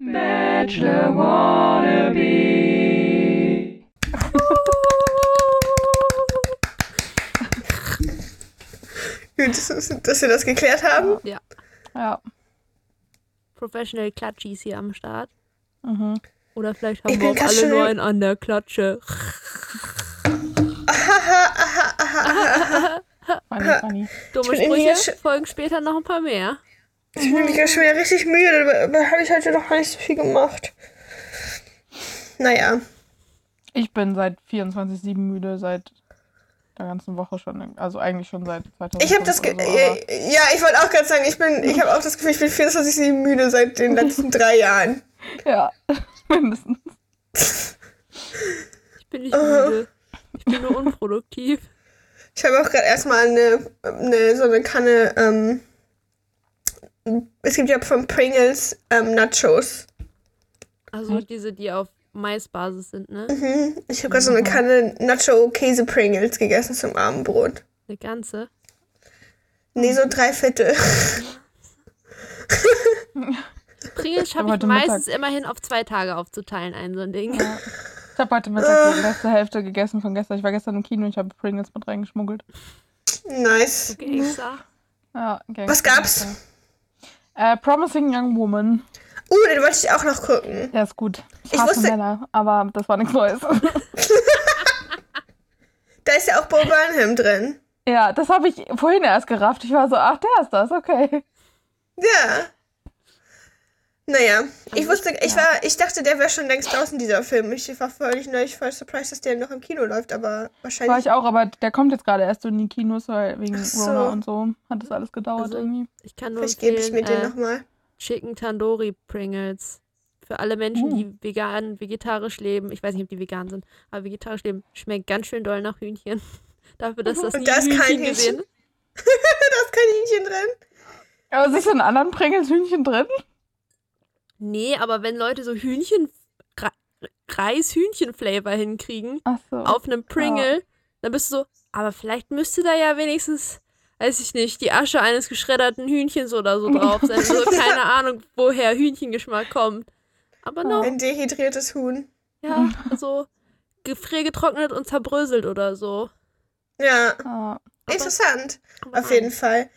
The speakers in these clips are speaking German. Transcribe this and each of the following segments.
Bachelor Wannabe. Gut, dass, wir das geklärt haben. Ja. Ja. Professional Klatschis hier am Start. Mhm. Oder vielleicht Ich haben wir bin auch alle schon- nur einen an der Klatsche. Funny, funny. Dumme Sprüche, folgen später noch ein paar mehr. Ich bin nämlich ja schon wieder richtig müde, dabei habe ich heute noch gar nicht so viel gemacht. Naja, Ich bin seit 24-7 müde, seit der ganzen Woche schon. Also eigentlich schon seit 2000. ich habe das. So, äh, ja, ich wollte auch gerade sagen, ich bin, ich habe auch das Gefühl, ich bin 24 müde seit den letzten drei Jahren. Ja, mindestens. Ich bin nicht müde. Ich bin nur unproduktiv. Ich habe auch gerade erstmal eine, eine, so eine Kanne, ähm, es gibt ja von Pringles ähm, Nachos. Also diese, die auf Maisbasis sind, ne? Mhm. Ich habe gerade so eine Kanne Nacho-Käse-Pringles gegessen zum Abendbrot. Eine ganze. Nee, so drei Viertel. Pringles schaffe ich meistens Mittag- immerhin auf zwei Tage aufzuteilen, ein so ein Ding. Ich habe heute Mittag die letzte Hälfte gegessen von gestern. Ich war gestern im Kino und ich habe Pringles mit reingeschmuggelt. nice. Gangster. Ja, okay. Was gab's? Äh, Promising Young Woman. Uh, den wollte ich auch noch gucken. Der ist gut. Ich Ich wusste- Männer, aber das war nichts Neues. Da ist ja auch Bo Burnham drin. ja, das habe ich vorhin erst gerafft. Ich war so, ach, der ist das, okay. Ja. Naja, ich Also, wusste, ich war, ich dachte, der wäre schon längst draußen, dieser Film. Ich war völlig neulich voll surprised, dass der noch im Kino läuft, aber War wahrscheinlich. ich auch, aber der kommt jetzt gerade erst so in die Kinos, weil wegen so. Corona und so hat das alles gedauert Also, irgendwie. Ich kann nur Vielleicht gebe ich mir empfehlen, den äh, nochmal. Chicken Tandoori Pringles. Für alle Menschen, Uh. die vegan, vegetarisch leben. Ich weiß nicht, ob die vegan sind, aber vegetarisch leben. Schmeckt ganz schön doll nach Hühnchen. Dafür, dass das Und nie da ist Hühnchen kein gesehen Hühnchen. Da ist kein Hähnchen drin. Aber ist in anderen Pringles Hühnchen drin? Nee, aber wenn Leute so Hühnchen, Re- Reis-Hühnchen-Flavor hinkriegen so. auf einem Pringle, dann bist du so, aber vielleicht müsste da ja wenigstens, weiß ich nicht, die Asche eines geschredderten Hühnchens oder so drauf sein. So, keine Ahnung, woher Hühnchengeschmack kommt. Aber no, Ein dehydriertes Huhn. ja, so gefriergetrocknet und zerbröselt oder so. Ja, Ah, interessant. Aber Auf jeden Fall.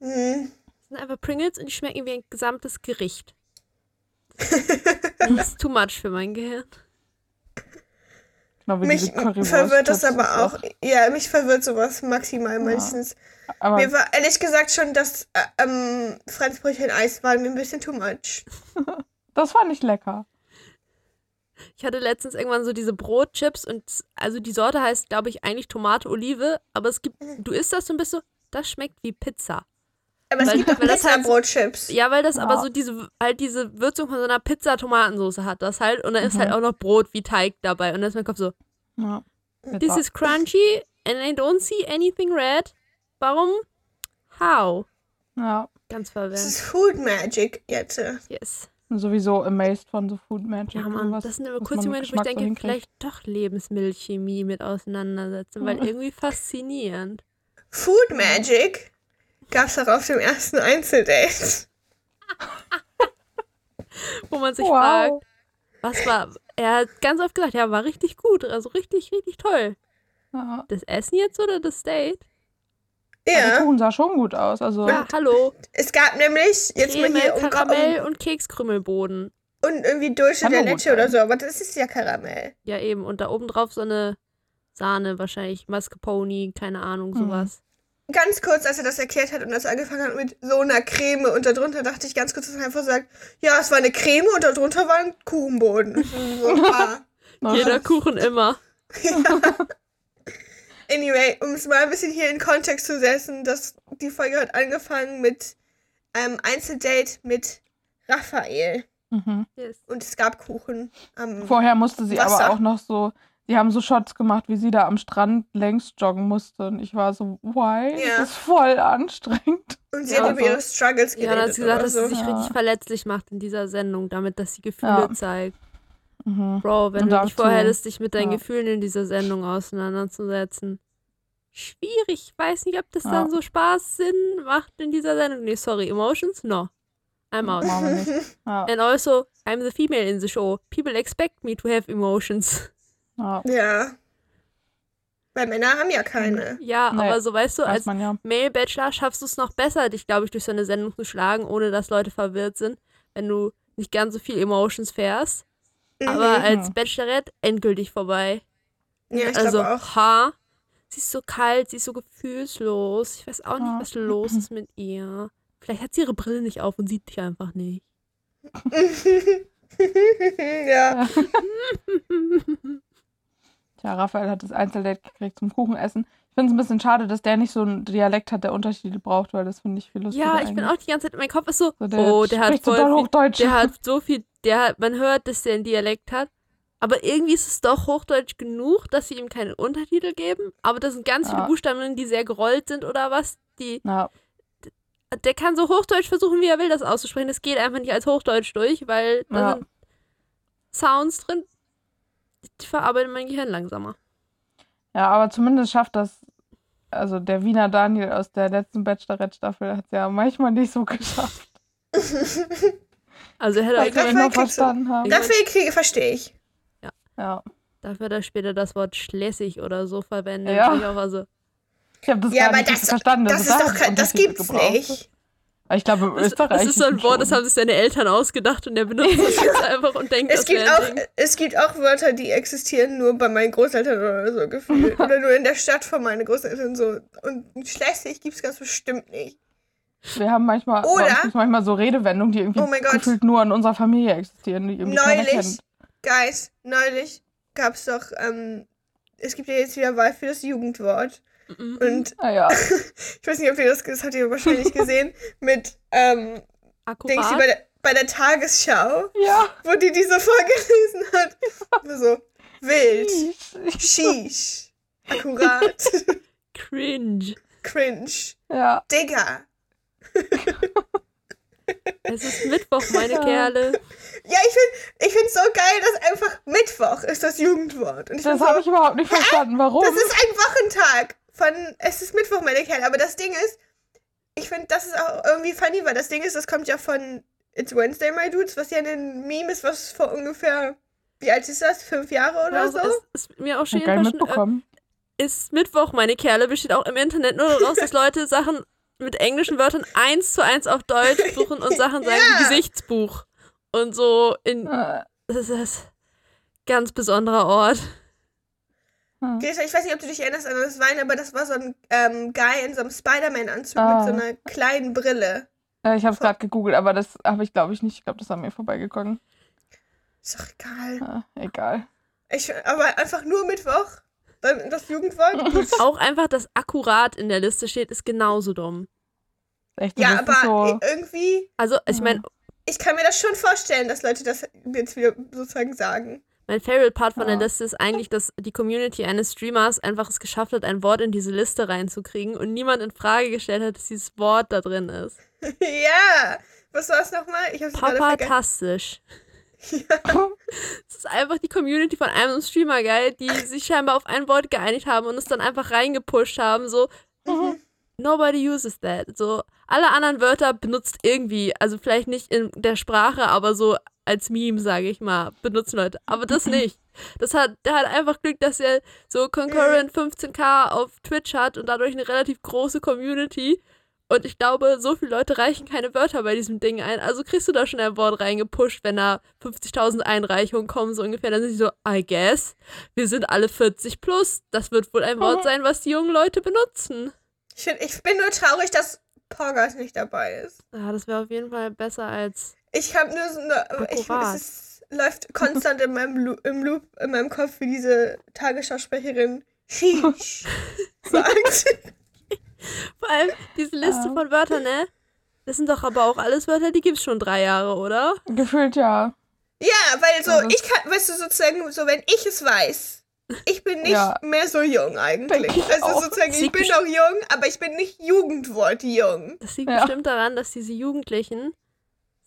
Hm. Das sind einfach Pringles und die schmecken wie ein gesamtes Gericht. Das ist too much für mein Gehirn. wie Mich verwirrt das aber auch. Ja, mich verwirrt sowas maximal meistens. Aber Mir war ehrlich gesagt schon das äh, ähm, Franzbrötchen Eis war mir ein bisschen too much. das war nicht lecker. Ich hatte letztens irgendwann so diese Brotchips und also die Sorte heißt, glaube ich, eigentlich Tomate Olive, aber es gibt, du isst das und bist so, das schmeckt wie Pizza. Aber es Weil- gibt weil das halt- Pizzabrotchips. Ja, weil das aber Ja. so diese, halt diese Würzung von so einer Pizza-Tomatensoße hat, das halt, und dann ist Mhm. halt auch noch Brot wie Teig dabei und dann ist mein Kopf so, Ja. this is crunchy and I don't see anything red. Warum? How? ja. Ganz Das verwirrend. ist Food Magic jetzt. Yes. Sowieso amazed von so Food Magic. Ja, Mann, was- das sind was kurze Momente, wo ich so denke, vielleicht doch Lebensmittelchemie mit auseinandersetzen, weil irgendwie faszinierend. Food Magic gab's auch auf dem ersten Einzeldate. Wo man sich Wow. fragt, was war. Er hat ganz oft gesagt, ja, war richtig gut, also richtig, richtig toll. Ja. Das Essen jetzt oder das Date? Der Ja, Kuchen sah schon gut aus. Also Ja, hallo. es gab nämlich jetzt mal Creme, hier um, Karamell und Kekskrümmelboden. um, und irgendwie Dulce der Leche oder so, aber das ist ja Karamell. Ja, eben. Und da oben drauf so eine Sahne wahrscheinlich, Mascarpone, keine Ahnung, Mhm. Ganz kurz, als er das erklärt hat und das angefangen hat mit so einer Creme und darunter dachte ich ganz kurz, dass er einfach sagt, ja, es war eine Creme und darunter war ein Kuchenboden. so, ah. Jeder Kuchen immer. Anyway, um es mal ein bisschen hier in Kontext zu setzen, das, die Folge hat angefangen mit einem Einzeldate mit Raphael. Mhm. Yes. Und es gab Kuchen Vorher musste sie Wasser. aber auch noch so. Sie haben so Shots gemacht, wie sie da am Strand längs joggen musste. Und ich war so, why? Ja. Das ist voll anstrengend. Und sie Ja, hat also- über ihre Struggles Ja, dann hat geredet. sie gesagt, dass so. sie sich Ja. richtig verletzlich macht in dieser Sendung, damit, dass sie Gefühle Ja. zeigt. Mhm. Bro, wenn Und du nicht vorhältst, dich mit deinen ja. Gefühlen in dieser Sendung auseinanderzusetzen. Schwierig. Ich weiß nicht, ob das Ja. dann so Spaß Sinn macht in dieser Sendung. Nee, sorry. Emotions? No. I'm out. Ja. And also, I'm the female in the show. People expect me to have emotions. Ja, Ja. Weil Männer haben ja keine. Ja, Nee, aber so weißt du, weiß als ja. Male Bachelor schaffst du es noch besser, dich, glaube ich, durch so eine Sendung zu schlagen, ohne dass Leute verwirrt sind, wenn du nicht ganz so viel Emotions fährst. Aber Mhm. als Bachelorette endgültig vorbei. Ja, ich also, glaube auch. ha, sie ist so kalt, sie ist so gefühlslos. Ich weiß auch nicht, was los ist mit ihr. Vielleicht hat sie ihre Brille nicht auf und sieht dich einfach nicht. ja. Tja, Raphael hat das Einzeldate gekriegt zum Kuchenessen. Ich finde es ein bisschen schade, dass der nicht so einen Dialekt hat, der Unterschiede braucht, weil das finde ich viel lustiger. Ja, ich bin eigentlich. auch die ganze Zeit, mein Kopf ist so, So, der oh, der hat voll viel, Hochdeutsch. der hat so viel, der hat, man hört, dass der einen Dialekt hat. Aber irgendwie ist es doch Hochdeutsch genug, dass sie ihm keine Untertitel geben. Aber das sind ganz viele Ja. Buchstaben, drin, die sehr gerollt sind oder was. Die, Ja, der kann so Hochdeutsch versuchen, wie er will, das auszusprechen. Das geht einfach nicht als Hochdeutsch durch, weil da Ja. sind Sounds drin, die verarbeiten mein Gehirn langsamer. ja, aber zumindest schafft das, also der Wiener Daniel aus der letzten Bachelorette-Staffel hat es ja manchmal nicht so geschafft. Also er hätte wir ihn Raphael noch verstanden haben. Dafür kriege verstehe ich. Ja. dafür hat er später das Wort schlässig oder so verwendet. Ja. Ich auch war so, Ich habe das Ja, gar aber nicht das, verstanden. das dass ist doch kein, das gibt's gebraucht nicht. Ich glaube, im das, Österreich. das ist so ein Wort, das haben sich seine Eltern ausgedacht und der benutzt das jetzt einfach und denkt, Es das gibt, auch, es gibt auch Wörter, die existieren nur bei meinen Großeltern oder so gefühlt. oder nur in der Stadt von meinen Großeltern so. Und schlecht gibt es ganz bestimmt nicht. Wir haben manchmal, Oder- bei uns gibt's manchmal so Redewendungen, die irgendwie Oh gefühlt nur in unserer Familie existieren, die irgendwie Neulich, kennt. Guys, neulich gab es doch, ähm, es gibt ja jetzt wieder Wahl für das Jugendwort. Mhm. Und Ah ja. ich weiß nicht, ob ihr das, das habt ihr wahrscheinlich gesehen, mit, ähm, Dings, die bei der, bei der Tagesschau, Ja. wo die diese vorgelesen hat. War so, wild, sheesh, akkurat, Cringe. cringe, Ja. Digga. Es ist Mittwoch, meine Ja. Kerle. Ja, ich finde ich find's so geil, dass einfach Mittwoch ist das Jugendwort. Das habe so, ich überhaupt nicht verstanden. Warum? das ist ein Wochentag von, es ist Mittwoch, meine Kerle. Aber das Ding ist, ich finde, das ist auch irgendwie funny, weil das Ding ist, das kommt ja von It's Wednesday, my dudes, was ja ein Meme ist, was vor ungefähr, wie alt ist das? Fünf Jahre oder Also, so? es ist mir auch schon schon, äh, mitbekommen. ist Mittwoch, meine Kerle, besteht auch im Internet nur daraus, dass Leute Sachen mit englischen Wörtern eins zu eins auf Deutsch suchen und Sachen sagen wie Ja. Gesichtsbuch. Und so in. Äh, Das ist ein ganz besonderer Ort. Greta, Ich weiß nicht, ob du dich erinnerst an das Wein, aber das war so ein ähm, Guy in so einem Spider-Man-Anzug Ah. mit so einer kleinen Brille. Äh, ich habe es gerade gegoogelt, aber das habe ich, glaube ich, nicht. Ich glaube, das ist an mir vorbeigegangen. Ist doch egal. Äh, egal. Ich, aber einfach nur Mittwoch. Dann das Jugendwort. Auch einfach, dass akkurat in der Liste steht, ist genauso dumm. Echt, ja, aber so. irgendwie, Also, ich meine, ich kann mir das schon vorstellen, dass Leute das jetzt wieder sozusagen sagen. Mein Favorite Part von der Ja. Liste ist eigentlich, dass die Community eines Streamers einfach es geschafft hat, ein Wort in diese Liste reinzukriegen und niemand in Frage gestellt hat, dass dieses Wort da drin ist. ja. Was war es nochmal? Ich hab's. Papatastisch. Es ist einfach die Community von einem Streamer geil, die sich scheinbar auf ein Wort geeinigt haben und es dann einfach reingepusht haben, so Mhm. nobody uses that. So alle anderen Wörter benutzt irgendwie, also vielleicht nicht in der Sprache, aber so als Meme, sage ich mal, benutzen Leute, aber das nicht. Das hat der hat einfach Glück, dass er so concurrent 15k auf Twitch hat und dadurch eine relativ große Community. Und ich glaube, so viele Leute reichen keine Wörter bei diesem Ding ein. Also kriegst du da schon ein Wort reingepusht, wenn da 50.000 Einreichungen kommen, so ungefähr. Dann sind sie so, I guess, wir sind alle 40 plus. Das wird wohl ein Wort sein, was die jungen Leute benutzen. Ich, find, ich bin nur traurig, dass Porgas nicht dabei ist. Ja, das wäre auf jeden Fall besser als. Ich habe nur so eine. Ich, es ist, läuft konstant in meinem, im Loop, in meinem Kopf, wie diese Tagesschausprecherin Sheesh sagt. Vor allem diese Liste Ja. von Wörtern, ne? Das sind doch aber auch alles Wörter, die gibt's schon drei Jahre, oder? Gefühlt ja. Ja, weil so, Also- ich kann, weißt du, sozusagen, so wenn ich es weiß, ich bin nicht Ja. mehr so jung eigentlich. Also auch. sozusagen, ich bin noch jung, aber ich bin nicht Jugendwort jung. Das liegt Ja. bestimmt daran, dass diese Jugendlichen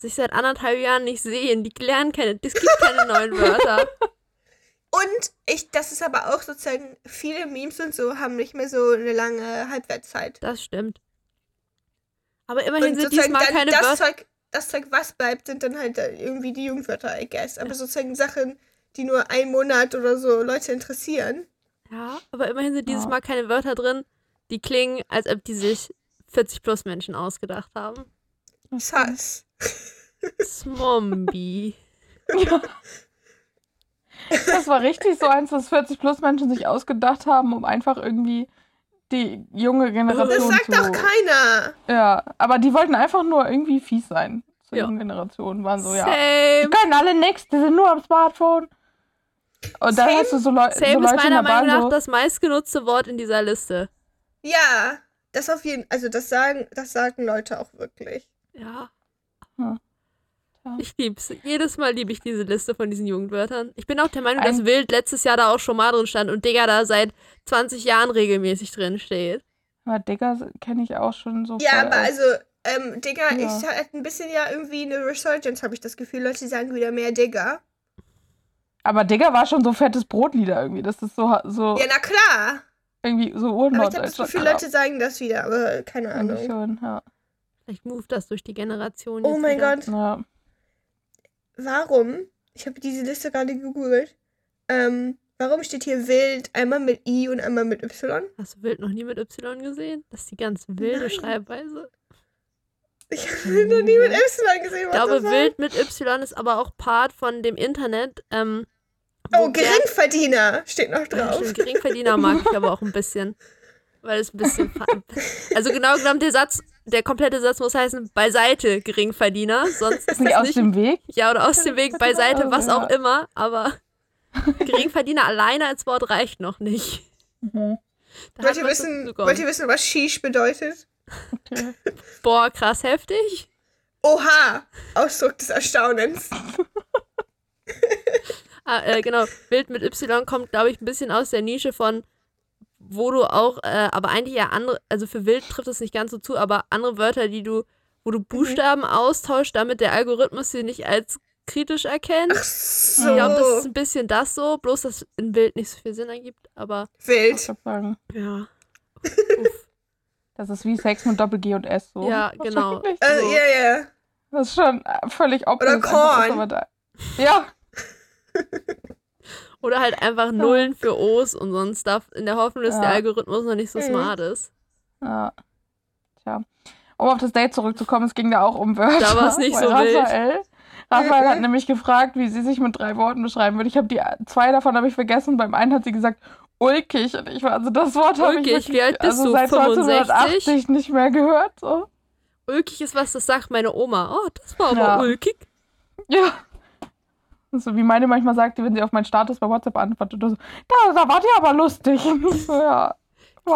sich seit anderthalb Jahren nicht sehen. Die lernen keine, es gibt keine neuen Wörter. Und ich, das ist aber auch sozusagen, viele Memes und so haben nicht mehr so eine lange Halbwertszeit. Das stimmt. Aber immerhin Und sind diesmal dann keine das Wörter. Zeug, das Zeug, was bleibt, sind dann halt irgendwie die Jugendwörter, I guess. Aber sozusagen Sachen, die nur einen Monat oder so Leute interessieren. Ja, aber immerhin sind dieses Ja. Mal keine Wörter drin, die klingen, als ob die sich 40 plus Menschen ausgedacht haben. Sass. Zombie. Das war richtig so eins, was 40 plus Menschen sich ausgedacht haben, um einfach irgendwie die junge Das Generation sagt zu. doch keiner. Ja, aber die wollten einfach nur irgendwie fies sein. Zur Ja. jungen Generation waren so, ja. Same. Die können alle nichts, die sind nur am Smartphone. Und dann Same- hast du so, Leu so Same ist Leute in meiner der Meinung nach so, das meistgenutzte Wort in dieser Liste. Ja, das auf jeden Also das sagen, das sagen Leute auch wirklich. Ja. Hm. Ich lieb's. Jedes Mal liebe ich diese Liste von diesen Jugendwörtern. Ich bin auch der Meinung, dass Wild letztes Jahr da auch schon mal drin stand und Digga da seit 20 Jahren regelmäßig drin steht. aber Digger kenne ich auch schon so. Ja, aber aus- also, ähm, Digga, Ja. ich hatte ein bisschen ja irgendwie eine Resurgence, habe ich das Gefühl. Leute sagen wieder mehr Digga. aber Digger war schon so fettes Brotlieder irgendwie. Das ist so, so Ja, na klar. irgendwie so Aber ich habe das Gefühl. Leute sagen das wieder, aber keine Ahnung. schon, ja. Vielleicht moved das durch die Generation. Oh jetzt mein wieder. Gott. ja. Warum? Ich habe diese Liste gerade gegoogelt. Ähm, warum steht hier wild einmal mit I und einmal mit Y? Hast du Wild noch nie mit Y gesehen? Das ist die ganz wilde Nein. Schreibweise. Ich habe noch nie mit Y gesehen. Ich glaube, Wild mit Y ist aber auch Part von dem Internet. Ähm, Oh, Geringverdiener steht noch drauf. Geringverdiener mag ich aber auch ein bisschen. Weil es ein bisschen. Also genau genommen, der Satz, der komplette Satz muss heißen, beiseite Geringverdiener. Sonst ist Nicht aus nicht. dem Weg. Ja, oder aus dem Weg, beiseite, Oh, was ja. auch immer. Aber Geringverdiener alleine als Wort reicht noch nicht. Mhm. Wollt ihr, wissen, wollt ihr wissen, was Shish bedeutet? Okay. Boah, krass heftig. Oha! Ausdruck des Erstaunens. Ah, äh, genau, Wild mit Y kommt, glaube ich, ein bisschen aus der Nische von, wo du auch, äh, aber eigentlich ja andere, also für Wild trifft das nicht ganz so zu, aber andere Wörter, die du, wo du Buchstaben austauschst, damit der Algorithmus sie nicht als kritisch erkennt. Ach Ich so. glaube, das ist ein bisschen das so, bloß dass in Wild nicht so viel Sinn ergibt, aber Ich Wild. ja. Uff. das ist wie Sex mit Doppel G und S so. Ja, Das genau. Äh, So. ja, ja. Das ist schon äh, völlig obvious. Oder Korn. Ja, Oder halt einfach Nullen für O's und so ein Stuff, in der Hoffnung, dass Ja. der Algorithmus noch nicht so Mhm. smart ist. ja. Tja. Um auf das Date zurückzukommen, es ging da auch um Wörter. Da war's nicht Weil so wild. Raphael, Raphael hat Mhm. nämlich gefragt, wie sie sich mit drei Worten beschreiben würde. Ich habe die zwei davon habe ich vergessen. Beim einen hat sie gesagt ulkig und ich war also das Wort habe ich Ulkig, wirklich, wie alt bist also du? seit 65? 1980 nicht mehr gehört. So. Ulkig ist was, das sagt meine Oma. Oh, das war aber Ja. ulkig. Ja. So wie meine manchmal sagt, wenn sie auf meinen Status bei WhatsApp antwortet, oder so, da, da wart ihr aber lustig. So,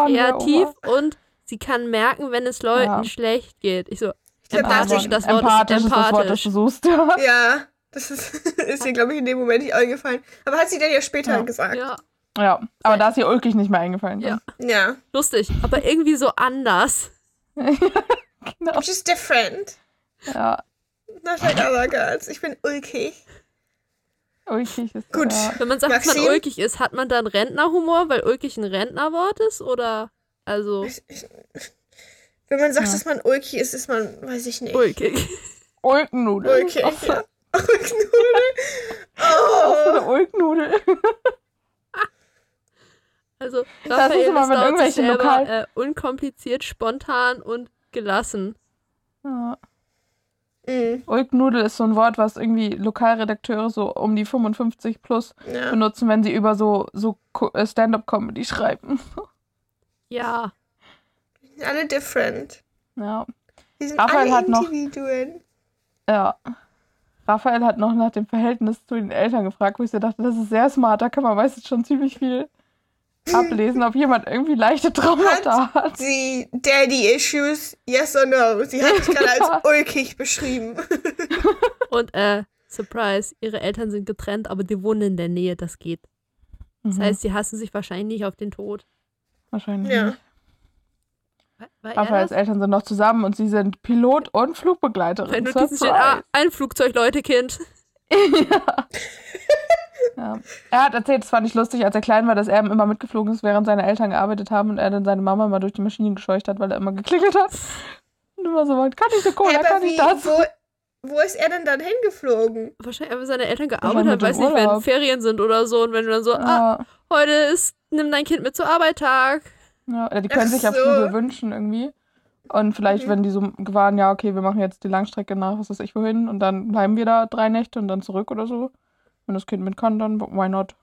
ja. Kreativ und sie kann merken, wenn es Leuten Ja. schlecht geht. Ich so, empathisch, das Wort empathisch ist ist das Wort, das empathisch. du suchst. Ja. Ja, das ist, ist ihr, glaube ich, in dem Moment nicht eingefallen. Aber hat sie dann ja später Ja. gesagt. Ja, ja, aber da ist ihr ulkig nicht mehr eingefallen. Ja. Ja. lustig, aber irgendwie so anders. Genau. Just different. Ja, Not like other girls. Ich bin ulkig. Ulkig ist Gut. Ja. Wenn man sagt, dass man ulkig ist, hat man dann Rentnerhumor, weil ulkig ein Rentnerwort ist? Oder, also, Ich, ich, wenn man sagt, Ja. dass man ulkig ist, ist man, weiß ich nicht. ulkig. Ulknudel. Ulkig. Ja. Ulknudel. auch so Oh. eine Ulknudel. Also, ist Raphael immer mit ist sich irgendwelchen selber Lokal- äh, unkompliziert, spontan und gelassen. Ja. Mm, Ulknudel ist so ein Wort, was irgendwie Lokalredakteure so um die 55 plus ja. benutzen, wenn sie über so, so äh, Stand-up-Comedy schreiben. Ja. Alle different. Ja. Die sind Raphael alle hat noch- Individuen. Ja. Raphael hat noch nach dem Verhältnis zu den Eltern gefragt, wo ich so dachte, das ist sehr smart, da kann man meistens schon ziemlich viel ablesen, ob jemand irgendwie leichte Traumata hat. Sie Daddy-Issues, yes or no? Sie hat sich gerade als ulkig beschrieben. Und, äh, Surprise, ihre Eltern sind getrennt, aber die wohnen in der Nähe, das geht. Das Mhm. heißt, sie hassen sich wahrscheinlich nicht auf den Tod. Wahrscheinlich Ja. nicht. War, Raphaels? Eltern sind noch zusammen und sie sind Pilot und Flugbegleiterin. Wenn Notizen steht, ah, ein Flugzeug, Leute, Kind. Ja. Er hat erzählt, es fand ich lustig, als er klein war, dass er immer mitgeflogen ist, während seine Eltern gearbeitet haben und er dann seine Mama mal durch die Maschinen gescheucht hat, weil er immer geklingelt hat. Und immer so, kann ich eine Cola, Hey, kann ich das? wo, wo ist er denn dann hingeflogen? Wahrscheinlich einfach seine Eltern gearbeitet haben, mit weiß nicht, wenn. Ferien sind oder so. Und wenn du dann so, ah, Ja, heute ist, nimm dein Kind mit zur Arbeit Tag. ja, oder die können Ach sich ja so. Flüge wünschen irgendwie. Und vielleicht, Mhm. wenn die so waren, ja, okay, wir machen jetzt die Langstrecke nach, was weiß ich wohin, und dann bleiben wir da drei Nächte und dann zurück oder so. Wenn das Kind mit kann, dann why not?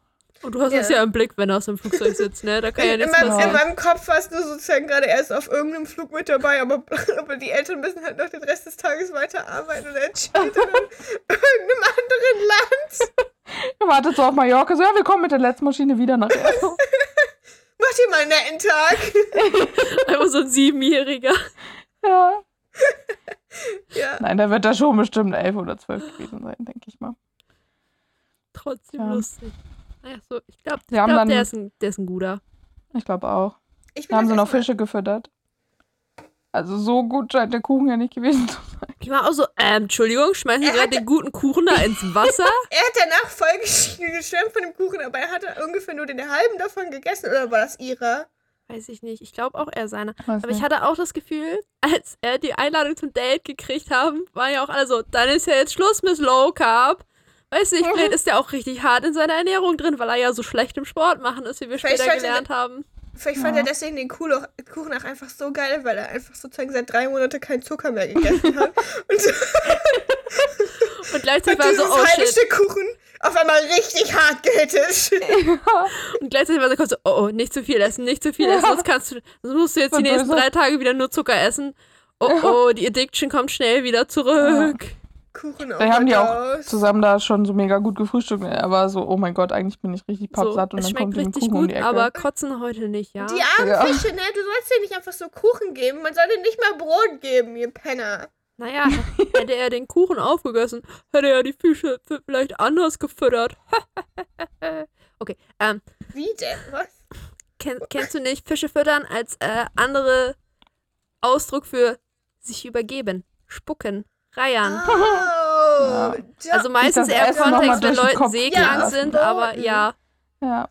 Und du hast Ja. das ja im Blick, wenn er aus dem Flugzeug sitzt, ne? Da kann ja In, in, nichts meinem, in passieren. meinem Kopf warst du sozusagen gerade erst auf irgendeinem Flug mit dabei, aber, aber die Eltern müssen halt noch den Rest des Tages weiterarbeiten und entscheiden in irgendeinem anderen Land. Er wartet so auf Mallorca, so, ja, wir kommen mit der letzten Maschine wieder nachher. Macht ihr mal einen netten Tag. Einfach so ein Siebenjähriger. ja. Ja. Nein, da wird da schon bestimmt elf oder zwölf gewesen sein, denke ich mal. Trotzdem Ja. lustig. Naja, so, ich glaube, glaub, der, ist ein, der ist ein guter. Ich glaube auch. Ich Da haben sie noch Fische gefüttert. Also so gut scheint der Kuchen ja nicht gewesen zu sein. Ich war auch so, ähm, Entschuldigung, schmeißen Sie Er gerade den guten Kuchen da ins Wasser? Er hat danach voll gesch- geschwärmt von dem Kuchen, aber er hatte ungefähr nur den halben davon gegessen. Oder war das ihrer? Weiß ich nicht. Ich glaube auch er seiner. Aber ich hatte auch das Gefühl, als er die Einladung zum Date gekriegt haben, waren ja auch alle so, dann ist ja jetzt Schluss mit Low Carb. Weiß nicht, vielleicht ist er auch richtig hart in seiner Ernährung drin, weil er ja so schlecht im Sport machen ist, wie wir Vielleicht später gelernt haben. Vielleicht fand Ja. er deswegen den Kuchen auch, einfach so geil, weil er einfach sozusagen seit drei Monaten keinen Zucker mehr gegessen hat. Und Und gleichzeitig hat war er so, dieses oh halbe shit. Stück Kuchen auf einmal richtig hart gehittet. Und gleichzeitig war er kurz so, oh, oh, nicht zu viel essen, nicht zu viel Ja. essen, sonst kannst du, sonst musst du jetzt die nächsten drei Tage wieder nur Zucker essen. Oh, oh, die Addiction kommt schnell wieder zurück. Kuchen Da haben die auch zusammen da schon so mega gut gefrühstückt. Er war so, oh mein Gott, eigentlich bin ich richtig So, pappsatt und es dann kommt so ein richtig Kuchen um gut, die Ecke. aber kotzen heute nicht, ja? Die armen Ja. Fische, ne? Du sollst denen nicht einfach so Kuchen geben. Man soll denen nicht mal Brot geben, ihr Penner. Naja, hätte er den Kuchen aufgegessen, hätte er die Fische vielleicht anders gefüttert. okay, ähm, Wie denn? Was? kenn, kennst du nicht Fische füttern als äh, andere Ausdruck für sich übergeben, spucken, reiern? Oh. Ja. ja. Also meistens eher im Kontext, wenn Leute seekrank gehen sind, aber ja. Ja.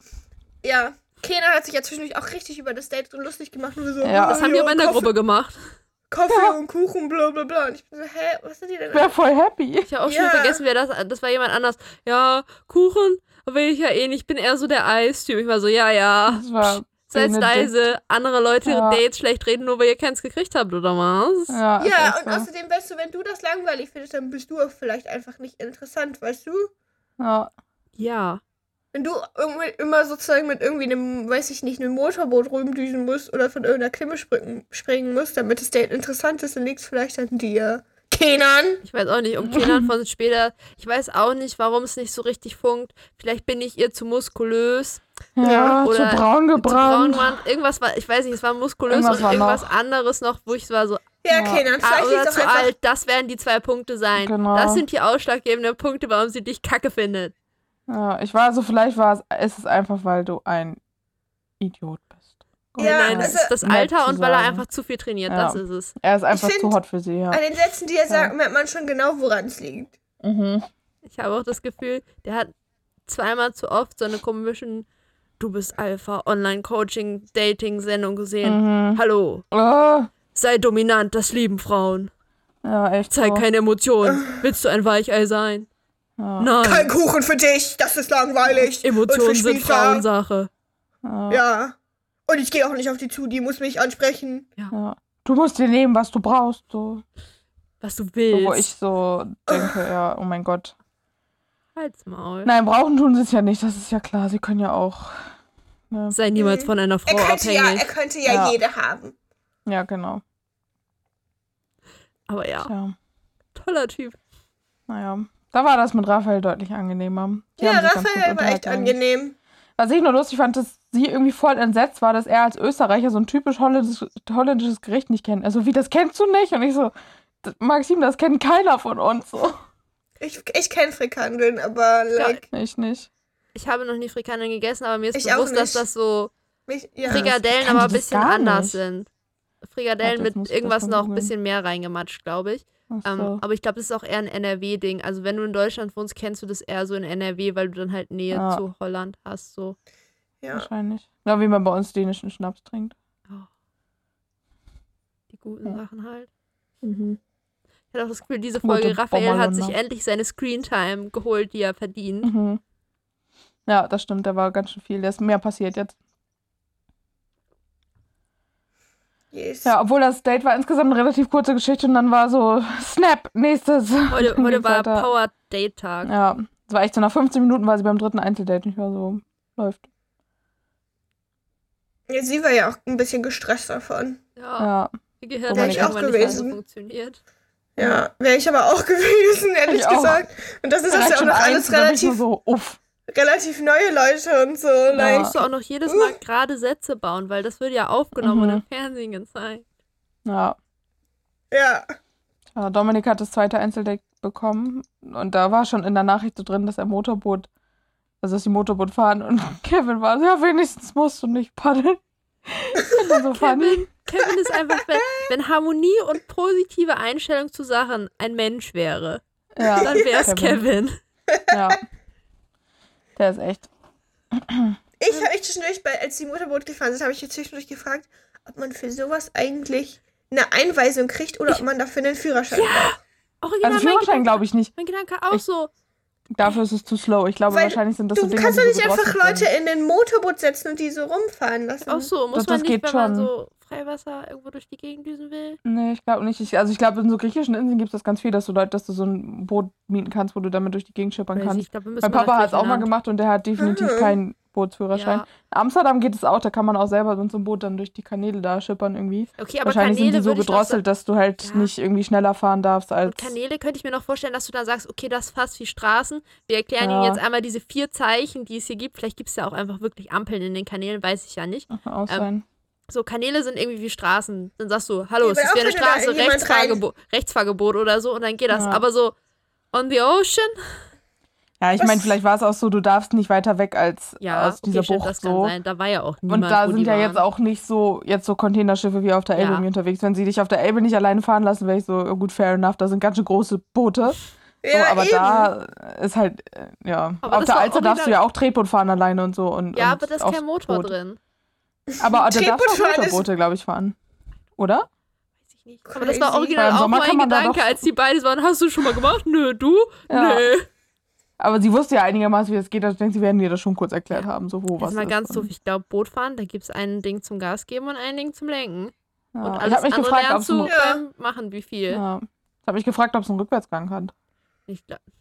ja. Kenan hat sich ja zwischendurch auch richtig über das Date so lustig gemacht. Und so, Ja. Das haben die aber in der Gruppe gemacht. Kaffee Ja. und Kuchen, bla bla bla. Und ich bin so, hä, was sind die denn? Wäre voll happy. Ich habe auch schon Ja. vergessen, wer das Das war jemand anders. Ja, Kuchen will ich ja eh nicht. Ich bin eher so der Eistyp. Ich war so, ja, ja. Das war Seid leise. Andere Leute ihre Ja. Dates schlecht reden, nur weil ihr keins gekriegt habt, oder was? Ja, Ja, und so. außerdem, weißt du, wenn du das langweilig findest, dann bist du auch vielleicht einfach nicht interessant, weißt du? Ja. Ja. Wenn du irgendwie immer sozusagen mit irgendwie einem, weiß ich nicht, einem Motorboot rumdüsen musst oder von irgendeiner springen, springen musst, damit das Date interessant ist, dann liegt es vielleicht an dir. Kenan! Ich weiß auch nicht, um Kindern von später. Ich weiß auch nicht, warum es nicht so richtig funkt. Vielleicht bin ich ihr zu muskulös. Ja, zu oder braun Zu braun gebrannt. waren. Irgendwas war, ich weiß nicht, es war muskulös Irgendwas und war irgendwas noch. anderes noch, wo ich war so, Ja, Ja. Kenan, ah, vielleicht oder zu alt. Das werden die zwei Punkte sein. Genau. Das sind die ausschlaggebenden Punkte, warum sie dich kacke findet. Ja, ich war so, vielleicht war es, ist es einfach, weil du ein Idiot bist. Ja, Nein, also- das ist das Alter und weil er einfach zu viel trainiert, Ja. das ist es. Er ist einfach find- zu hot für sie, ja. An den Sätzen, die er sagt, merkt man schon genau, woran es liegt. Mhm. Ich habe auch das Gefühl, der hat zweimal zu oft so eine komischen Du bist Alpha Online-Coaching, Dating-Sendung gesehen. Mhm. Hallo, Oh, sei dominant, das lieben Frauen. ja, echt. Zeig so. keine Emotionen. Willst du ein Weichei sein? Ja. Kein Nein. Kuchen für dich, das ist langweilig. Emotionen sind. Frauensache. Ja. Ja. Und ich gehe auch nicht auf die zu, die muss mich ansprechen. Ja. Du musst dir nehmen, was du brauchst. So, Was du so willst. wo ich so denke, ja, oh mein Gott. Halt's Maul. Nein, brauchen tun sie es ja nicht, das ist ja klar. Sie können ja auch. Ne? Sei niemals Mhm. von einer Er Frau könnte ja, abhängig. er könnte ja, Ja. jede haben. Ja, genau. Aber ja, Ja. toller Typ. Naja. Da war das mit Raphael deutlich angenehmer. Die ja, Raphael war echt eigentlich. angenehm. Was ich nur lustig fand, dass sie irgendwie voll entsetzt war, dass er als Österreicher so ein typisch holländisches, holländisches Gericht nicht kennt. Also, wie, das kennst du nicht? Und ich so, "D- Maxim, das kennt keiner von uns. So. Ich, ich kenne Frikandeln, aber like, Ich nicht. Ich habe noch nie Frikadellen gegessen, aber mir ist Ich bewusst, dass das so mich, ja. Frikadellen aber ein bisschen anders nicht. sind. Frikadellen jetzt mit irgendwas noch ein bisschen mehr reingematscht, glaube ich. Ähm, so. aber ich glaube, das ist auch eher ein NRW-Ding. Also wenn du in Deutschland wohnst, kennst du das eher so in NRW, weil du dann halt Nähe Ja. zu Holland hast. So. ja. Wahrscheinlich. Ja, wie man bei uns dänischen Schnaps trinkt. Die guten Ja. Sachen halt. Mhm. Ich habe auch das Gefühl, diese Folge, Raphael hat sich endlich seine Screentime geholt, die er verdient. Mhm. Ja, das stimmt, da war ganz schön viel. Da ist mehr passiert jetzt. Yes. Ja, obwohl das Date war insgesamt eine relativ kurze Geschichte und dann war so, Snap, nächstes. Heute, heute war weiter. Power Date Tag. Ja, es war echt so, nach 15 Minuten war sie beim dritten Einzeldate nicht mehr so läuft. Ja, sie war ja auch ein bisschen gestresst davon. Ja, Ja, ihr Gehirn Wär hat ich auch gewesen. funktioniert. Ja, wäre ich aber auch gewesen, ehrlich Ich auch. gesagt. Und das ist jetzt ja auch noch alles relativ, so, uff. Relativ neue Leute und so. Da Like, musst du auch noch jedes Mal gerade Sätze bauen, weil das wird ja aufgenommen und Mhm. im Fernsehen gezeigt. Ja. ja. ja. Dominik hat das zweite Einzeldate bekommen und da war schon in der Nachricht so drin, dass er Motorboot, also dass die Motorboot fahren und Kevin war so, ja, wenigstens musst du nicht paddeln. Ich finde das so funny. Kevin, Kevin ist einfach, wenn, wenn Harmonie und positive Einstellung zu Sachen ein Mensch wäre, Ja, dann wäre es Kevin. Ja. Der ist echt. Ich habe mich zwischendurch, bei, als die Motorboot gefahren sind, habe ich mich zwischendurch gefragt, ob man für sowas eigentlich eine Einweisung kriegt oder ob man dafür einen Führerschein braucht. Original, Also Führerschein glaube ich nicht. Mein Gedanke auch Ich- so. Dafür ist es zu slow. Ich glaube, Weil wahrscheinlich sind das Du so Dinge, kannst doch so nicht einfach Leute sind. in ein Motorboot setzen und die so rumfahren lassen. Auch so, muss Das- man das nicht, geht wenn man schon. so Freiwasser irgendwo durch die Gegend düsen will. Nee, ich glaube nicht. Ich, also ich glaube, in so griechischen Inseln gibt es das ganz viel, dass du Leute, dass du so ein Boot mieten kannst, wo du damit durch die Gegend schippern Weiß kannst. ich müssen Mein Papa hat es auch mal gemacht und der hat definitiv Mhm. keinen Bootsführerschein. Ja. In Amsterdam geht es auch, da kann man auch selber mit so einem Boot dann durch die Kanäle da schippern irgendwie. Okay, aber Wahrscheinlich Kanäle sind die so gedrosselt, dass du halt Ja. nicht irgendwie schneller fahren darfst als. Und Kanäle könnte ich mir noch vorstellen, dass du dann sagst, okay, das ist fast wie Straßen. Wir erklären Ja. Ihnen jetzt einmal diese vier Zeichen, die es hier gibt. Vielleicht gibt es ja auch einfach wirklich Ampeln in den Kanälen, weiß ich ja nicht. Aus Ähm, sein. So, Kanäle sind irgendwie wie Straßen. Dann sagst du, hallo, es ist wie eine Straße, Rechtsfahrgebot, Rechtsfahrgebot oder so und dann geht das. Ja. Aber so, on the ocean? Ja, ich meine, vielleicht war es auch so, du darfst nicht weiter weg als Ja, aus dieser okay, stimmt, Bucht das kann so. sein. Da war ja auch niemand, Und da wo sind die ja waren. jetzt auch nicht so, jetzt so Containerschiffe wie auf der Elbe Ja. unterwegs. Wenn sie dich auf der Elbe nicht alleine fahren lassen, wäre ich so, oh, gut, fair enough, da sind ganz schön große Boote. So, ja, aber eben. da ist halt, äh, ja. Aber auf der Alster darfst du ja auch Tretboot fahren alleine und so. Und, Ja, und aber da ist kein Motor Boot. drin. Aber da fahren ist- Motorboote, glaube ich, fahren. Oder? Weiß ich nicht. Aber das war original auch mein Gedanke, doch- als die beiden waren. Hast du schon mal gemacht? Nö, du? Ja. Nö. Aber sie wusste ja einigermaßen, wie das geht. Also ich denke, sie werden dir das schon kurz erklärt haben, so wo was Jetzt mal ist. ganz doof. Ich glaube, Bootfahren, da gibt es ein Ding zum Gas geben und ein Ding zum Lenken. Ja. Und Ich alles habe mich andere gefragt, ob lernst es du einen, Ja. Machen, wie viel. ja. ich habe mich gefragt, ob es einen Rückwärtsgang hat. Ich glaub, Ob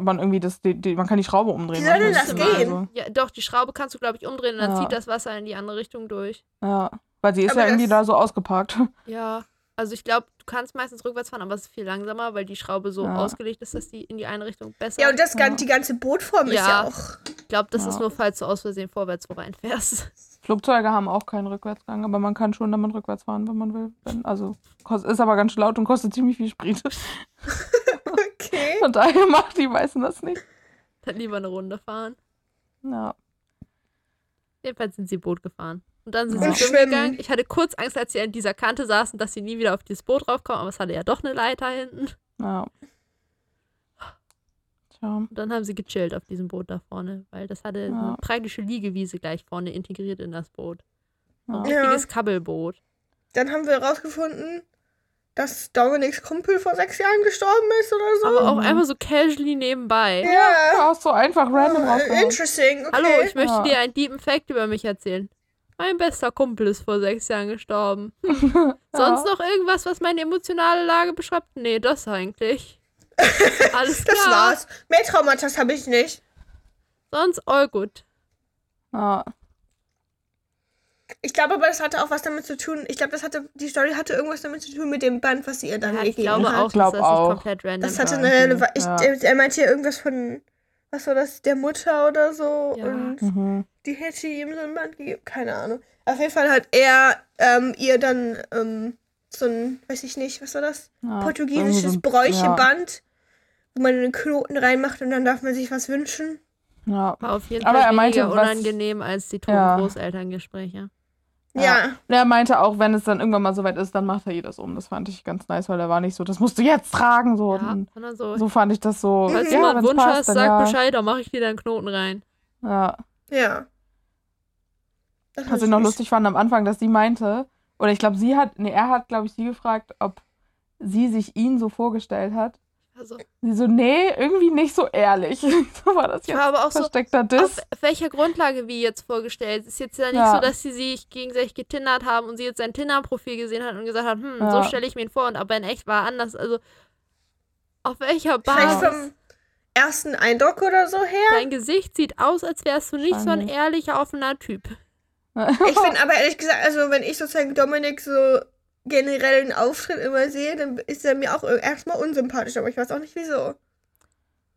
man irgendwie das, die, die, man kann die Schraube umdrehen. Wie soll denn das gehen? Also, ja, doch, die Schraube kannst du, glaube ich, umdrehen und dann Ja. zieht das Wasser in die andere Richtung durch. ja, weil sie ist Aber ja irgendwie da so ausgeparkt. Ja. Also ich glaube, du kannst meistens rückwärts fahren, aber es ist viel langsamer, weil die Schraube so Ja. ausgelegt ist, dass die in die eine Richtung besser. Ja, und das, Ja. die ganze Bootform ist ja auch. ich glaube, das Ja. ist nur, falls du aus Versehen vorwärts wo reinfährst. Flugzeuge haben auch keinen Rückwärtsgang, aber man kann schon damit rückwärts fahren, wenn man will. Also ist aber ganz schön laut und kostet ziemlich viel Sprit. Okay. Von daher macht die meisten das nicht. Dann lieber eine Runde fahren. Ja. Jedenfalls sind sie Boot gefahren. Und dann sind sie schwimmen schwimmen. gegangen. Ich hatte kurz Angst, als sie an dieser Kante saßen, dass sie nie wieder auf dieses Boot raufkommen, aber es hatte ja doch eine Leiter hinten. ja. Tja. Und dann haben sie gechillt auf diesem Boot da vorne, weil das hatte Ja. eine praktische Liegewiese gleich vorne integriert in das Boot. Ja. Ein Ja. richtiges Kabbelboot. Dann haben wir herausgefunden, dass Dominiks Kumpel vor sechs Jahren gestorben ist oder so. Aber auch Mhm. einfach so casually nebenbei. ja. Ja, ist so einfach random rausgehauen. Interesting. Okay. Hallo, ich möchte Ja. dir einen deepen Fact über mich erzählen. Mein bester Kumpel ist vor sechs Jahren gestorben. Sonst noch irgendwas, was meine emotionale Lage beschreibt? Nee, das eigentlich. Alles klar. Das war's. Mehr Traumata habe ich nicht. Sonst all gut. Ja. Ich glaube aber, das hatte auch was damit zu tun. Ich glaube, das hatte, die Story hatte irgendwas damit zu tun mit dem Band, was sie ihr dann Ja, ich gegeben glaube hat. auch, dass glaub das auch. nicht komplett random Das hatte eine. Relevanz. Ich, Ja. er, meinte ja irgendwas von, was war das, der Mutter oder so. Ja. Und Mhm. die hätte ihm so ein Band gegeben. Keine Ahnung. Auf jeden Fall hat er ähm, ihr dann ähm, so ein, weiß ich nicht, was war das? Ja, Portugiesisches so Bräucheband, wo man einen Knoten reinmacht und dann darf man sich was wünschen. Ja. War auf jeden Aber Fall er meinte, weniger was- unangenehm als die toten Ja. Großelterngespräche. Ja. Ja. Er meinte auch, wenn es dann irgendwann mal soweit ist, dann macht er ihr das um. Das fand ich ganz nice, weil er war nicht so, das musst du jetzt tragen. So, Ja, Und so. so fand ich das so. Falls Mhm. du mal ja, einen Wunsch passt, hast, dann sag ja. Bescheid, dann mache ich dir da einen Knoten rein. Ja. Ja. Das Was ist ich noch lustig fand am Anfang, dass sie meinte, oder ich glaube, sie hat, nee, er hat, glaube ich, sie gefragt, ob sie sich ihn so vorgestellt hat. Also, Sie so, nee, irgendwie nicht so ehrlich. so war das ich jetzt war aber auch so, versteckter auf Diss. welcher Grundlage wie jetzt vorgestellt? Es ist jetzt ja nicht Ja. so, dass sie sich gegenseitig getindert haben und sie jetzt sein Tinder-Profil gesehen hat und gesagt hat, hm, Ja. so stelle ich mir ihn vor und aber in echt war er anders. Also, auf welcher Vielleicht Basis? vom ersten Eindruck oder so her. Dein Gesicht sieht aus, als wärst du nicht so ein ehrlicher, offener Typ. Ich finde aber ehrlich gesagt, also wenn ich sozusagen Dominik so generellen Auftritt immer sehe, dann ist er mir auch erstmal unsympathisch, aber ich weiß auch nicht wieso.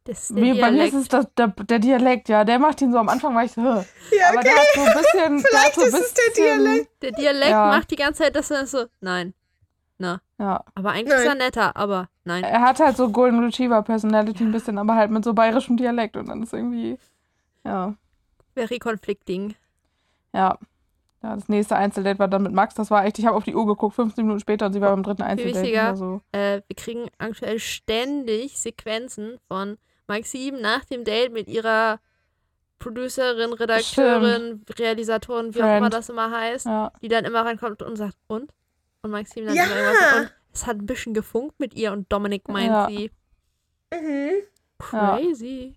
Das ist der Wie, bei mir ist Dialekt. es das, der, der Dialekt, ja. Der macht ihn so am Anfang, war ich so? Ja, aber okay. der hat so ein bisschen. Vielleicht so ein ist es der bisschen- Dialekt. Der Dialekt Ja. macht die ganze Zeit, dass er so, nein. Na. Ja. Aber eigentlich ist er Nein. netter, aber nein. Er hat halt so Golden Retriever Personality ein bisschen, aber halt mit so bayerischem Dialekt und dann ist irgendwie. Ja. Very conflicting. Ja. Ja, das nächste Einzeldate war dann mit Max. Das war echt, ich habe auf die Uhr geguckt, 15 Minuten später und sie war beim dritten Einzeldate. wichtiger. War so. Äh, wir kriegen aktuell ständig Sequenzen von Maxim nach dem Date mit ihrer Producerin, Redakteurin, Realisatorin, wie auch Friend. immer das immer heißt, Ja. die dann immer reinkommt und sagt, und? Und Maxim dann Ja. immer irgendwas sagt, und es hat ein bisschen gefunkt mit ihr und Dominik meint Ja. sie. Mhm. Ja. Crazy.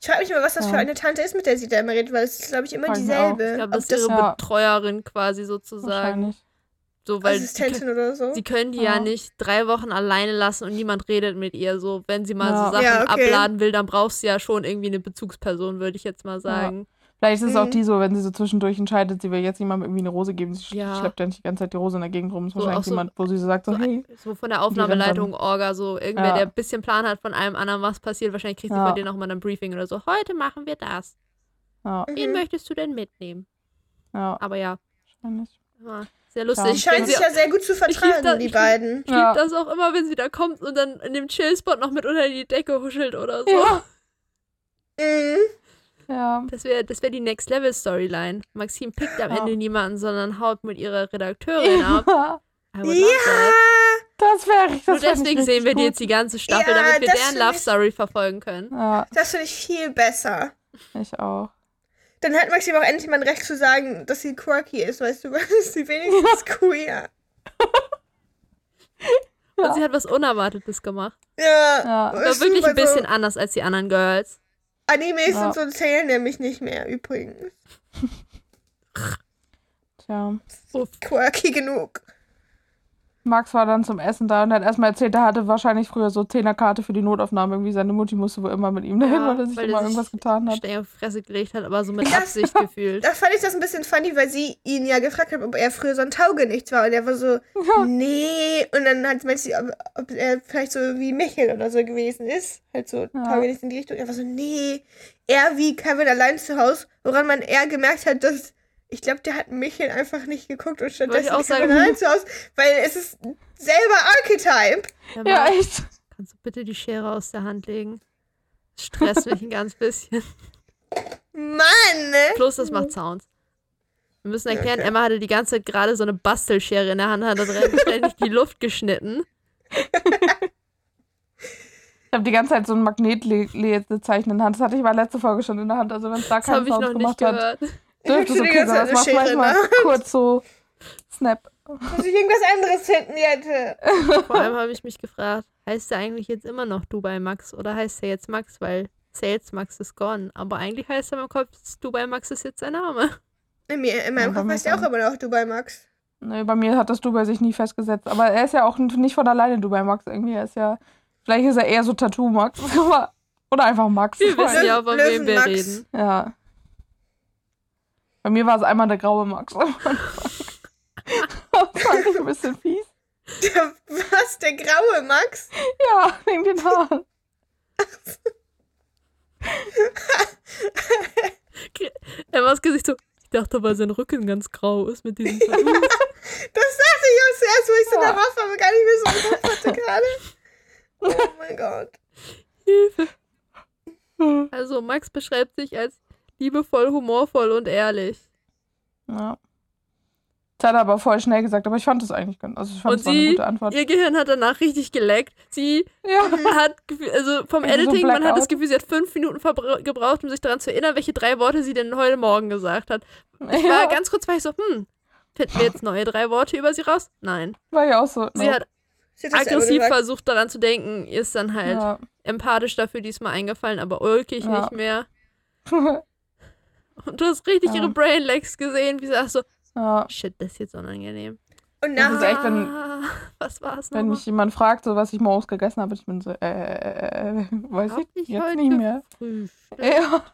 Ich frage mich mal, was das Ja. für eine Tante ist, mit der sie da immer redet, weil es ist, glaube ich, immer dieselbe. Ich glaube, das ist ihre Ja. Betreuerin quasi sozusagen. Wahrscheinlich. So, weil sie, Assistentin oder so. sie können die ja. Ja. nicht drei Wochen alleine lassen und niemand redet mit ihr. So, wenn sie mal Ja. so Sachen Ja, okay. abladen will, dann brauchst du ja schon irgendwie eine Bezugsperson, würde ich jetzt mal sagen. Vielleicht ist es auch Mhm. die so, wenn sie so zwischendurch entscheidet, sie will jetzt jemandem irgendwie eine Rose geben. Sie Ja. schleppt ja nicht die ganze Zeit die Rose in der Gegend rum. Ist So, wahrscheinlich auch so- jemand, wo sie so sagt, so, so hey. So von der Aufnahmeleitung, Orga, so irgendwer, Ja. der ein bisschen Plan hat von allem anderen, was passiert. Wahrscheinlich kriegst du Ja. von denen auch mal ein Briefing oder so. Heute machen wir das. Ja, Wen Mhm. möchtest du denn mitnehmen? ja, Aber ja, wahrscheinlich. ja sehr lustig. Die scheinen sich sie- ja sehr gut zu vertragen, da- die ich- beiden. Ich Ja. das auch immer, wenn sie da kommt und dann in dem Chill-Spot noch mit unter die Decke huschelt oder so. Ja. Mhm. Ja. Das wäre das wär die Next-Level-Storyline. Maxim pickt am Ja. Ende niemanden, sondern haut mit ihrer Redakteurin ab. ja. Love Ja. Das wäre Nur wär nicht deswegen sehen richtig wir die gut. jetzt die ganze Staffel, Ja, damit wir deren Love ich- Story verfolgen können. Ja, das finde ich viel besser. ich auch. Dann hat Maxim auch endlich mal ein Recht zu sagen, dass sie quirky ist, weißt du, weil sie wenigstens queer. Ja. Und sie hat was Unerwartetes gemacht. Ja. Ja. War wirklich ein super so- bisschen anders als die anderen Girls. Animes Ja. und so zählen nämlich nicht mehr, übrigens. Tja. Quirky genug. Max war dann zum Essen da und hat erstmal erzählt, er hatte wahrscheinlich früher so Zehnerkarte für die Notaufnahme. Irgendwie seine Mutti musste wohl immer mit ihm dahin, Ja, weil er sich weil er immer sich irgendwas getan hat. Stein auf die Fresse gelegt hat, aber so mit Das- Absicht gefühlt. Da fand ich das ein bisschen funny, weil sie ihn ja gefragt hat, ob er früher so ein Taugenichts war. Und er war so, Ja. nee. Und dann hat meinte sie, ob, ob er vielleicht so wie Michel oder so gewesen ist. Halt so Ja. Taugenichts in die Richtung. Er war so, nee. Er wie Kevin allein zu Hause. Woran man eher gemerkt hat, dass. Ich glaube, der hat Michel einfach nicht geguckt und stattdessen auch sagen. allein zu Hause. Weil es ist selber Archetype. Ja, Ja, echt. kannst du bitte die Schere aus der Hand legen? Das stresst mich ein ganz bisschen. Mann! ne? Plus, das macht Sounds. Wir müssen erklären, Okay. Emma hatte die ganze Zeit gerade so eine Bastelschere in der Hand, hat da ständig die Luft geschnitten. Ich habe die ganze Zeit so ein Magnetlezeichen in der Hand. Das hatte ich mal letzte Folge schon in der Hand. Also wenn es da Das habe keinen ich Sound noch nicht gemacht hat, gehört. dürfte hab die okay Das macht manchmal kurz so Snap. Dass ich irgendwas anderes finden hätte. Vor allem habe ich mich gefragt, heißt der eigentlich jetzt immer noch Dubai Max oder heißt er jetzt Max, weil Sales Max ist gone. Aber eigentlich heißt er im Kopf, Dubai Max ist jetzt sein Name. In, mir, in meinem Ja, Kopf heißt er auch immer noch Dubai Max. Nee, bei mir hat das Dubai sich nie festgesetzt. Aber er ist ja auch nicht von alleine Dubai Max irgendwie. Er ist ja. Vielleicht ist er eher so Tattoo Max. Oder einfach Max. Wir wissen ja, von wem wir reden. Ja. Bei mir war es einmal der graue Max. das war eigentlich ein bisschen fies. Der, was? Der graue Max? Ja, wegen den Haaren. Emmas Gesicht so, ich dachte, weil sein Rücken ganz grau ist mit diesem Tattoo. Das dachte ich auch zuerst, wo ich so Ja. darauf aber gar nicht mehr so im Kopf hatte gerade. Oh mein Gott. Hilfe. Also Max beschreibt sich als liebevoll, humorvoll und ehrlich. Ja. Das hat er aber voll schnell gesagt, aber ich fand es eigentlich ganz. Also ich fand Und es war eine sie, gute Antwort. ihr Gehirn hat danach richtig geleckt. Sie Ja. hat, also vom Also so Editing, man hat das Gefühl, sie hat fünf Minuten gebraucht, um sich daran zu erinnern, welche drei Worte sie denn heute Morgen gesagt hat. Ich war ja. ganz kurz, war ich so, hm, finden wir jetzt neue drei Worte über sie raus? Nein. War ja auch so. Sie no. hat Sie hat das selber aggressiv versucht daran zu denken, ihr ist dann halt Ja. empathisch dafür diesmal eingefallen, aber ulkig Ja. nicht mehr. Und du hast richtig Ja. ihre Brainlegs gesehen, wie sie sagt so, ja. shit, das ist jetzt unangenehm. Und Das nach, ist echt, wenn- Ah, was war es Wenn mich jemand fragt, so was ich morgens gegessen habe, ich bin so, äh, äh, äh, weiß Hab ich ich jetzt heute nicht mehr. Ja.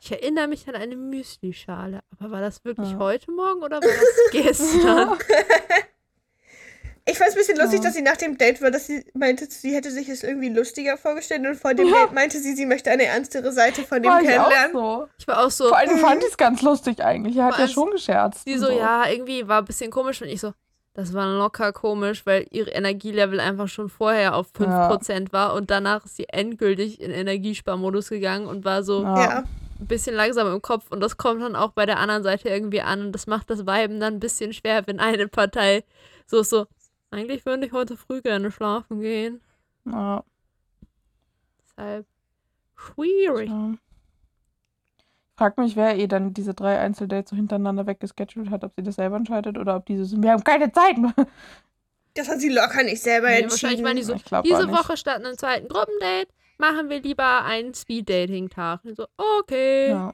Ich erinnere mich an eine Müslischale, aber war das wirklich Ja. heute Morgen oder war das gestern? ich fand es ein bisschen lustig, Ja. dass sie nach dem Date war, dass sie meinte, sie hätte sich es irgendwie lustiger vorgestellt und vor dem Date meinte sie, sie möchte eine ernstere Seite von dem War ich auch kennenlernen. so. Ich war auch so, Vor allem fand ich es ganz lustig eigentlich. Er hat ja schon gescherzt. die und so, ja, irgendwie war ein bisschen komisch und ich so, das war locker komisch, weil ihre Energielevel einfach schon vorher auf 5% war und danach ist sie endgültig in Energiesparmodus gegangen und war so Ja. Ja. ein bisschen langsam im Kopf und das kommt dann auch bei der anderen Seite irgendwie an und das macht das Weiben dann ein bisschen schwer, wenn eine Partei so ist so, eigentlich würde ich heute früh gerne schlafen gehen. Ja, Deshalb schwierig. ja. Frag mich, wer eh dann diese drei Einzeldates so hintereinander weggeschedult hat, ob sie das selber entscheidet oder ob diese sind, wir haben keine Zeit. Das hat sie locker nicht selber Nee, wahrscheinlich entschieden. waren die so, diese. Woche statt einem zweiten Gruppendate machen wir lieber einen Speed-Dating-Tag. So, okay. Ja.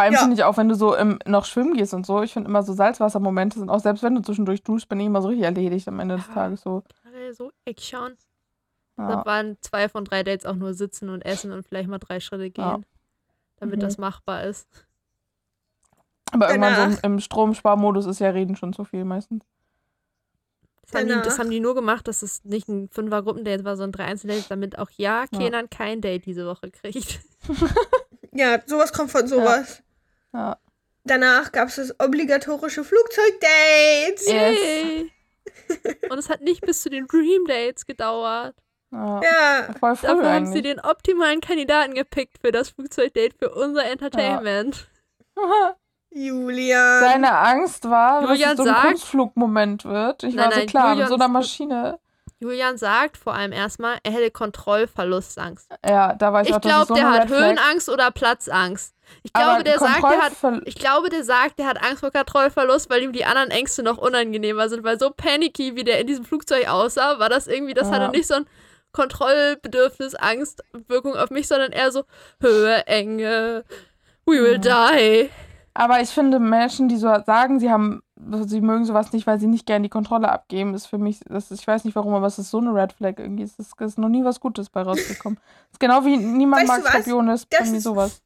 Vor allem Ja. finde ich auch, wenn du so im, noch schwimmen gehst und so, ich finde immer so Salzwassermomente sind auch, selbst wenn du zwischendurch duschst, bin ich immer so richtig erledigt am Ende des Ja. Tages so. So, Action. Ja. Da waren zwei von drei Dates auch nur sitzen und essen und vielleicht mal drei Schritte gehen. Ja. Damit Mhm. das machbar ist. Aber irgendwann so im, Danach- im Stromsparmodus ist ja Reden schon zu viel meistens. Das haben, die, das Danach- haben die nur gemacht, dass es nicht ein fünfer Gruppendate war, sondern drei Einzeldates, damit auch ja Kenan kein Date diese Woche kriegt. Ja, sowas kommt von sowas. Ja. Danach gab es das obligatorische Flugzeugdate. Yes. Yay. Und es hat nicht bis zu den Dream Dates gedauert. Ja. Ja, Voll früh Dafür haben sie den optimalen Kandidaten gepickt für das Flugzeugdate für unser Entertainment. Julian. Seine Angst war, Julian dass es so ein sagt- Kunstflugmoment wird. Ich Nein, war so nein, klar, mit Julian- so einer Maschine. Julian sagt vor allem erstmal, er hätte Kontrollverlustangst. Ja, da war ich, Ich auch, das glaube, der hat. Höhenangst oder Platzangst. Ich Aber glaube, der sagt, der hat Ich glaube, der sagt, der hat Angst vor Kontrollverlust, weil ihm die anderen Ängste noch unangenehmer sind, weil so panicky, wie der in diesem Flugzeug aussah, war das irgendwie, das Ja. hatte nicht so ein Kontrollbedürfnis, Angst, Wirkung auf mich, sondern eher so Höhe, Enge, we will die. Aber ich finde, Menschen, die so sagen, sie haben, sie mögen sowas nicht, weil sie nicht gerne die Kontrolle abgeben, ist für mich, das ist, ich weiß nicht warum, aber es ist so eine Red Flag irgendwie. Es ist, ist noch nie was Gutes bei rausgekommen. Es ist genau wie niemand Weißt mag? Skorpione, ist Das bei mir ist- sowas.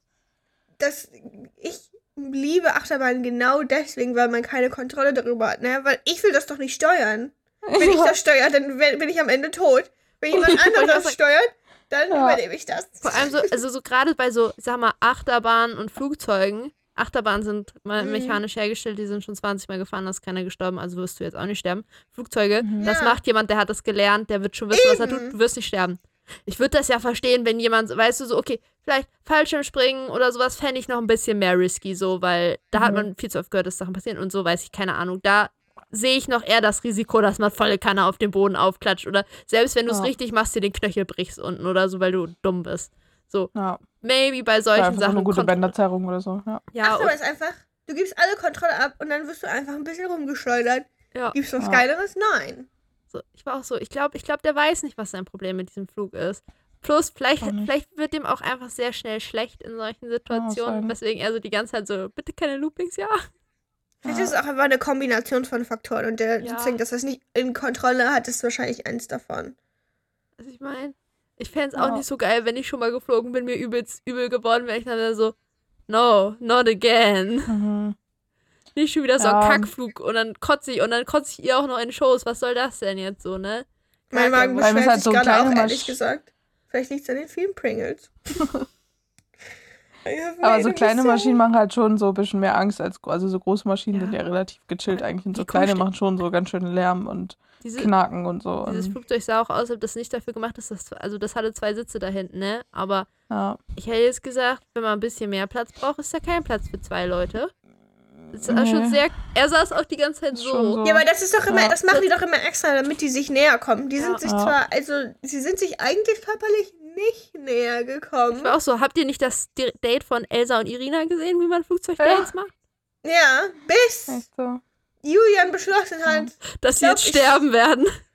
Das, ich liebe Achterbahn genau deswegen, weil man keine Kontrolle darüber hat, ne? Weil ich will das doch nicht steuern. Wenn ich das steuere, dann bin ich am Ende tot. Wenn jemand anderes sagen- steuert, dann Ja. überlebe ich das. Vor allem so, also so gerade bei so, ich sag mal, Achterbahnen und Flugzeugen. Achterbahnen sind mal Mhm. mechanisch hergestellt, die sind schon 20 Mal gefahren, da ist keiner gestorben, also wirst du jetzt auch nicht sterben. Flugzeuge, Mhm. das Ja. macht jemand, der hat das gelernt, der wird schon wissen, was er Eben. tut, du wirst nicht sterben. Ich würde das ja verstehen, wenn jemand, weißt du, so, okay, vielleicht Fallschirmspringen oder sowas fände ich noch ein bisschen mehr risky, so, weil da hat Mhm. man viel zu oft gehört, dass Sachen passieren und so, weiß ich, keine Ahnung. Da sehe ich noch eher das Risiko, dass man volle Kanne auf den Boden aufklatscht oder selbst wenn du es Ja. richtig machst, dir den Knöchel brichst unten oder so, weil du dumm bist. So, Ja, maybe bei ja solchen so Sachen. eine gute kommt- Bänderzerrung oder so. Ja. Ja, Achterbahn und, ist einfach, du gibst alle Kontrolle ab und dann wirst du einfach ein bisschen rumgeschleudert. ja. Gibst du was Ja. Geileres? Nein. So, ich war auch so, ich glaube, ich glaub, der weiß nicht, was sein Problem mit diesem Flug ist. Plus, vielleicht, vielleicht wird dem auch einfach sehr schnell schlecht in solchen Situationen, sein. weswegen er so die ganze Zeit so, bitte keine Loopings, ja. Vielleicht Ja. ist es auch einfach eine Kombination von Faktoren und der Ja. sozusagen, dass er es nicht in Kontrolle hat, ist wahrscheinlich eins davon. Also ich meine, ich fände es Ja. auch nicht so geil, wenn ich schon mal geflogen bin, mir übelst übel geworden wäre. Ich dann wäre so, no, not again. Mhm. Nicht schon wieder so Ja. ein Kackflug und dann kotze ich und dann kotze ich ihr auch noch in Shows. Was soll das denn jetzt so, ne? Mein Magen beschwert halt sich so gerade auch, ehrlich gesagt. Vielleicht liegt es an den vielen Pringles. Aber so kleine Maschinen machen halt schon so ein bisschen mehr Angst als also so große Maschinen Ja. sind ja relativ gechillt eigentlich und so Wie kleine machen schon so ganz schön Lärm und Diese, Knacken und so. dieses Und, Flugzeug sah auch aus, als ob das nicht dafür gemacht ist. Dass, also das hatte zwei Sitze da hinten, ne? Aber ja. ich hätte jetzt gesagt, wenn man ein bisschen mehr Platz braucht, ist da kein Platz für zwei Leute. War Nee. schon sehr. Er saß auch die ganze Zeit so. so. Ja, aber das ist doch immer, Ja. das machen die doch immer extra, damit die sich näher kommen. Die sind Ja. sich Ja. zwar, also sie sind sich eigentlich körperlich nicht näher gekommen. Ich war auch so, habt ihr nicht das Date von Elsa und Irina gesehen, wie man Flugzeugdates macht? Ja, bis so. Julian beschlossen hat, Dass sie glaub, jetzt ich- sterben werden.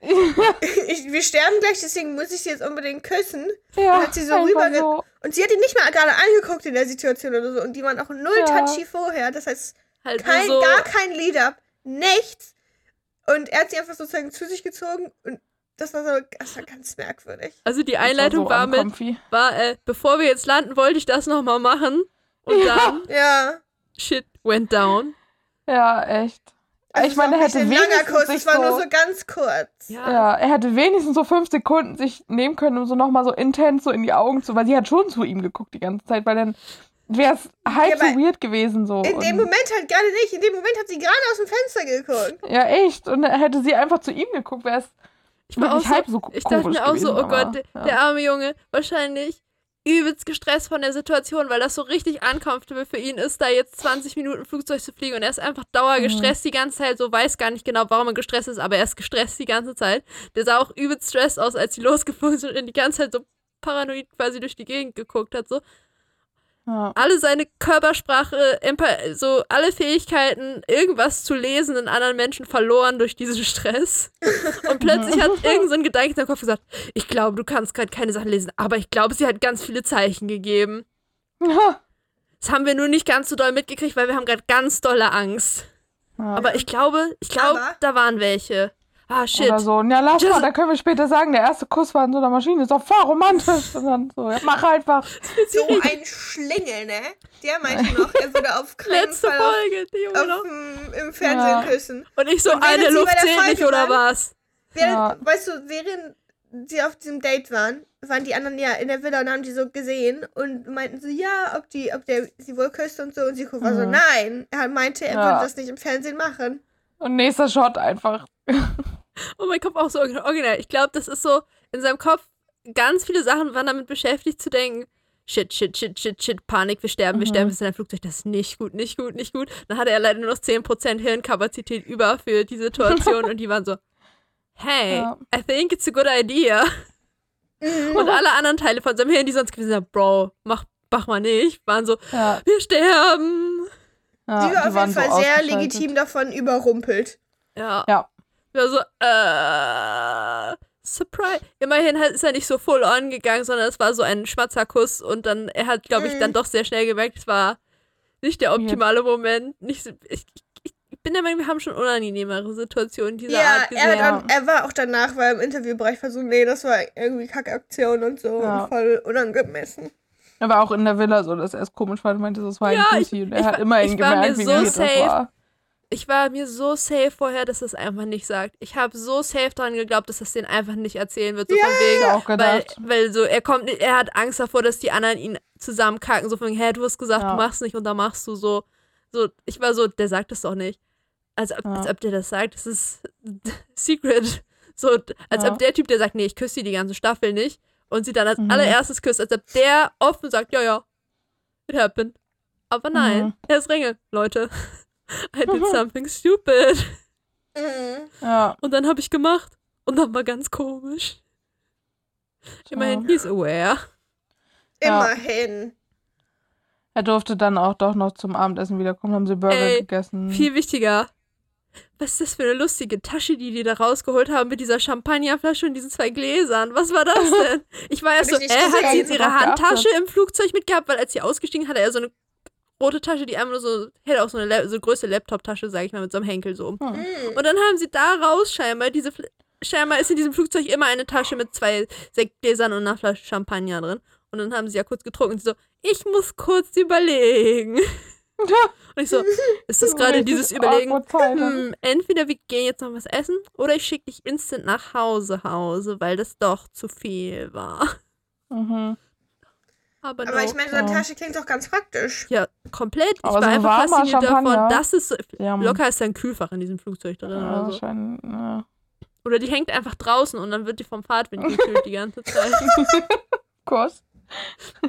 ich, wir sterben gleich, deswegen muss ich sie jetzt unbedingt küssen. Ja, hat sie so rüberge- so. Und sie hat ihn nicht mal gerade angeguckt in der Situation oder so. Und die waren auch null Ja. touchy vorher. Das heißt, Halt kein, so. gar kein Lead-up. Nichts. Und er hat sie einfach sozusagen zu sich gezogen. Und das war so, das war ganz merkwürdig. Also die Das Einleitung so war mit, war, äh, bevor wir jetzt landen, wollte ich das nochmal machen. Und Ja. dann, Ja. shit went down. Ja, echt. Also ich war meine, er hätte wenigstens Kuss, sich es war so, nur so ganz kurz. Ja. ja, er hätte wenigstens so fünf Sekunden sich nehmen können, um so nochmal so intens so in die Augen zu, weil sie hat schon zu ihm geguckt die ganze Zeit, weil dann wäre es halb Ja, so weird gewesen so. In dem Moment halt gerade nicht. In dem Moment hat sie gerade aus dem Fenster geguckt. ja, echt. Und hätte sie einfach zu ihm geguckt, wäre es Ich war auch wirklich so, halb so ich dachte mir auch so, gewesen, oh aber, Gott, der, ja. der arme Junge, wahrscheinlich übelst gestresst von der Situation, weil das so richtig uncomfortable für ihn ist, da jetzt 20 Minuten Flugzeug zu fliegen und er ist einfach Mhm. dauergestresst die ganze Zeit, so weiß gar nicht genau, warum er gestresst ist, aber er ist gestresst die ganze Zeit. Der sah auch übelst stressed aus, als sie losgeflogen sind und die ganze Zeit so paranoid quasi durch die Gegend geguckt hat, so. Ja. alle seine Körpersprache, so alle Fähigkeiten, irgendwas zu lesen in anderen Menschen verloren durch diesen Stress. Und plötzlich hat irgend so ein Gedanke in seinem Kopf gesagt, ich glaube, du kannst gerade keine Sachen lesen, aber ich glaube, sie hat ganz viele Zeichen gegeben. Ja. Das haben wir nur nicht ganz so doll mitgekriegt, weil wir haben gerade ganz dolle Angst. Ja. Aber ich glaube, ich glaube, da waren welche. Ah, shit. Oder so. Und ja, lass Just- mal, da können wir später sagen, der erste Kuss war in so einer Maschine. Ist doch voll romantisch. Und dann so, ja, mach einfach. So ein Schlingel, ne? Der meinte noch, er würde auf keinen Letzte Fall auf, Folge, die Junge noch. auf, dem- im Fernsehen Ja. küssen. Und ich so, Und eine Luft zählt nicht, oder was? Während, Ja. Weißt du, während sie auf diesem Date waren, waren die anderen ja in der Villa und haben die so gesehen und meinten so, ja, ob die, ob der sie wohl küsst und so. Und sie war so, Mhm. nein. Er meinte, er Ja. würde das nicht im Fernsehen machen. Und nächster Shot einfach. Und mein Kopf auch so original. Ich glaube, das ist so in seinem Kopf ganz viele Sachen waren damit beschäftigt zu denken. Shit, shit, shit, shit, shit, Panik, wir sterben, wir Mhm. sterben, wir sind ein Flugzeug, das ist nicht gut, nicht gut, nicht gut. Dann hatte er leider nur noch 10% Hirnkapazität über für die Situation und die waren so, hey, Ja. I think it's a good idea. Mhm. Und alle anderen Teile von seinem Hirn, die sonst gewesen sind, Bro, mach, mach mal nicht, waren so, Ja, wir sterben. ja, die war auf jeden so Fall sehr ausgeschaltet. legitim davon überrumpelt. Ja. Ja. Ja, so, äh, Surprise. Immerhin hat- ist er nicht so full on gegangen, sondern es war so ein Schmatzerkuss und dann, er hat, glaube ich, Mhm. dann doch sehr schnell gemerkt, es war nicht der optimale Moment. Nicht so, ich, ich, bin der Meinung, wir haben schon unangenehmere Situationen dieser Ja, Art er, gesehen. hat, dann- er war auch danach, weil im Interviewbereich war so, nee, das war irgendwie Kackaktion und so Ja. und voll unangemessen. Er war auch in der Villa so, dass er es komisch fand. meinte, das war Ja, ein ich- Pussy. Und ich er hat war- immerhin ich war mir gemerkt, wie so das safe. war. Ich war mir so safe vorher, dass es einfach nicht sagt. Ich habe so safe daran geglaubt, dass das den einfach nicht erzählen wird. So von wegen, Weil, gedacht. weil so, er kommt, er hat Angst davor, dass die anderen ihn zusammenkacken. So von, hä, du hast gesagt, Ja. du machst nicht und dann machst du so. So, ich war so, der sagt es doch nicht. Als ob, Ja. als ob der das sagt, das ist Secret. So, als Ja. ob der Typ, der sagt, nee, ich küsse sie die ganze Staffel nicht und sie dann als Mhm. allererstes küsst, als ob der offen sagt, ja, ja, it happened. Aber nein, Mhm. er ist Ringe, Leute. I did something stupid. Mhm. Ja. Und dann habe ich gemacht. Und dann war ganz komisch. Immerhin, he's aware. Ja. Immerhin. Er durfte dann auch doch noch zum Abendessen wiederkommen, haben sie Burger Ey, gegessen. Viel wichtiger. Was ist das für eine lustige Tasche, die die da rausgeholt haben mit dieser Champagnerflasche und diesen zwei Gläsern? Was war das denn? Ich war erst Hab so, äh, hat sie jetzt ihre. Handtasche im Flugzeug mitgehabt? Weil als sie ausgestiegen hatte er so eine rote Tasche, die einfach nur so, hätte auch so eine, La- so eine größte Laptop-Tasche, sag ich mal, mit so einem Henkel so um. Hm. Mhm. Und dann haben sie da raus scheinbar, diese, Fl- scheinbar ist in diesem Flugzeug immer eine Tasche mit zwei Sektgläsern und einer Flasche Champagner drin. Und dann haben sie ja kurz getrunken und sie so, ich muss kurz überlegen. Und ich so, ist das gerade dieses Überlegen? Hm, entweder wir gehen jetzt noch was essen oder ich schicke dich instant nach Hause, Hause, weil das doch zu viel war. Mhm. Aber, Aber no. ich meine, so eine Ja. Tasche klingt doch ganz praktisch. ja, komplett. Ich Aber war so einfach fasziniert davon, Champagner. dass es so, Ja, locker ist da ein Kühlfach in diesem Flugzeug drin ja, oder so. ja. Oder die hängt einfach draußen und dann wird die vom Fahrtwind gekühlt die ganze Zeit. Kurs.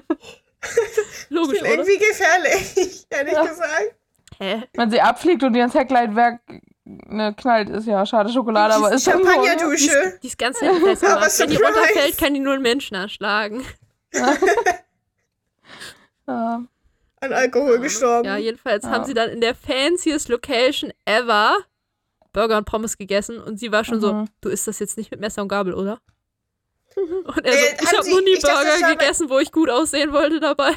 Logisch, Klingt oder? irgendwie gefährlich, ehrlich Ja. gesagt. Hä? Wenn sie abfliegt und ihr ins Heckleitwerk ne, knallt, ist ja schade Schokolade, aber ist ne? Die Champagnerdusche. ist, die ist ganz. Aber Wenn die runterfällt, kann die nur einen Menschen erschlagen. Ja. An Alkohol gestorben. Ja, jedenfalls Ja. haben sie dann in der fanciest Location ever Burger und Pommes gegessen und sie war schon so, Mhm. du isst das jetzt nicht mit Messer und Gabel, oder? Und er Äh, so, ich habe noch nie dachte, Burger bei- gegessen, wo ich gut aussehen wollte dabei.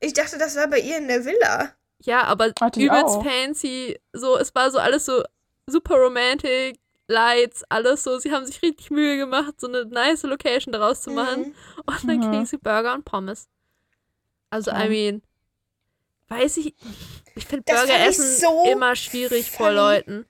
Ich dachte, das war bei ihr in der Villa. Ja, aber Hatte übelst auch. fancy. So, es war so alles so super romantic, Lights, alles so. Sie haben sich richtig Mühe gemacht, so eine nice Location daraus zu machen. Mhm. Und dann Mhm. kriegen sie Burger und Pommes. Also, Ja. I mean, weiß ich. Ich finde Burger essen so immer schwierig vor. Leuten.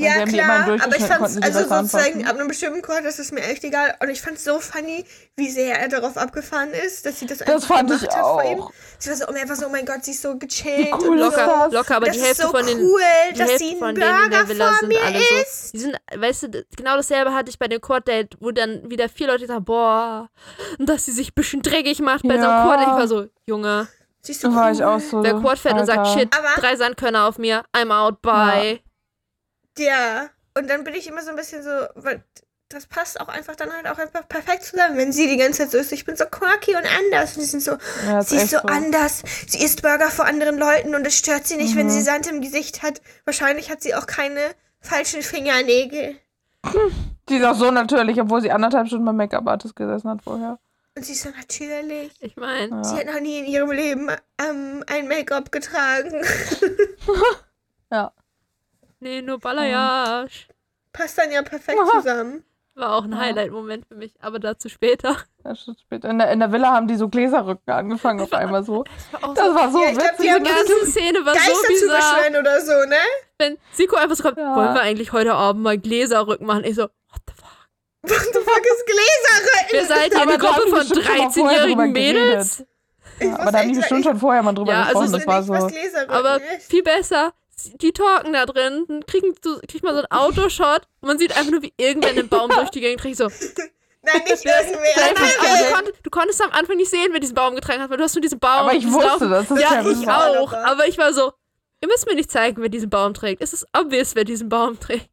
Ja, klar, aber ich fand's, also sozusagen, ab einem bestimmten Grad ist es mir echt egal. Und ich fand's so funny, wie sehr er darauf abgefahren ist, dass sie das Das einfach fand gemacht ich hat vor ihm. auch. Sie war so, oh, einfach so, oh mein Gott, sie ist so gechillt. Wie cool und ist so. Locker, das? locker, aber das die ist Hälfte so von den. cool, die dass Hälfte sie einen von denen in Burger der Villa vor sind mir alle so. isst. Die sind, weißt du, genau dasselbe hatte ich bei dem Court-Date, wo dann wieder vier Leute sagen, boah, und dass sie sich ein bisschen dreckig macht bei so einem Ja. Quad. Ich war so, Junge, Sie ist so Da war ich cool. auch so. wer Quad fährt und sagt, shit, Aber- drei Sandkörner auf mir, I'm out, bye. Ja, und dann bin ich immer so ein bisschen so, weil das passt auch einfach dann halt auch einfach perfekt zusammen, wenn sie die ganze Zeit so ist, ich bin so quirky und anders. Und sie sind so, Ja, ist sie ist so anders. Sie isst Burger vor anderen Leuten und es stört sie nicht, wenn Mhm. sie Sand im Gesicht hat. Wahrscheinlich hat sie auch keine falschen Fingernägel. Die ist auch so natürlich, obwohl sie anderthalb Stunden beim Make-up-Artist gesessen hat vorher. Und sie ist so natürlich. Ich meine, Sie Ja. hat noch nie in ihrem Leben ähm, ein Make-up getragen. ja. Nee, nur Balayage. Passt dann ja perfekt zusammen. War auch ein Ja. Highlight-Moment für mich, aber dazu später. Ist später. In der, in der Villa haben die so Gläserrücken angefangen auf einmal so. Das war auch Das so, war so Ja, ich glaub, die haben ganze Szene war so Geister bizarr. oder so, ne? Wenn Siko einfach so kommt, Ja. wollen wir eigentlich heute Abend mal Gläserrücken machen? Ich so, what the fuck? What the fuck ist Gläserrücken? Wir seid hier Aber eine Gruppe von bestimmt schon mal vorher drüber 13-jährigen Mädels. Ja, aber wusste da haben die bestimmt schon vorher mal drüber Ja, also gesprochen. es das war nicht, so. Aber viel besser, die talken da drin, dann kriegen, kriegt man so einen Autoshot und man sieht einfach nur, wie irgendwer einen Baum durch die Gegend trägt. So. Nein, nicht irgendwer. Nein, du, nein. konnt, du konntest am Anfang nicht sehen, wer diesen Baum getragen hat, weil du hast nur diesen Baum. Aber ich wusste, Laufen- dass das Ja, Kevin ich auch. Aber ich war so, ihr müsst mir nicht zeigen, wer diesen Baum trägt. Es ist obvious, wer diesen Baum trägt.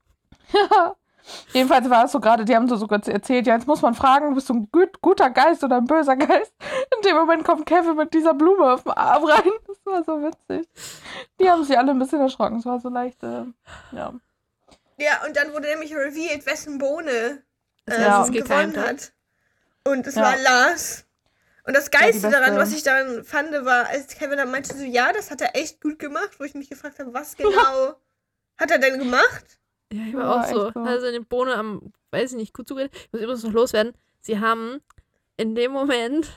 Jedenfalls war es so gerade, die haben so sogar erzählt, ja, jetzt muss man fragen, bist du ein gut, guter Geist oder ein böser Geist? In dem Moment kommt Kevin mit dieser Blume auf dem Arm rein. Das war so witzig. Die haben sich alle ein bisschen erschrocken. Es war so leicht, äh, ja. Ja, und dann wurde nämlich revealed, wessen Bohne äh, Ja. gewonnen Gekeimt hat. Und es Ja. war Lars. Und das Geilste daran, beste. was ich daran fand, war, als Kevin dann meinte so, ja, das hat er echt gut gemacht, wo ich mich gefragt habe, was genau hat er denn gemacht? Ja, ich Ja, war auch echt so. so. Also die Bohne am, weiß ich nicht, gut zugeredet. Ich muss übrigens noch loswerden. Sie haben in dem Moment,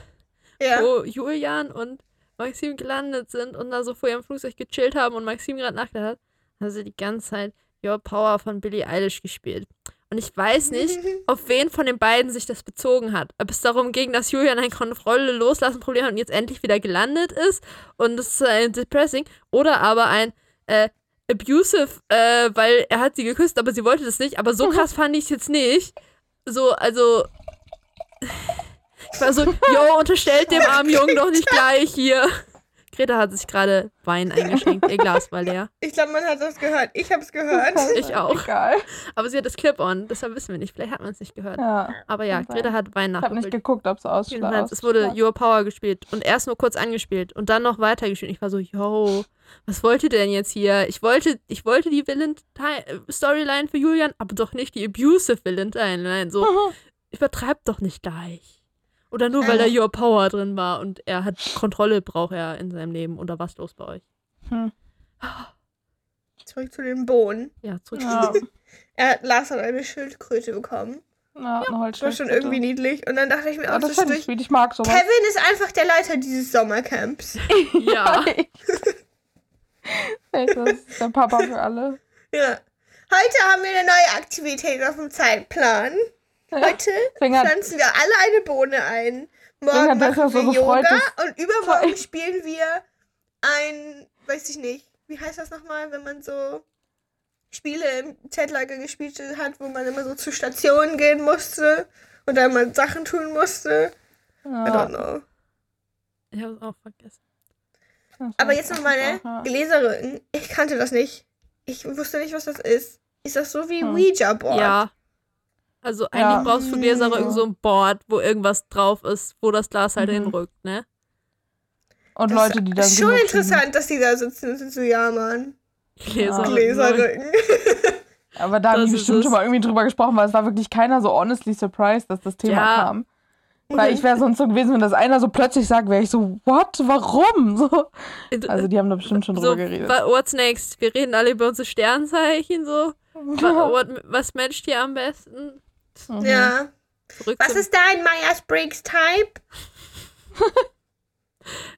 Ja. wo Julian und Maxim gelandet sind und da so vor ihrem Flugzeug gechillt haben und Maxim gerade nachgedacht hat, haben sie die ganze Zeit Your Power von Billie Eilish gespielt. Und ich weiß nicht, auf wen von den beiden sich das bezogen hat. Ob es darum ging, dass Julian ein Kontrolle loslassen Problem hat und jetzt endlich wieder gelandet ist und das ist äh, depressing. Oder aber ein äh, abusive, äh, weil er hat sie geküsst, aber sie wollte das nicht. Aber so krass fand ich es jetzt nicht. So, also. Ich war so, yo, unterstellt dem armen Jungen doch nicht gleich hier. Greta hat sich gerade Wein eingeschenkt. Ihr Glas war leer. Ich glaube, man hat das gehört. Ich habe es gehört. Ich auch. Egal. Aber sie hat das Clip-on, deshalb wissen wir nicht. Vielleicht hat man es nicht gehört. Ja. Aber ja. Greta hat Wein Ich habe nicht nachgeholt. geguckt, ob es ausschlägt. Es wurde Your Power gespielt und erst nur kurz angespielt und dann noch weiter gespielt. Ich war so, yo, was wollt ihr denn jetzt hier? Ich wollte, ich wollte die Villain-Storyline für Julian, aber doch nicht die abusive Villain-Storyline. So, übertreibt doch nicht gleich. Oder nur, weil da Ähm. Your Power drin war und er hat Kontrolle, braucht er in seinem Leben. Oder was los bei euch? Zurück zu den Bohnen. Ja, zurück. Ja, Er hat Lars hat eine Schildkröte bekommen. ja, eine Das war schon irgendwie niedlich. Und dann dachte ich mir Ja, auch das so finde ich. Ich mag sowas. Kevin ist einfach der Leiter dieses Sommercamps. Ja. Echt, das ist der Papa für alle. Ja. Heute haben wir eine neue Aktivität auf dem Zeitplan. Heute hat, pflanzen wir alle eine Bohne ein. Morgen machen so wir gefreut, Yoga und übermorgen spielen wir ein, weiß ich nicht, wie heißt das nochmal, wenn man so Spiele im Zeltlager gespielt hat, wo man immer so zu Stationen gehen musste und dann mal Sachen tun musste. I don't know. Ich habe es auch vergessen. Aber jetzt noch meine. Gläserrücken. Ich kannte das nicht. Ich wusste nicht, was das ist. Ist das so wie Hm. Ouija Board? Ja. Also eigentlich Ja. brauchst du für Gläserrücken so ein Board, wo irgendwas drauf ist, wo das Glas halt Mhm. hinrückt, ne? Und Das Leute, die dann ist schon interessant, dass die da sitzen und sind so, ja, Mann. Gläserrücken. Gläserrücken. Aber da haben Das die ist bestimmt es. schon mal irgendwie drüber gesprochen, weil es war wirklich keiner so honestly surprised, dass das Thema Ja. kam. Weil ich wäre sonst so gewesen, wenn das einer so plötzlich sagt, wäre ich so, what, warum? So. Also die haben da bestimmt schon drüber so, geredet. wa- what's next? Wir reden alle über unsere Sternzeichen, so. Was matcht dir am besten? Mhm. Ja. Zurück Was ist dein Myers-Briggs-Type?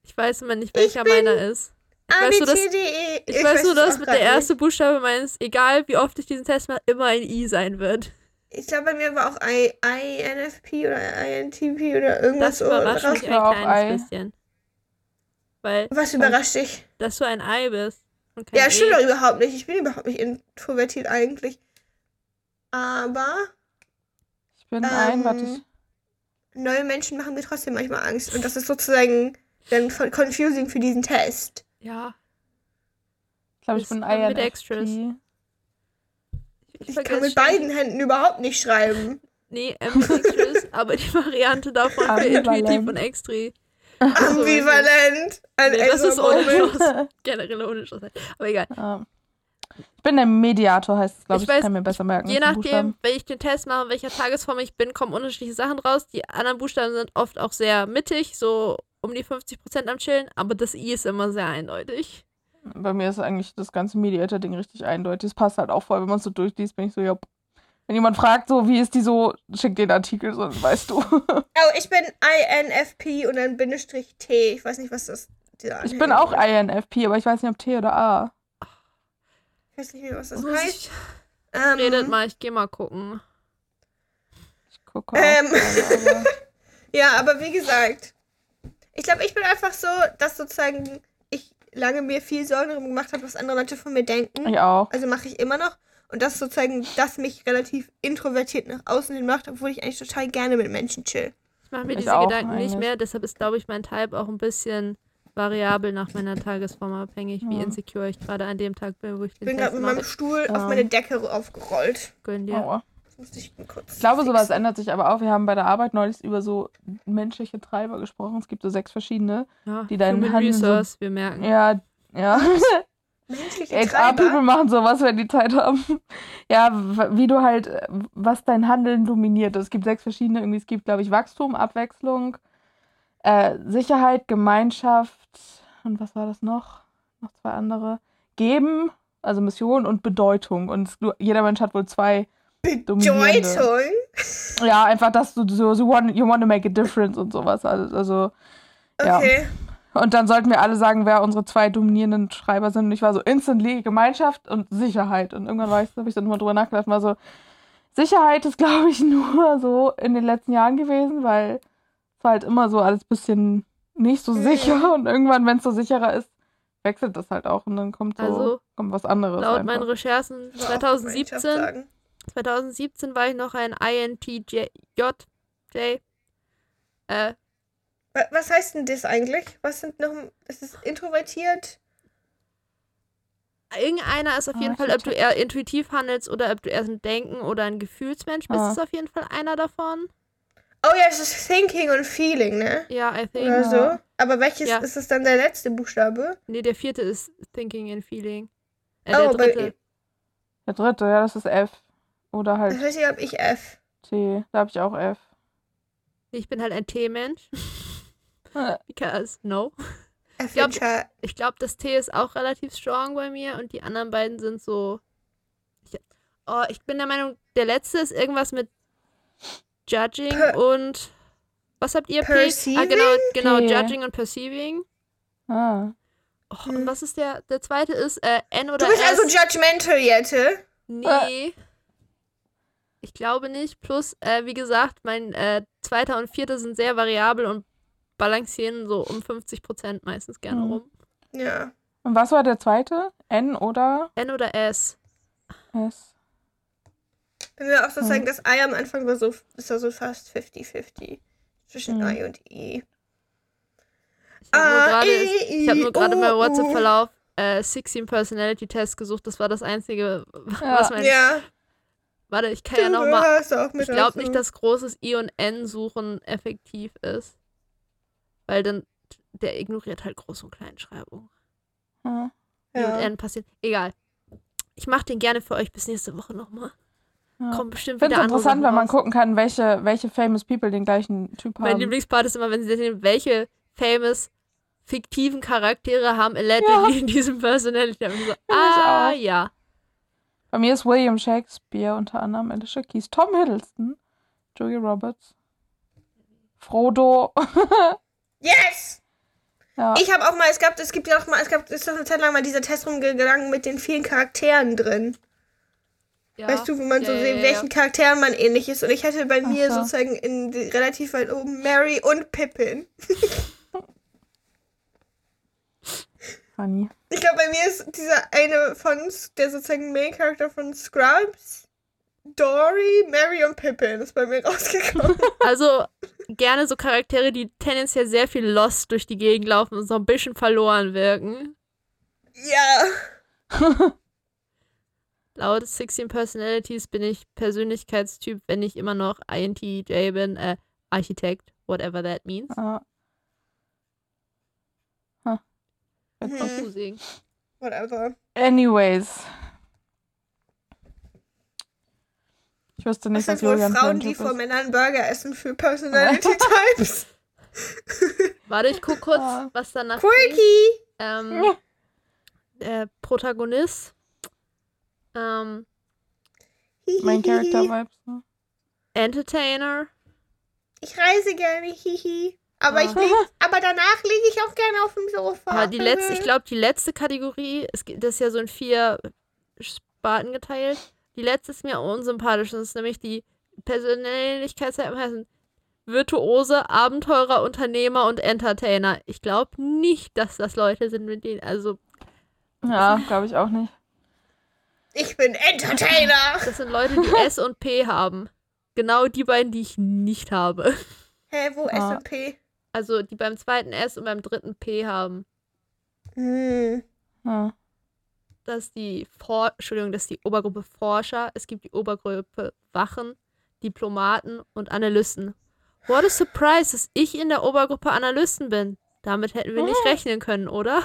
Ich weiß immer nicht, welcher meiner ist. A, weißt B, du, das- C, D, E. Ich, weiß nur, dass mit der erste Buchstabe meines, egal wie oft ich diesen Test mache, immer ein I sein wird. Ich glaube, bei mir war auch I, INFP oder INTP oder irgendwas Das überrascht mich ein Ei. kleines bisschen. Weil, Was überrascht dich? dass du ein Ei bist. Ja, E. stimmt doch überhaupt nicht. Ich bin überhaupt nicht introvertiert eigentlich. Aber Ich bin ein, Ähm, warte, ich, neue Menschen machen mir trotzdem manchmal Angst. Und das ist sozusagen dann von- confusing für diesen Test. Ja, ich glaube, ich bin mit Extras. Ich, Ich kann mit beiden Händen überhaupt nicht schreiben. Nee, ambidextrous, aber die Variante davon für intuitiv und extri. Ambivalent. Ein Nee, das extra ist Moment. unschloss. Generell unschloss. Aber egal. Ja. Ich bin der Mediator, heißt es, glaube Ich ich. weiß, kann mir besser merken. Je nachdem, Buchstaben. wenn ich den Test mache, in welcher Tagesform ich bin, kommen unterschiedliche Sachen raus. Die anderen Buchstaben sind oft auch sehr mittig, so um die 50% am Chillen, aber das I ist immer sehr eindeutig. Bei mir ist eigentlich das ganze Mediator-Ding richtig eindeutig. Es passt halt auch voll, wenn man es so durchliest, bin ich so, ja. Wenn jemand fragt, so, wie ist die so, schick den Artikel, so, dann weißt du. Oh, ich bin INFP und dann Bindestrich T. Ich weiß nicht, was das Ich bin auch. INFP, aber ich weiß nicht, ob T oder A. Ich weiß nicht mehr, was das Muss heißt. ich, Ähm, redet mal, ich geh mal gucken. Ich gucke auch Ähm. gerade, aber Ja, aber wie gesagt, ich glaube, ich bin einfach so, dass sozusagen ich lange mir viel Sorgen darum gemacht habe, was andere Leute von mir denken. ich auch. Also mache ich immer noch. Und das sozusagen, das mich relativ introvertiert nach außen hin macht, obwohl ich eigentlich total gerne mit Menschen chill. Ich mache mir Ich diese Gedanken nicht eigentlich. mehr, deshalb ist, glaube ich, mein Type auch ein bisschen variabel nach meiner Tagesform abhängig, wie Ja. insecure ich gerade an dem Tag bin, wo ich Ich den bin gerade mit meinem. Stuhl auf Ja. meine Decke aufgerollt. Gönn dir. Aua. Ich. Ich glaube, sowas ändert sich aber auch. Wir haben bei der Arbeit neulich über so menschliche Treiber gesprochen. Es gibt so sechs verschiedene. Ja, die deinen Human Handeln so- Resource, wir merken. Ja, ja. Menschliche HR-People machen sowas, wenn die Zeit haben. Ja, wie du halt, äh, was dein Handeln dominiert. Es gibt sechs verschiedene. Irgendwie, es gibt, glaube ich, Wachstum, Abwechslung, äh, Sicherheit, Gemeinschaft und was war das noch? Noch zwei andere. Geben, also Mission und Bedeutung. Und jeder Mensch hat wohl zwei. Bedeutung. Ja, einfach, dass du so, so want, you want to make a difference und sowas. Also, also Ja. Okay. Und dann sollten wir alle sagen, wer unsere zwei dominierenden Schreiber sind. Und ich war so instantly Gemeinschaft und Sicherheit. Und irgendwann war ich, habe ich dann mal drüber nachgedacht, war so, Sicherheit ist, glaube ich, nur so in den letzten Jahren gewesen, weil war halt immer so alles bisschen nicht so Mhm. sicher. Und irgendwann, wenn es so sicherer ist, wechselt das halt auch und dann kommt so Also, kommt was anderes. Laut einfach. meinen Recherchen Ich will auch 2017, Gemeinschaft sagen. 2017 war ich noch ein INTJ. J. Äh, Wa- Was heißt denn das eigentlich? Was sind noch. Ist es introvertiert? irgendeiner ist auf Ah, jeden ich Fall, ob du eher intuitiv handelst oder ob du eher ein Denken oder ein Gefühlsmensch bist, Ah. ist auf jeden Fall einer davon. Oh ja, es ist Thinking und Feeling, ne? Ja, I think. Oder so. Aber welches Ja. ist es dann der letzte Buchstabe? Nee, der vierte ist Thinking and Feeling. Äh, Oh, der dritte. Der dritte, ja, das ist F. Oder Ich halt weiß nicht, ob ich F. T. Da habe ich auch F. Ich bin halt ein T-Mensch. Because, no. Glaub-. Ich glaube, das T ist auch relativ strong bei mir und die anderen beiden sind so. Ich, oh, ich bin der Meinung, der letzte ist irgendwas mit Judging Per- und. Was habt ihr? P? Ah, Perceiving? genau, genau, P. Judging und Perceiving. Ah. Oh, Hm. Und was ist der? Der zweite ist äh, N oder Du bist S. also judgmental, Jette. Nee. Ich glaube nicht. Plus, äh, wie gesagt, mein äh, zweiter und vierter sind sehr variabel und balancieren so um 50% meistens gerne Mhm. rum. Ja. Und was war der zweite? N oder N oder S. S? Wenn wir auch so sagen, das I am Anfang war so, ist ja so fast 50-50. Zwischen Hm. I und I. Ich habe nur Ah, gerade ich hab nur gerade I, bei WhatsApp-Verlauf äh, 16 Personality Test gesucht. Das war das einzige, Ja. was mein. Ja, Warte, ich kann du ja nochmal. Ich glaube nicht, dass großes I und N suchen effektiv ist. Weil dann der ignoriert halt Groß- und Kleinschreibung. Hm. I und Ja. N passiert. Egal. ich mache den gerne für euch bis nächste Woche nochmal. Ja. Kommt bestimmt Ich finde wieder interessant, wenn man raus. gucken kann, welche, welche famous people den gleichen Typ Mein haben. Lieblingspart ist immer, wenn sie sehen, welche famous fiktiven Charaktere haben allegedly in diesem Personality. Und so, ah, ja. Bei mir ist William Shakespeare unter anderem Alicia Keys, Tom Hiddleston, Julia Roberts, Frodo. Yes! ja. Ich habe auch mal, es gab, es gibt ja auch mal, es gab, ist doch eine Zeit lang mal dieser Test rumgegangen mit den vielen Charakteren drin. Ja. Weißt du, wo man so Ja, sieht, ja, welchen Charakteren man ähnlich ist. Und ich hatte bei Ach mir so. sozusagen in die- relativ weit oben Mary und Pippin. Funny. Ich glaube, bei mir ist dieser eine von, der sozusagen Main Character von Scrubs, Dory, Mary und Pippin ist bei mir rausgekommen. Also gerne so Charaktere, die tendenziell sehr viel lost durch die Gegend laufen und so ein bisschen verloren wirken. ja. Laut 16 Personalities bin ich Persönlichkeitstyp, wenn ich immer noch INTJ bin, äh, Architekt, whatever that means. Ja. Huh. Hm. Confusing. Whatever. Anyways. Ich wüsste Was nicht, was sind wohl Julian Frauen, die vor. Männern Burger essen für Personality Types? Warte, ich guck kurz, Ah. was danach. Quirky! Ähm, Ja. der Protagonist. Ähm, Mein Character-Vibes. Ne? Entertainer. Ich reise gerne, hihi. Aber, Ah. ich leg, aber danach liege ich auch gerne auf dem Sofa. Aber die letzte, ich glaube, die letzte Kategorie, es gibt das ist ja so in vier Sparten geteilt. Die letzte ist mir unsympathisch. Das ist nämlich die Persönlichkeitsseiten heißen Virtuose, Abenteurer, Unternehmer und Entertainer. Ich glaube nicht, dass das Leute sind, mit denen, also Ja, glaube ich auch nicht. Ich bin Entertainer! das sind Leute, die S und P haben. Genau die beiden, die ich nicht habe. Hä, wo Ah. S&P? Also die beim zweiten S und beim dritten P haben. Hm. Ja. Das ist die For Entschuldigung, das ist die Obergruppe Forscher. Es gibt die Obergruppe Wachen, Diplomaten und Analysten. What a surprise, dass ich in der Obergruppe Analysten bin. Damit hätten wir nicht rechnen können, oder?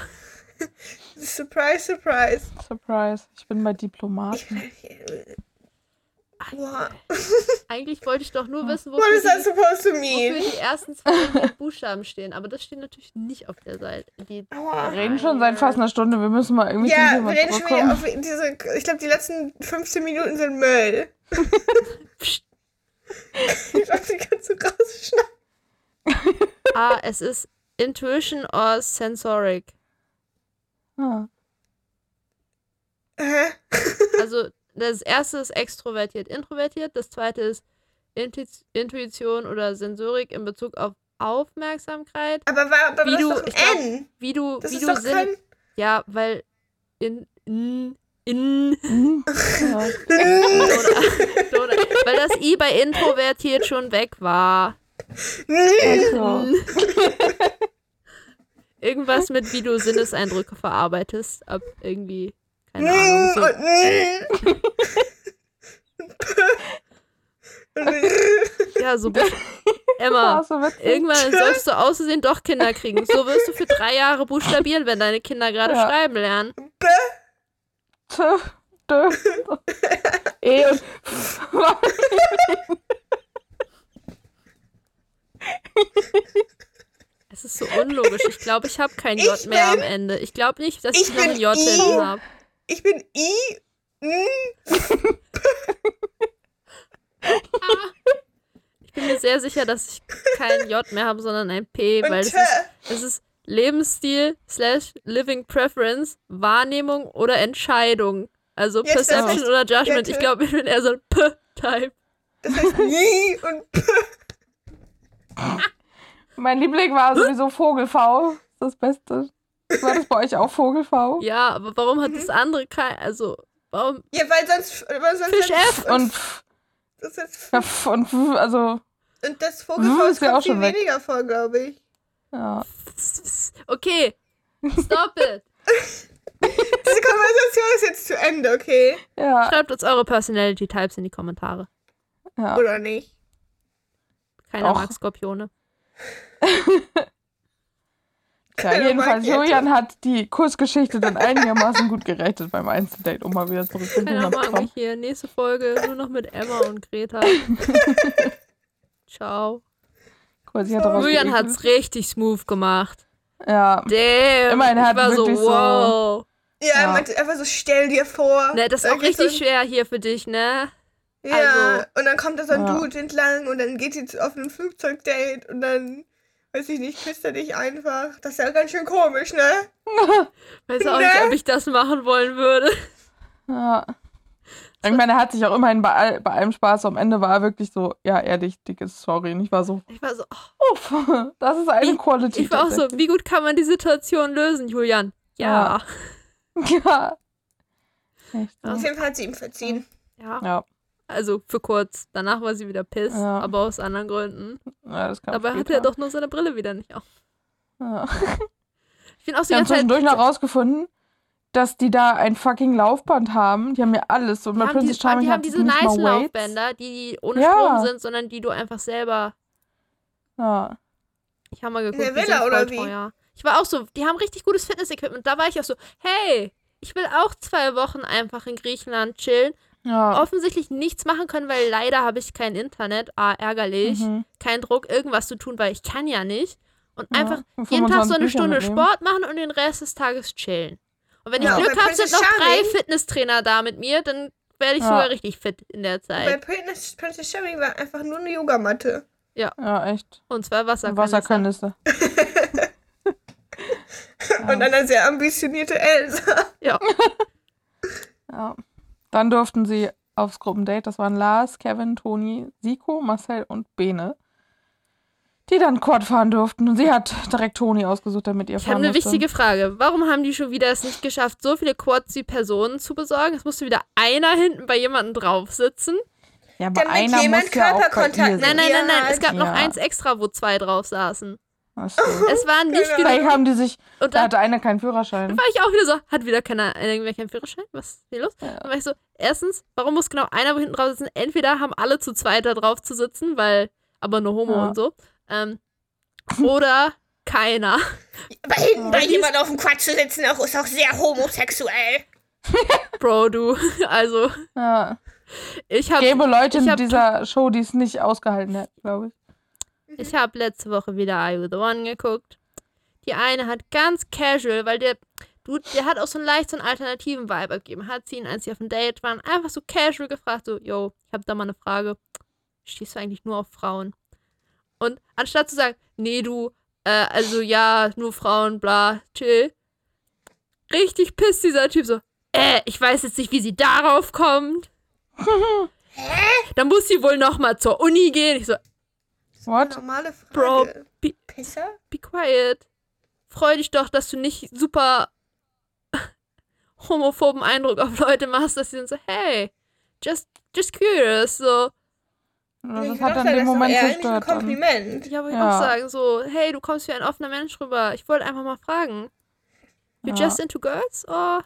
Surprise, surprise. Surprise. Ich bin bei Ich, Diplomaten. What? Eigentlich wollte ich doch nur wissen, What wofür is that die, supposed to wofür mean? die ersten zwei Buchstaben stehen. Aber das steht natürlich nicht auf der Seite. Die. Wir reden schon seit fast einer Stunde. Wir müssen mal irgendwie Ja, wir reden schon auf diese. Ich glaube, die letzten 15 Minuten sind Müll. Psst. Ich glaube, die kannst du rausschneiden. ah, es ist Intuition or Sensoric. Ah. Hä? Also das erste ist extrovertiert, introvertiert. Das zweite ist Intu Intuition oder Sensorik in Bezug auf Aufmerksamkeit. Aber, war, aber Wie das du- ist doch glaub, N. Wie du, Das wie ist du doch Sinn. kein. Ja, weil in, in, in Hm. Ja. oder, oder, weil das I bei introvertiert schon weg war. Also, Irgendwas mit wie du Sinneseindrücke verarbeitest, ab irgendwie keine Ahnung. So, ja, so buch- Emma. so. Irgendwann sollst du auszusehen doch Kinder kriegen. So wirst du für drei Jahre buchstabieren, wenn deine Kinder gerade Ja. schreiben lernen. E und Es ist so unlogisch. Ich glaube, ich habe kein J mehr am Ende. Ich glaube nicht, dass ich, ich noch ein J hinten habe. Ich bin I. Mm. Ich bin mir sehr sicher, dass ich kein J mehr habe, sondern ein P, Und weil es ist, es ist Lebensstil slash Living Preference, Wahrnehmung oder Entscheidung. Also Jetzt Perception oder Judgment. Ich glaube, ich bin eher so ein P-Type. Das heißt I und P. mein Liebling war sowieso Vogelfau. Das ist das Beste. War das bei euch auch Vogelfau? Ja, aber warum hat Mhm. das andere kein. Also, warum. Ja, weil sonst. Weil sonst Fisch F. Und F, Das ist, ja, F und F, also, und das Vogelfaust ist ja kommt auch schon viel weniger vor, glaube ich. ja. Okay. Stop it. Diese Konversation ist jetzt zu Ende, okay? Ja, Schreibt uns eure Personality Types in die Kommentare. ja. Oder nicht? Keiner Doch. mag Skorpione. Ja, jedenfalls, Julian hat die Kussgeschichte dann einigermaßen gut gerettet beim Einzeldate, um mal wieder zurück zu kommen. mich hier. Nächste Folge nur noch mit Emma und Greta. Ciao. Quasi hat daraus Julian geekelt. hat's richtig smooth gemacht. Ja, Damn. Immerhin, er ich hat war so, wirklich so- wow. Ja, Ja. er meinte einfach so, stell dir vor. Ne, das ist auch so richtig ein- schwer hier für dich, ne? Ja, also- und dann kommt da so ein Ja. Dude entlang und dann geht sie zu- auf ein Flugzeugdate und dann, weiß ich nicht, küsst er dich einfach. Das ist ja ganz schön komisch, ne? Weiß auch nicht, Ne? ob ich das machen wollen würde. ja. Ich meine, er hat sich auch immerhin bei, all, bei allem Spaß. Am Ende war er wirklich so, ja, ehrlich, dickes Sorry. Und ich war so, Ich war so, oh, uff, das ist eine Quality. ich war auch so, wie gut kann man die Situation lösen, Julian? Ja. Ja. So. Auf jeden Fall hat sie ihm verziehen. Ja. Ja, Also für kurz. Danach war sie wieder piss, Ja. aber aus anderen Gründen. ja, das kam Dabei hatte er doch nur seine Brille wieder nicht auf. Ja. Ich finde auch die Wir haben zwischendurch noch rausgefunden, dass die da ein fucking Laufband haben. Die haben ja alles. Und Die bei haben, die, Princess Charming die haben diese nice. Laufbänder, die ohne Ja. Strom sind, sondern die du einfach selber. Ja. Ich habe mal geguckt, der die Villa sind voll oder wie? teuer. Ich war auch so, die haben richtig gutes Fitness-Equipment. Da war ich auch so, hey, ich will auch zwei Wochen einfach in Griechenland chillen. Ja. Offensichtlich nichts machen können, weil leider habe ich kein Internet. Ah, ärgerlich. Mhm. Kein Druck, irgendwas zu tun, weil ich kann ja nicht. Und Ja, einfach und jeden Tag so 25 eine Bücher Stunde mitnehmen. Sport machen und den Rest des Tages chillen. Und wenn Ja, ich bei Glück habe, sind noch drei Charming- Fitnesstrainer da mit mir, dann werde ich Ja. sogar richtig fit in der Bei Zeit. Princess, Princess Charming war einfach nur eine Yogamatte. Ja, echt. Und zwar Wasser. Wasserkanister. Und eine sehr ambitionierte Elsa. Ja. Ja. Dann durften sie aufs Gruppendate. Das waren Lars, Kevin, Toni, Siko, Marcel und Bene. Die dann Quad fahren durften. Und sie hat direkt Toni ausgesucht, damit ihr Ich habe fahren eine musste. wichtige Frage. Warum haben die schon wieder es nicht geschafft, so viele Quads wie Personen zu besorgen? Es musste wieder einer hinten bei jemandem drauf sitzen. Ja, aber Damit einer jemand muss ja auch bei Körperkontakt- ihr Nein, nein, nein, nein. Es gab noch ja. eins extra, wo zwei drauf saßen. Ach so. Es waren nicht Genau. Vielleicht haben die sich, Und da dann hatte einer keinen Führerschein. war ich auch wieder so, hat wieder keiner, irgendwer keinen Führerschein? Was ist hier los? Ja. Dann war ich so, erstens, warum muss genau einer hinten drauf sitzen? Entweder haben alle zu zweit da drauf zu sitzen, weil, aber nur Homo Ja. und so. Ähm, oder keiner. Aber hinten bei Ja. jemand auf dem Quatsch zu sitzen auch, ist auch sehr homosexuell. Bro, du. Also, Ja. ich habe Gäbe Leute ich in dieser Show, die es nicht ausgehalten hätten, glaube ich. Ich habe letzte Woche wieder Are You the One geguckt. Die eine hat ganz casual, weil der Dude, der hat auch so einen leicht so einen alternativen Vibe gegeben. Hat sie ihn, als sie auf dem Date waren, einfach so casual gefragt, so, yo, ich habe da mal eine Frage. Stehst du eigentlich nur auf Frauen? Und anstatt zu sagen, nee, du, äh, also ja, nur Frauen, bla, chill. Richtig pisst dieser Typ so, äh, ich weiß jetzt nicht, wie sie darauf kommt. Dann muss sie wohl noch mal zur Uni gehen. Ich so, What? Normale Bro, Frage. bi- Pisser? be quiet. Freu dich doch, dass du nicht super homophoben Eindruck auf Leute machst, dass sie sind so, hey, just, just curious, so. Ja, Ich das hat dann den Moment doch eher eigentlich ein zerstört. Dann. Kompliment. Ja, wollte ich Ja. auch sagen, so, hey, du kommst wie ein offener Mensch rüber. Ich wollte einfach mal fragen. You Ja. just into girls? Or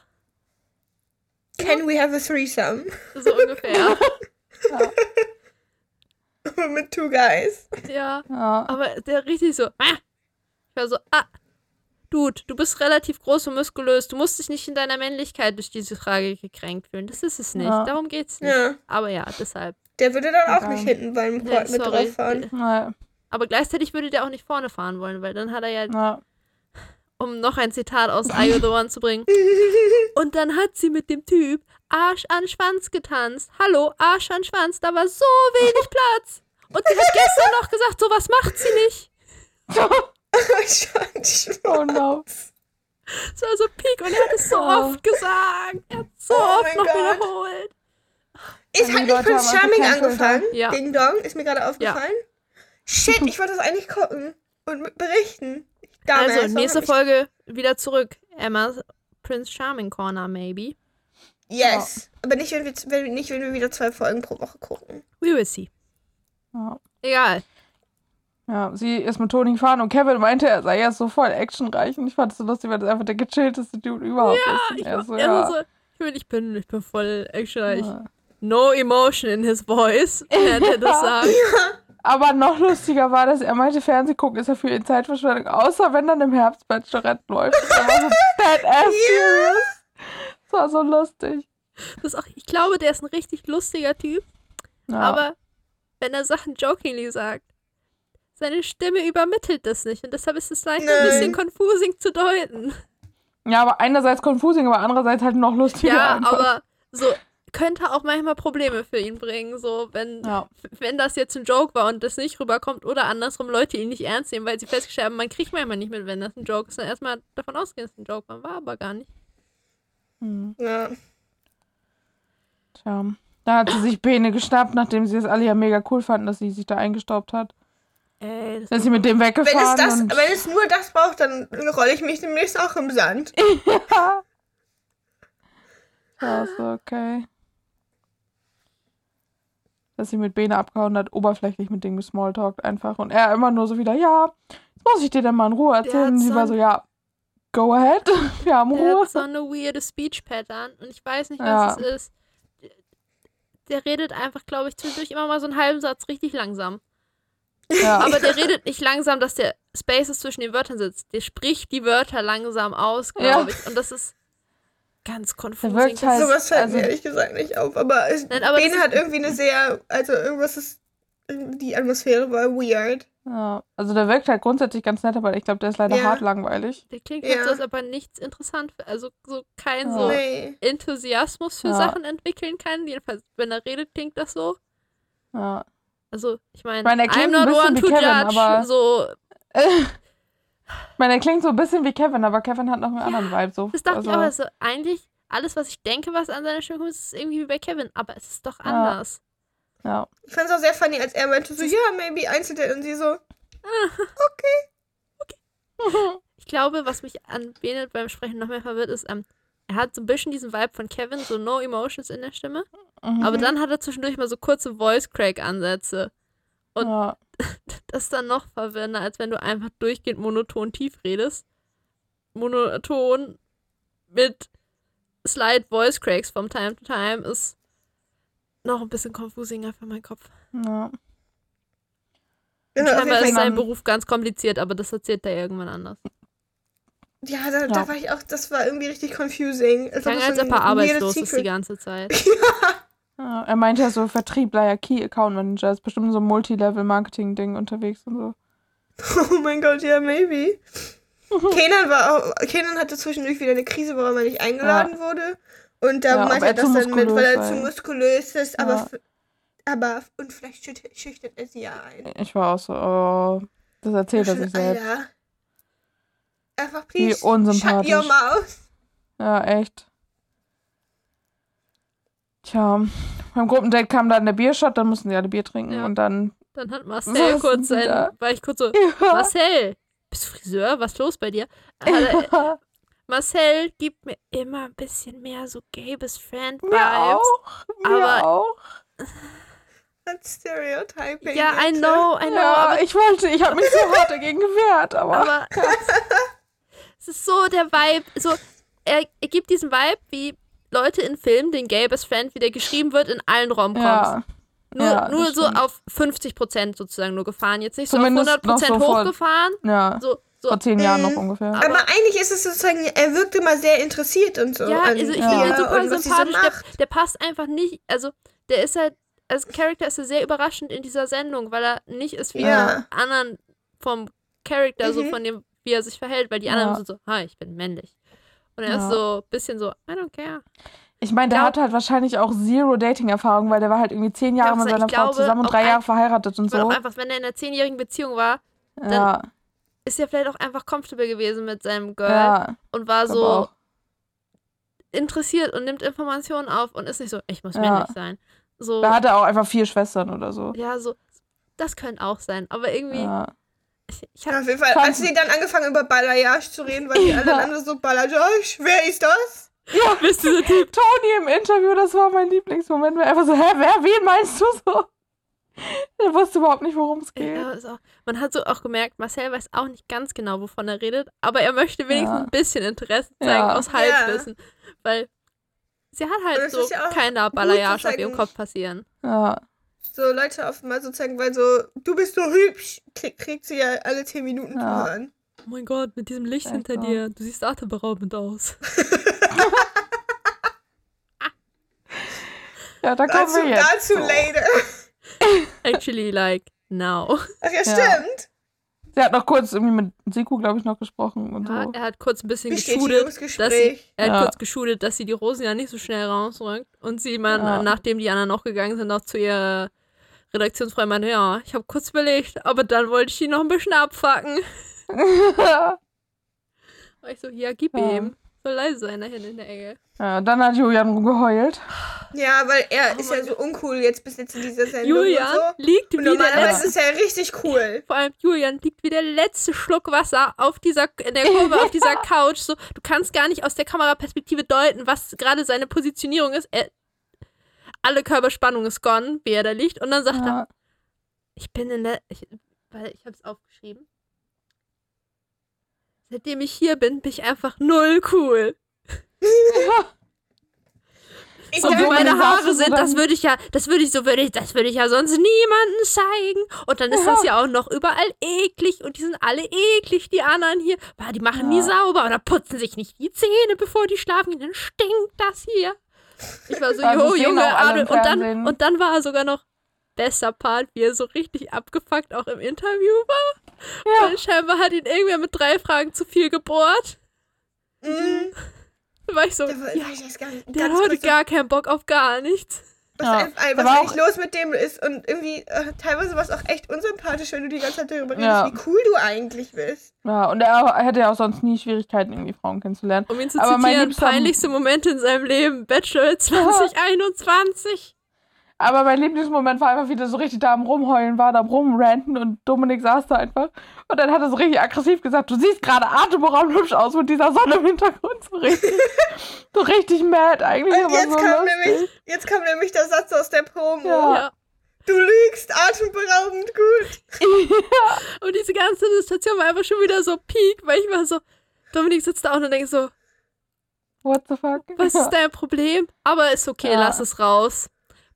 Can we have a threesome? so ungefähr. Mit two guys. ja. Ja. Aber der richtig so, ah. Ich war so, ah. Dude, du bist relativ groß und muskulös. Du musst dich nicht in deiner Männlichkeit durch diese Frage gekränkt fühlen. Das ist es nicht. Ja. Darum geht's nicht. Ja. Aber ja, deshalb. Der würde dann auch Egal. nicht hinten beim Nee, Quad mit sorry. drauf fahren. Ja. Aber gleichzeitig würde der auch nicht vorne fahren wollen, weil dann hat er ja, Ja. um noch ein Zitat aus Are You the One zu bringen. Und dann hat sie mit dem Typ Arsch an Schwanz getanzt. Hallo, Arsch an Schwanz, da war so wenig Platz. Und sie hat gestern noch gesagt, sowas macht sie nicht. Oh no. Das war so Peak und er hat es so Oh. oft gesagt. Er hat so Oh oft noch Gott. wiederholt. Ist hat nicht Leute Prince Charming angefangen? Ja. Ding Dong, ist mir gerade aufgefallen. Shit, ich wollte das eigentlich gucken und mit berichten. Damals, Also, nächste Folge wieder zurück. Emma Prince Charming Corner, maybe. Yes. Aber nicht wenn, wir, wenn, nicht, wenn wir wieder zwei Folgen pro Woche gucken. We will see. Ja. Egal. ja, sie ist mit Toni gefahren und Kevin meinte, er sei ja so voll actionreich und ich fand es so lustig, weil das einfach der gechillteste Dude überhaupt ist. Und Ich, er war- so, er ja. so, ich, bin, ich, bin, ich bin voll actionreich. ja. No emotion in his voice, während er das sagt. Aber noch lustiger war, dass er meinte, Fernseh gucken ist ja für ihn Zeitverschwendung, außer wenn dann im Herbst Bachelorette läuft. Er war so dead ass serious. Das war so lustig. Das ist auch, ich glaube, der ist ein richtig lustiger Typ, Ja. aber wenn er Sachen jokingly sagt, seine Stimme übermittelt das nicht und deshalb ist es leicht ein bisschen confusing zu deuten. ja, aber einerseits confusing, aber andererseits halt noch lustiger. Ja, einfach. aber so könnte auch manchmal Probleme für ihn bringen, so wenn Ja. wenn das jetzt ein Joke war und das nicht rüberkommt oder andersrum Leute ihn nicht ernst nehmen, weil sie festgestellt haben, man kriegt manchmal nicht mit, wenn das ein Joke ist, dann erstmal davon ausgehen, dass es ein Joke war, war aber gar nicht. Hm. Ja. Tja. Da hat sie sich Bene geschnappt, nachdem sie es alle ja mega cool fanden, dass sie sich da eingestaubt hat. Ey, das Dann ist sie mit dem Wenn weggefahren. es, das, und wenn es nur das braucht, dann rolle ich mich demnächst auch im Sand. ja. Ja, ist okay. Dass sie mit Bene abgehauen hat, oberflächlich mit dem gesmalltalkt einfach. Und er immer nur so wieder, ja, jetzt muss ich dir dann mal in Ruhe erzählen. Und sie war so, ja, go ahead, wir haben Der Ruhe. hat so eine weirde Speech-Pattern und ich weiß nicht, was Ja. es ist. Der redet einfach, glaube ich, zwischendurch immer mal so einen halben Satz richtig langsam. Ja. Aber der redet nicht langsam, dass der Spaces zwischen den Wörtern sitzt. Der spricht die Wörter langsam aus, Ja. glaube ich. Und das ist ganz Das halt- ist- Sowas fällt also- mir ehrlich gesagt nicht auf. Aber, Nein, aber das- hat irgendwie eine sehr, also irgendwas ist, die Atmosphäre war weird. ja. Also der wirkt halt grundsätzlich ganz nett, aber ich glaube, der ist leider Ja. hart langweilig. Der klingt Ja. halt so, als ob er nichts interessant, also so kein Ja. so Nee. Enthusiasmus für Ja. Sachen entwickeln kann. Jedenfalls, wenn er redet, klingt das so. Ja. Also, ich meine, Ich meine, er I'm klingt not ein bisschen one wie to Kevin, judge. aber- so, Ich meine, er klingt so ein bisschen wie Kevin, aber Kevin hat noch einen anderen Vibe. So. das dachte also, ich auch. Also, eigentlich, alles, was ich denke, was an seiner Stimme kommt, ist irgendwie wie bei Kevin. Aber es ist doch anders. Ja. Ich fand es auch sehr funny, als er meinte so, ja, maybe Einzeldate. Und sie so, Ich glaube, was mich an Bennett beim Sprechen noch mehr verwirrt, ist, ähm, er hat so ein bisschen diesen Vibe von Kevin, so no emotions in der Stimme. Mhm. Aber dann hat er zwischendurch mal so kurze Voice-Crack-Ansätze. und- ja. Das ist dann noch verwirrender, als wenn du einfach durchgehend monoton tief redest. Monoton mit Slide Voice Cracks from time to time ist noch ein bisschen confusinger für meinen Kopf. ja. ja, jeden Scheinbar ist sein Beruf ganz kompliziert, aber das erzählt er irgendwann anders. ja, da, Ja. da war ich auch, das war irgendwie richtig confusing. Ob Klang, es als ein er weirdes arbeitslos ist die ganze Zeit. Ja, er meinte ja so Vertriebler, ja Key Account Manager, ist bestimmt so ein Multilevel-Marketing-Ding unterwegs und so. Oh mein Gott, ja, maybe. Kenan war auch, Kenan hatte zwischendurch wieder eine Krise, warum er nicht eingeladen wurde. Und da Ja, ob meinte er das dann mit, weil er zu muskulös ist. Aber, Ja. f- aber, und vielleicht schüchtert, schüchtert er sie ja ein. Ich war auch so, oh, das erzählt er sich selbst. Alter. Einfach, Wie please, shut unsympathisch. your mouth. Ja, echt. Tja, beim Gruppendate kam dann der Biershot, dann mussten sie alle Bier trinken Ja. und dann. Dann hat Marcel Was kurz sein, war ich kurz so, Ja. Marcel, bist du Friseur? Was ist los bei dir? Hat er, Marcel gibt mir immer ein bisschen mehr so gay best friend Mir Vibes. auch. Mir aber- auch. That's stereotyping. Ja, I bitte. know, I know, Ja, aber, ich wollte, ich habe mich so hart dagegen gewehrt, aber. aber es ist so der Vibe, so er, er gibt diesen Vibe, wie Leute in Filmen den gay best friend, wie der geschrieben wird in allen Romcoms. ja, nur ja, nur so stimmt. auf 50% sozusagen nur gefahren, jetzt nicht Zumindest so auf 100% noch so vor- hochgefahren, ja. so so Vor zehn Jahren noch Mhm. ungefähr. Aber- Aber eigentlich ist es sozusagen, er wirkte mal sehr interessiert und so. Ja, also ich Ja. finde ihn super sie so sympathisch. der, der passt einfach nicht. Also, der ist halt, als Charakter ist er sehr überraschend in dieser Sendung, weil er nicht ist wie Ja. die anderen vom Charakter, so Mhm. von dem, wie er sich verhält, weil die anderen Ja. sind so, hi, ich bin männlich. Und er Ja. ist so ein bisschen so, I don't care. Ich meine, der hat halt wahrscheinlich auch zero Dating-Erfahrung, weil der war halt irgendwie zehn Jahre mit seiner Frau glaube, zusammen und drei Jahre verheiratet und so. auch einfach, wenn er in einer zehnjährigen Beziehung war, Ja, ist er vielleicht auch einfach comfortable gewesen mit seinem Girl ja. und war so auch. interessiert und nimmt Informationen auf und ist nicht so, ich muss Ja. männlich sein. So, Da hat er auch einfach vier Schwestern oder so. ja, so, das könnte auch sein. Aber irgendwie, Ja. ich, ich Ja, hab, auf jeden Fall. Als sie dann angefangen über Balayage zu reden, weil die alle Ja. anderen so Balayage, wer ist das? ja, bist du der Typ? Tony im Interview, das war mein Lieblingsmoment. weil er Einfach so, hä, wer, wen meinst du so? Er wusste überhaupt nicht, worum es geht. Ja, auch, man hat so auch gemerkt, Marcel weiß auch nicht ganz genau, wovon er redet, aber er möchte wenigstens Ja. ein bisschen Interesse zeigen Ja. aus Halbwissen. Weil sie hat halt so ja auch keine gut zu Balayage auf ihrem zeigen. Kopf passieren. Ja. so Leute auf mal sozusagen, weil so, du bist so hübsch, krieg, kriegt sie ja alle 10 Minuten Ja. hören. Oh mein Gott, mit diesem Licht Echt hinter so. dir. Du siehst atemberaubend aus. Ja, da kommen Dazu, wir jetzt. dazu so. later. Actually, like, now. Ach ja, Ja. stimmt. Sie hat noch kurz irgendwie mit Siku, glaube ich, noch gesprochen und Ja, so. er hat kurz ein bisschen geschudelt. dass sie, er hat Ja. kurz geschudelt, dass sie die Rosen ja nicht so schnell rausrückt. Und sie, man, Ja. nachdem die anderen auch gegangen sind, auch zu ihrer Redaktionsfrau meinte, ja, ich habe kurz überlegt, aber dann wollte ich die noch ein bisschen abfacken. War ich so, ja, gib Ja. ihm. Soll leise sein da hinten in der Ecke. ja, dann hat Julian geheult. Ja, weil er Oh ist ja so uncool jetzt bis jetzt in dieser Sendung Julian und so. liegt Und wie der normalerweise letzte, ist er richtig cool. vor allem Julian liegt wie der letzte Schluck Wasser auf dieser, in der Kurve auf dieser Couch. So, du kannst gar nicht aus der Kameraperspektive deuten, was gerade seine Positionierung ist. Er, alle Körperspannung ist gone, wie er da liegt. Und dann sagt er, Ja. Ich bin in der. Ich, weil ich habe es aufgeschrieben. Seitdem ich hier bin, bin ich einfach null cool. Ich So Und wie meine Haare sind, das würde ich ja, das würde ich so, würde ich, das würde ich ja sonst niemandem zeigen. Und dann ist das ja auch noch überall eklig und die sind alle eklig, die anderen hier. Boah, die machen nie Ja. sauber oder putzen sich nicht die Zähne, bevor die schlafen gehen. Dann stinkt das hier. Ich war so, Also jo, Junge, Adel. Und dann, und dann war er sogar noch bester Part, wie er so richtig abgefuckt auch im Interview war. Ja. Weil scheinbar hat ihn irgendwer mit drei Fragen zu viel gebohrt. Mhm. Da war ich so, Da war, ja, ich gar nicht, der hat heute gar keinen Bock auf gar nichts. was, Ja. was eigentlich los mit dem ist. Und irgendwie, äh, teilweise war es auch echt unsympathisch, wenn du die ganze Zeit darüber redest, Ja. wie cool du eigentlich bist. ja, und er hätte ja auch sonst nie Schwierigkeiten, irgendwie Frauen kennenzulernen. Um ihn zu Aber mein zitieren, peinlichste Momente in seinem Leben, Bachelor 2021. Aber mein Lieblingsmoment war einfach, wie der so richtig da am Rumheulen war, da am Rumranten und Dominik saß da einfach. Und dann hat er so richtig aggressiv gesagt, du siehst gerade atemberaubend hübsch aus mit dieser Sonne im Hintergrund. So richtig, so richtig mad eigentlich. Und jetzt so kam, lustig. nämlich, jetzt kam nämlich der Satz aus der Promo. Ja. Ja. Du lügst atemberaubend gut. Und diese ganze Situation war einfach schon wieder so peak, weil ich war so, Dominik sitzt da auch und denkt so, What the fuck? was ist dein Problem? Aber ist okay, Ja. lass es raus.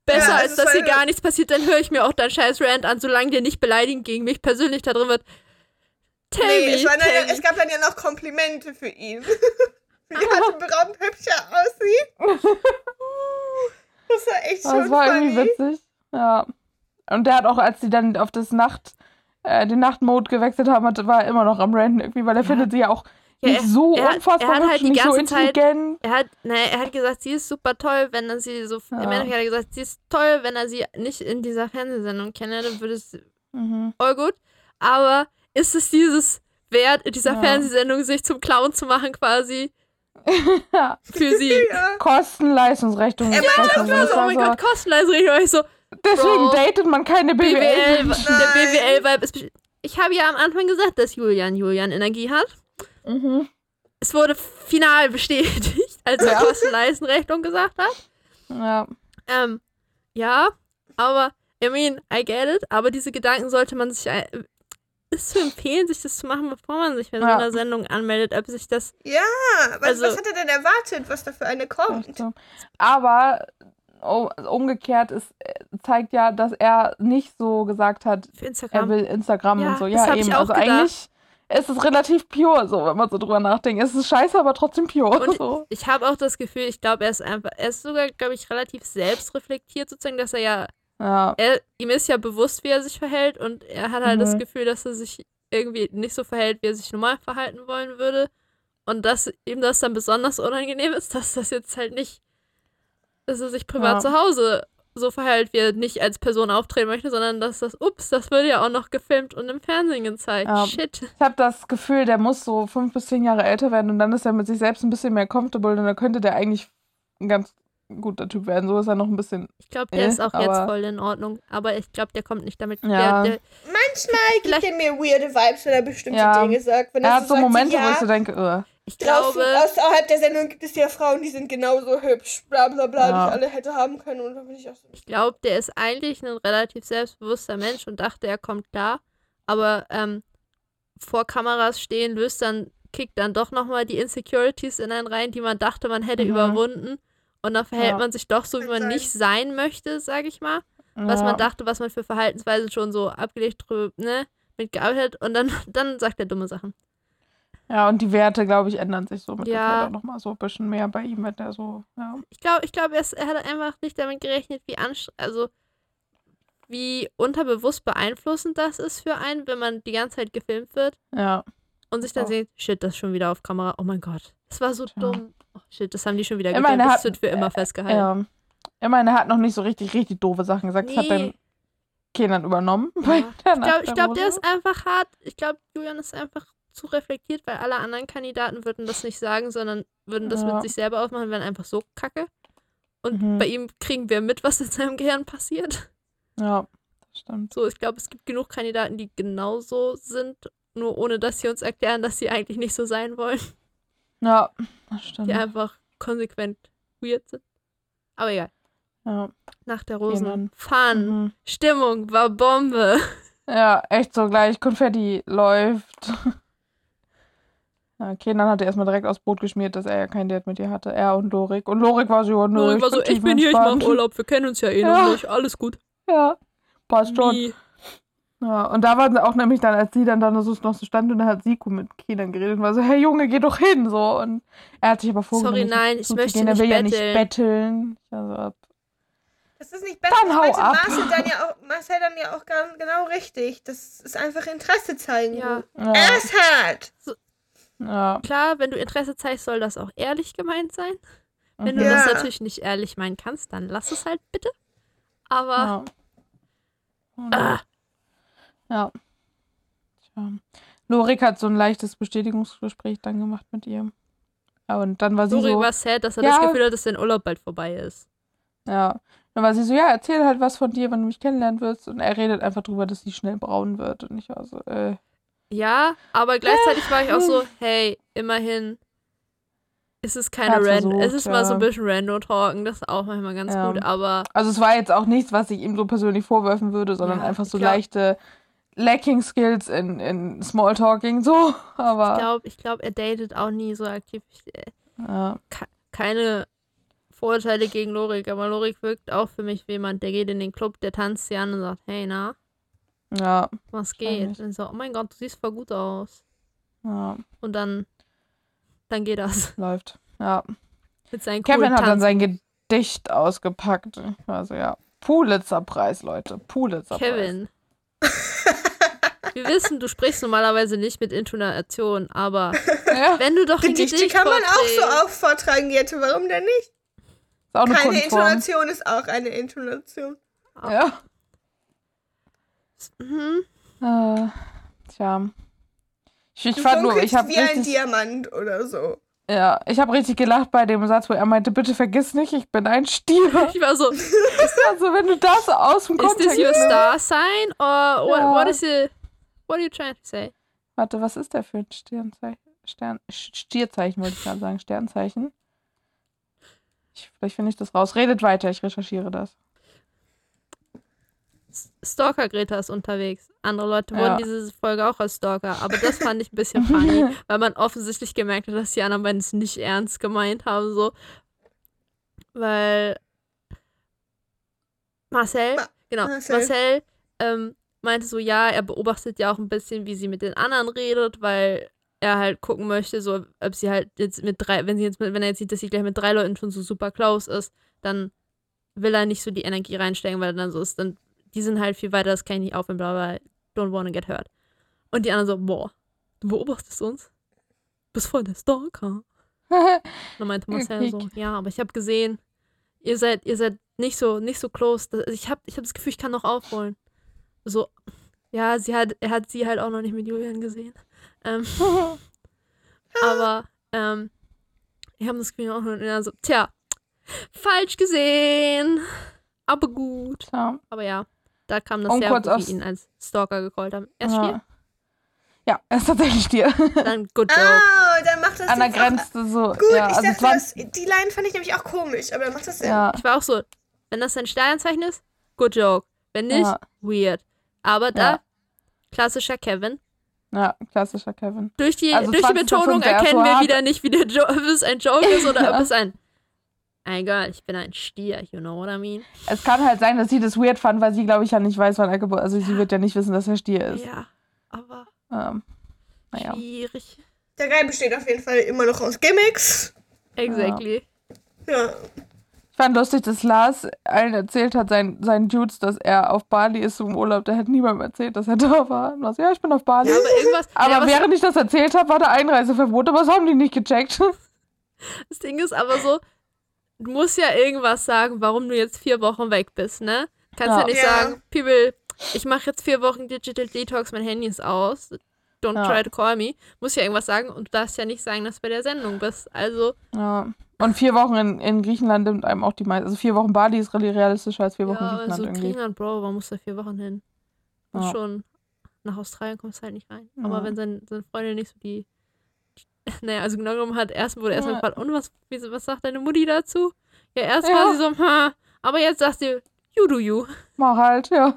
Besser Ja, als dass hier war- gar nichts passiert, dann höre ich mir auch deinen scheiß Rant an, solange dir nicht beleidigend gegen mich persönlich da drin wird. Tell Nee, me, es, tell ja- me. es gab dann ja noch Komplimente für ihn. wie atemberaubend hübsch er aussieht. Das war echt Das schon war irgendwie funny. witzig. Ja. Und der hat auch, als die dann auf das Nacht, äh, den Nachtmode gewechselt haben, hat, war er immer noch am Ranten irgendwie, weil er findet sie ja auch Ja, nicht er- so er hat- unfassbar er hat hübsch, halt die nicht so ganze Zeit- intelligent. Er hat, naja, er hat gesagt, sie ist super toll, wenn er sie so. Im Ja. Endeffekt hat er gesagt, sie ist toll, wenn er sie nicht in dieser Fernsehsendung kenne, dann würde es Mhm. voll gut. Aber ist es dieses Wert, in dieser Ja. Fernsehsendung sich zum Clown zu machen, quasi ja. für sie? Ja. Kosten-Leistungsrechnung. Er das war so, oh mein so, Gott, kostenleise Rechnung. Ich so, Deswegen Bro. datet man keine BWL, BWL. der. BWL-Vibe ist. Ich habe ja am Anfang gesagt, dass Julian Julian Energie hat. Mhm. Es wurde final bestätigt, als er Ja. Kostenleistenrechnung gesagt hat. Ja. Ähm, ja, aber, I mean, I get it, aber diese Gedanken sollte man sich, äh, ist zu empfehlen, sich das zu machen, bevor man sich bei so Ja. einer Sendung anmeldet, ob sich das, Ja, was, Also- was hat er denn erwartet, was da für eine kommt? so. Aber oh, umgekehrt ist, äh, zeigt ja, dass er nicht so gesagt hat, für er Instagram, will Instagram Ja, und so. Ja, eben. auch Also gedacht. eigentlich ist es relativ pure, so, wenn man so drüber nachdenkt. Es ist scheiße, aber trotzdem pure. Und so. ich habe auch das Gefühl, ich glaube, er ist einfach, er ist sogar, glaube ich, relativ selbstreflektiert sozusagen, dass er ja, Ja. er, ihm ist ja bewusst, wie er sich verhält und er hat halt das Mhm. Gefühl, dass er sich irgendwie nicht so verhält, wie er sich normal verhalten wollen würde und dass ihm das dann besonders unangenehm ist, dass das jetzt halt nicht, dass er sich privat Ja. zu Hause so verhält, wie er nicht als Person auftreten möchte, sondern dass das, ups, das wird ja auch noch gefilmt und im Fernsehen gezeigt. Ja. Shit. Ich habe das Gefühl, der muss so fünf bis zehn Jahre älter werden und dann ist er mit sich selbst ein bisschen mehr comfortable und dann könnte der eigentlich ein ganz guter Typ werden. So ist er noch ein bisschen. Ich glaube, der Äh, ist auch jetzt voll in Ordnung, aber ich glaube, der kommt nicht damit. Ja. Der, der, Manchmal gibt er mir weirde Vibes, wenn er bestimmte Ja. Dinge sagt. Wenn Er er hat so sagt, Momente, ja, wo ich so denke, uh, ich Draußen glaube, außerhalb der Sendung gibt es ja Frauen, die sind genauso hübsch, bla bla bla, Ja. die ich alle hätte haben können. Und dann bin ich auch so. ich glaube, der ist eigentlich ein relativ selbstbewusster Mensch und dachte, er kommt klar. Aber ähm, vor Kameras stehen, löst dann, kickt dann doch nochmal die Insecurities in einen rein, die man dachte, man hätte Mhm. überwunden. Und dann verhält Ja. man sich doch so, wie man sein. nicht sein möchte, sag ich mal. was Ja. man dachte, was man für Verhaltensweisen schon so abgelegt ne, mitgearbeitet hat und dann, dann sagt er dumme Sachen. Ja, und die Werte, glaube ich, ändern sich so mit Ja. der auch nochmal so ein bisschen mehr bei ihm, wenn der so, ja. Ich glaube, ich glaube, er, er hat einfach nicht damit gerechnet, wie also wie unterbewusst beeinflussend das ist für einen, wenn man die ganze Zeit gefilmt wird Ja, und sich dann Oh. sieht, shit, das ist schon wieder auf Kamera. Oh mein Gott, das war so Tja. dumm. Oh, shit, das haben die schon wieder er Das hat- wird für immer festgehalten. ja. Ich meine, er hat noch nicht so richtig, richtig doofe Sachen gesagt. Das hat Nee. dann Kenan übernommen. Ja. Ich glaube, glaub, der ist einfach hart. Ich glaube, Julian ist einfach zu reflektiert, weil alle anderen Kandidaten würden das nicht sagen, sondern würden das Ja. mit sich selber aufmachen, wären einfach so kacke. Und Mhm. bei ihm kriegen wir mit, was in seinem Gehirn passiert. Ja, das stimmt. So, ich glaube, es gibt genug Kandidaten, die genauso sind, nur ohne dass sie uns erklären, dass sie eigentlich nicht so sein wollen. Ja, das stimmt. Die einfach konsequent weird sind. Aber egal. Ja. Nach der. Rosen. Fun. Mhm. Stimmung war Bombe. ja, echt so gleich. Konfetti läuft. Ja, Kenan hatte erstmal direkt aufs Brot geschmiert, dass er ja kein Date mit ihr hatte. Er und Lorik. Und Lorik war so, ja, nö, Lorik war so, ich bin hier, ich tiefenentspannt. mache Urlaub, wir kennen uns ja eh Ja. noch nicht, alles gut. Ja, passt schon. Wie? Ja, und da waren sie auch nämlich dann, als sie dann, dann so noch so stand und dann hat Siku mit Kenan geredet und war so, hey Junge, geh doch hin, so. Und er hat sich aber vorgenommen, Sorry, nein, ich möchte er nicht will ja betteln. nicht betteln. Also, Das ist nicht besser. Dann hau ab. Marcel dann ja auch, Marcel dann ja auch ganz genau richtig. Das ist einfach Interesse zeigen. Ja. ja, Er ist hart. Ja. Klar, wenn du Interesse zeigst, soll das auch ehrlich gemeint sein. Wenn du Mhm. das Ja. natürlich nicht ehrlich meinen kannst, dann lass es halt bitte. Aber Ja. ah, Ja. Tja. Lorik hat so ein leichtes Bestätigungsgespräch dann gemacht mit ihr. Ja, und dann war sie Lori so, war sad, dass er Ja. das Gefühl hat, dass sein Urlaub bald vorbei ist. ja. Dann war sie so, ja, erzähl halt was von dir, wenn du mich kennenlernen willst. Und er redet einfach drüber, dass sie schnell braun wird. Und ich war so, äh, Ja, aber gleichzeitig war ich auch so, hey, immerhin ist es keine Hat's Random. Es ist mal so ein ja. bisschen Rando-Talken, das ist auch manchmal ganz Ja. gut, aber Also es war jetzt auch nichts, was ich ihm so persönlich vorwerfen würde, sondern Ja, einfach so klar. leichte Lacking Skills in, in Smalltalking so. ich Aber glaube, ich glaub, er datet auch nie so aktiv. Ich, äh, ja, keine Vorurteile gegen Lorik, aber Lorik wirkt auch für mich wie jemand, der geht in den Club, der tanzt sie an und sagt, hey, na, ja, was geht? Und so, oh mein Gott, du siehst voll gut aus. ja, Und dann, dann geht das läuft. Ja. mit seinen Kevin hat dann sein Gedicht ausgepackt. Also ja, Pulitzer-Preis, Leute. Pulitzer-Preis. Kevin. Wir wissen, du sprichst normalerweise nicht mit Intonation, aber Ja, wenn du doch ein Gedichte Gedicht kann man auch so auch vortragen, Jette. Warum denn nicht? ist auch eine Keine Kunstform. Intonation ist auch eine Intonation. Ja. Mhm. Äh, tja. Ich, ich Du fand nur, ich habe wie ein richtig, Diamant oder so. ja, ich habe richtig gelacht bei dem Satz, wo er meinte, bitte vergiss nicht, ich bin ein Stier. Ich war so, Also wenn du das aus dem is Kontext this your star sign or what, Ja. what is it? What are you trying to say? Warte, was ist der für ein Sternzeichen? Stern, Stierzeichen wollte ich gerade sagen, Sternzeichen. Ich, vielleicht finde ich das raus. Redet weiter, ich recherchiere das. Stalker Greta ist unterwegs. Andere Leute Ja. wurden diese Folge auch als Stalker, aber das fand ich ein bisschen funny, weil man offensichtlich gemerkt hat, dass die anderen beiden es nicht ernst gemeint haben, so. Weil Marcel, Ma- genau, Marcel. Marcel, ähm, meinte so, ja, er beobachtet ja auch ein bisschen, wie sie mit den anderen redet, weil er halt gucken möchte, so, ob sie halt jetzt mit drei, wenn sie jetzt mit, wenn er jetzt sieht, dass sie gleich mit drei Leuten schon so super close ist, dann will er nicht so die Energie reinstecken, weil er dann so ist, dann die sind halt viel weiter, das kann ich nicht aufhören, bla bla, don't wanna get hurt. Und die anderen so, boah, du beobachtest uns? Bist voll der Stalker. Und dann meinte Marcel so, ja, aber ich habe gesehen, ihr seid, ihr seid nicht so, nicht so close. Das- Ich habe ich hab das Gefühl, ich kann noch aufholen. So, ja, sie hat, er hat sie halt auch noch nicht mit Julian gesehen. Ähm, aber, ähm, ich habe das Gefühl auch noch, und er so, tja, falsch gesehen. Aber gut. Tja. Aber ja, da kam das Und sehr kurz gut, aufs- ihn als Stalker gecallt haben. Erst ja. ja, er ist tatsächlich Stier. dann good job. Oh, dann macht das An der auch- Grenze so. Gut, ja, ich also dachte, das, die Line fand ich nämlich auch komisch, aber dann macht das Sinn. ja, Ich war auch so, wenn das ein Sternzeichen ist, good joke. Wenn nicht, Ja. weird. Aber da, Ja. klassischer Kevin. ja, klassischer Kevin. Durch die, Also durch die 20.05. Betonung erkennen wir wieder nicht, wie der jo ob es ein Joke ist oder Ja. ob es ein egal, ich bin ein Stier, you know what I mean? Es kann halt sein, dass sie das weird fand, weil sie, glaube ich, ja nicht weiß, wann er geboren Also sie wird ja nicht wissen, dass er Stier ist. Ja, aber Ähm, naja. schwierig. Der Guy besteht auf jeden Fall immer noch aus Gimmicks. Exactly. Ja. Ich fand lustig, dass Lars allen erzählt hat, seinen, seinen Dudes, dass er auf Bali ist im Urlaub. Der hat niemandem erzählt, dass er da war. Und war so, ja, ich bin auf Bali. Ja, aber irgendwas. aber ja, was, während ich das erzählt habe, war da Einreiseverbot, aber das haben die nicht gecheckt. das Ding ist aber so, du musst ja irgendwas sagen, warum du jetzt vier Wochen weg bist, ne? Kannst ja, Ja. nicht Ja. sagen, People, ich mache jetzt vier Wochen Digital Detox, mein Handy ist aus. Don't Ja. try to call me. Muss ja irgendwas sagen und du darfst ja nicht sagen, dass du bei der Sendung bist. Also, Ja. Und vier Wochen in, in Griechenland nimmt einem auch die meisten. Also vier Wochen Bali ist realistischer als vier Wochen ja, Griechenland also irgendwie. Griechenland, Bro, warum musst du da vier Wochen hin? Und Ja. schon nach Australien kommst du halt nicht rein. Ja. Aber wenn sein, seine Freundin nicht so die. Naja, also genau genommen hat, erst wurde erst mal Ja. gefragt, und was, was sagt deine Mutti dazu? Ja, erst Ja. war sie so, ha, aber jetzt sagt sie, you do you. Mach halt, ja.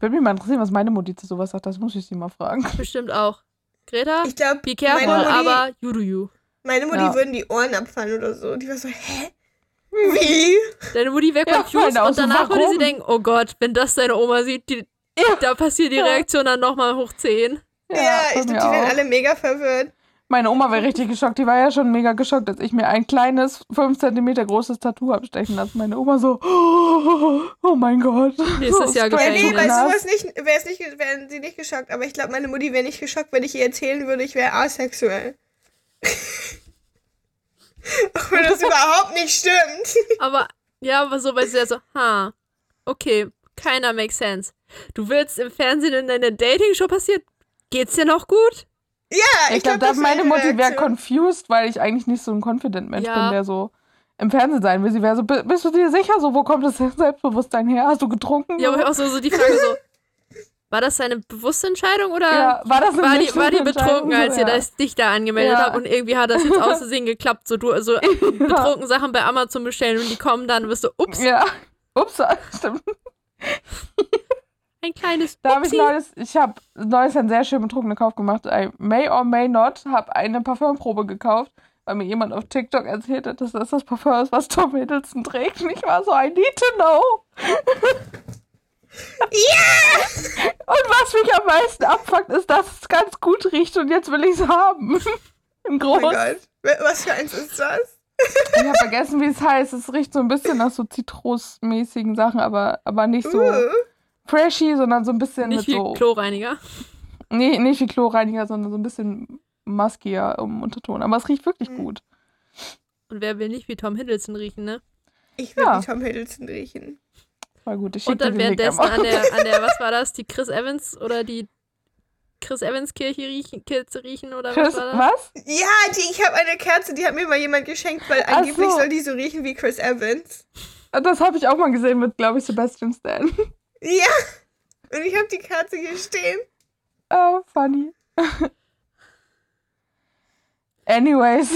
Würde mich mal interessieren, was meine Mutti zu sowas sagt. Das muss ich sie mal fragen. Bestimmt auch. Greta, Ich glaube, be careful, Mutti, aber you do you. meine Mutti Ja. würden die Ohren abfallen oder so. Die war so, hä? Wie? Deine Mutti wäre Ja, confused und so, danach würde sie warum? denken, oh Gott, wenn das deine Oma sieht, die, Ja. da passiert die Ja. Reaktion dann nochmal hoch 10. Ja, bei ich mir glaube, die wären auch. alle mega verwirrt. Meine Oma wäre richtig geschockt. Die war ja schon mega geschockt, als ich mir ein kleines, 5 cm großes Tattoo habe stechen lassen. Meine Oma so, oh, mein Gott. Nächstes Jahr Ja, Straight nee, bei sowas nicht, wär's nicht, wären sie nicht geschockt. Aber ich glaube, meine Mutti wäre nicht geschockt, wenn ich ihr erzählen würde, ich wäre asexuell. Auch wenn das überhaupt nicht stimmt. Aber, ja, aber so, weil sie ja so, ha, okay, keiner makes sense. Du willst im Fernsehen in deiner Dating-Show passiert? Geht's dir noch gut? Ja, Ich, glaube, glaub, da das meine Mutti wäre confused, weil ich eigentlich nicht so ein confident Mensch Ja. bin, der so im Fernsehen sein will. Sie wäre so, "Bi- bist du dir sicher so, wo kommt das Selbstbewusstsein her? Hast du getrunken? Ja, aber auch so, so die Frage so, war das deine bewusste Entscheidung oder Ja, war das eine war, die, war die betrunken, als ihr ja. das, dich da angemeldet Ja. habt und irgendwie hat das jetzt aus Versehen geklappt, so du so betrunken Sachen bei Amazon bestellen und die kommen dann, bist du, ups, Ja. Ups, stimmt. Ein kleines Da habe ich neues, ich habe neues einen sehr schön betrunkenen Kauf gemacht. I may or may not, habe eine Parfümprobe gekauft, weil mir jemand auf TikTok erzählt hat, dass das das Parfüm ist, was Tom Hiddleston trägt. Und ich war so, I need to know. Ja! Und was mich am meisten abfuckt, ist, dass es ganz gut riecht und jetzt will ich es haben. Im Oh Groß. mein Gott. Was für eins ist das? ich habe vergessen, wie es heißt. Es riecht so ein bisschen nach so zitrusmäßigen Sachen, aber, aber nicht so Uh. Freshy, sondern so ein bisschen Nicht mit wie so. Chlorreiniger. Nee, nicht wie Chlorreiniger, sondern so ein bisschen muskier im Unterton. Aber es riecht wirklich Mhm. gut. Und wer will nicht wie Tom Hiddleston riechen, ne? Ich will Ja. wie Tom Hiddleston riechen. Voll gut. Ich Und dann währenddessen an der, an der, was war das, die Chris Evans oder die Chris Evans Kirche riechen, Kirche riechen oder Chris, was war das? was? Ja, die, ich habe eine Kerze, die hat mir mal jemand geschenkt, weil Ach angeblich so. soll die so riechen wie Chris Evans. Das habe ich auch mal gesehen mit, glaube ich, Sebastian Stan. Ja. Und ich habe die Kerze hier stehen. Oh, funny. Anyways.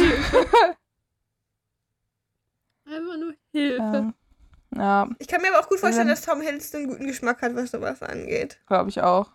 Einfach nur Hilfe. ähm, ja, Ich kann mir aber auch gut vorstellen, Ähm. dass Tom Hiddleston einen guten Geschmack hat, was sowas angeht. glaube ich auch.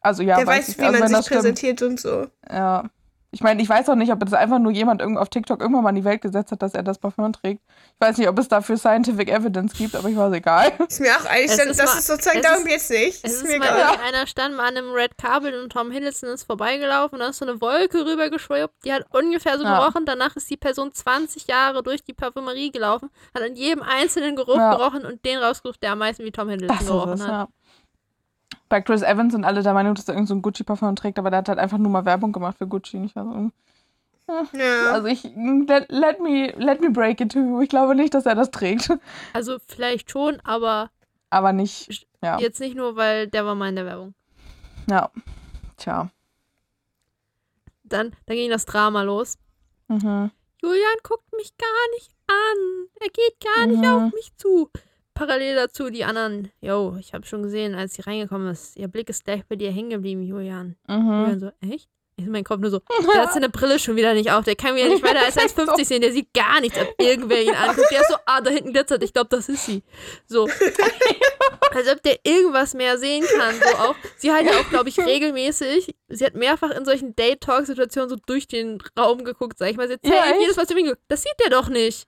Also ja, Der weiß weiß, ich. wie Also man sich das stimmt. präsentiert und so. Ja. Ich meine, ich weiß auch nicht, ob das einfach nur jemand irgendwo auf TikTok irgendwann mal in die Welt gesetzt hat, dass er das Parfum trägt. Ich weiß nicht, ob es dafür Scientific Evidence gibt, aber ich weiß egal. Ist mir auch eigentlich, Es dann, ist das mal- ist sozusagen, es darum geht's nicht. Es Ist ist mir mal egal. irgendeiner stand mal an einem Red Carpet und Tom Hiddleston ist vorbeigelaufen und da ist so eine Wolke rübergeschwuppt, die hat ungefähr so Ja. gerochen. Danach ist die Person 20 Jahre durch die Parfümerie gelaufen, hat an jedem einzelnen Geruch Ja. gerochen und den rausgesucht, der am meisten wie Tom Hiddleston Das ist gerochen es, hat. ja. Bei Chris Evans sind alle der Meinung, dass er irgendein so ein Gucci-Parfum trägt, aber der hat halt einfach nur mal Werbung gemacht für Gucci. Nicht? Also, Ja. also ich, let, let, me, let me break it to you. Ich glaube nicht, dass er das trägt. Also vielleicht schon, aber Aber nicht, ja. jetzt nicht nur, weil der war mal in der Werbung. Ja. Tja. Dann, dann ging das Drama los. Mhm. Julian guckt mich gar nicht an. Er geht gar nicht Mhm. auf mich zu. Parallel dazu die anderen. Yo, ich habe schon gesehen, als sie reingekommen ist. Ihr Blick ist gleich bei dir hängen geblieben, Julian. Mhm. Julian so, echt? Ich in meinem Kopf nur so, der hat seine Brille schon wieder nicht auf, der kann wieder nicht weiter als 1,50 sehen, der sieht gar nichts, ob irgendwer ihn anguckt. Der ist so, ah, da hinten glitzert, ich glaube, das ist sie. So. Als ob der irgendwas mehr sehen kann. So auch. Sie hat ja auch, glaube ich, regelmäßig, sie hat mehrfach in solchen Date-Talk-Situationen so durch den Raum geguckt, sag ich mal. Sie erzählt Ja, jedes Mal zu mir, das sieht der doch nicht.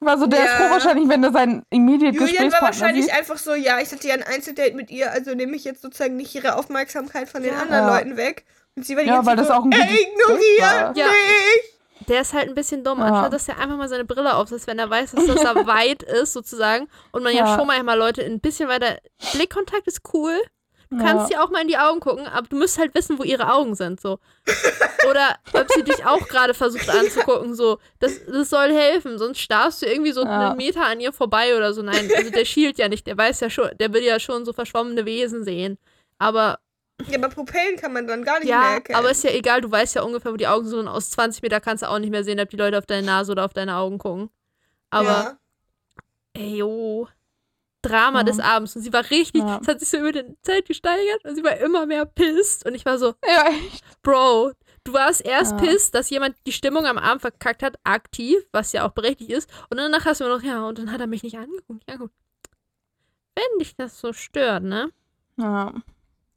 War so, der ist Ja. froh wahrscheinlich, wenn er seinen immediate Julian war wahrscheinlich sieht. einfach so, ja, ich hatte ja ein Einzeldate mit ihr, also nehme ich jetzt sozusagen nicht ihre Aufmerksamkeit von den Ja. anderen Ja. Leuten weg. Und sie war die Ja, ganze weil das so, auch ein er gutes ignoriert. Ja. mich. Der ist halt ein bisschen dumm, Ja. anstatt dass er einfach mal seine Brille aufsetzt, wenn er weiß, dass das da weit ist, sozusagen. Und man ja. Ja. schon manchmal Leute ein bisschen weiter. Blickkontakt ist cool. Du kannst dir auch mal in die Augen gucken, aber du musst halt wissen, wo ihre Augen sind, so. Oder ob sie dich auch gerade versucht anzugucken, so. Das, das soll helfen, sonst starrst du irgendwie so Ja. einen Meter an ihr vorbei oder so. Nein, also der schielt ja nicht, der weiß ja schon, der will ja schon so verschwommene Wesen sehen. Aber Ja, aber Pupillen kann man dann gar nicht mehr ja, erkennen. aber ist ja egal, du weißt ja ungefähr, wo die Augen sind und aus 20 Meter kannst du auch nicht mehr sehen, ob die Leute auf deine Nase oder auf deine Augen gucken. Aber, ja. ey, jo. Drama Ja. des Abends. Und sie war richtig, Ja. es hat sich so über die Zeit gesteigert und sie war immer mehr pisst. Und ich war so, Ja, echt. Bro, du warst erst Ja. pisst, dass jemand die Stimmung am Abend verkackt hat, aktiv, was ja auch berechtigt ist. Und danach hast du mir noch, ja, und dann hat er mich nicht angeguckt. Ja, gut. Wenn dich das so stört, ne? Ja.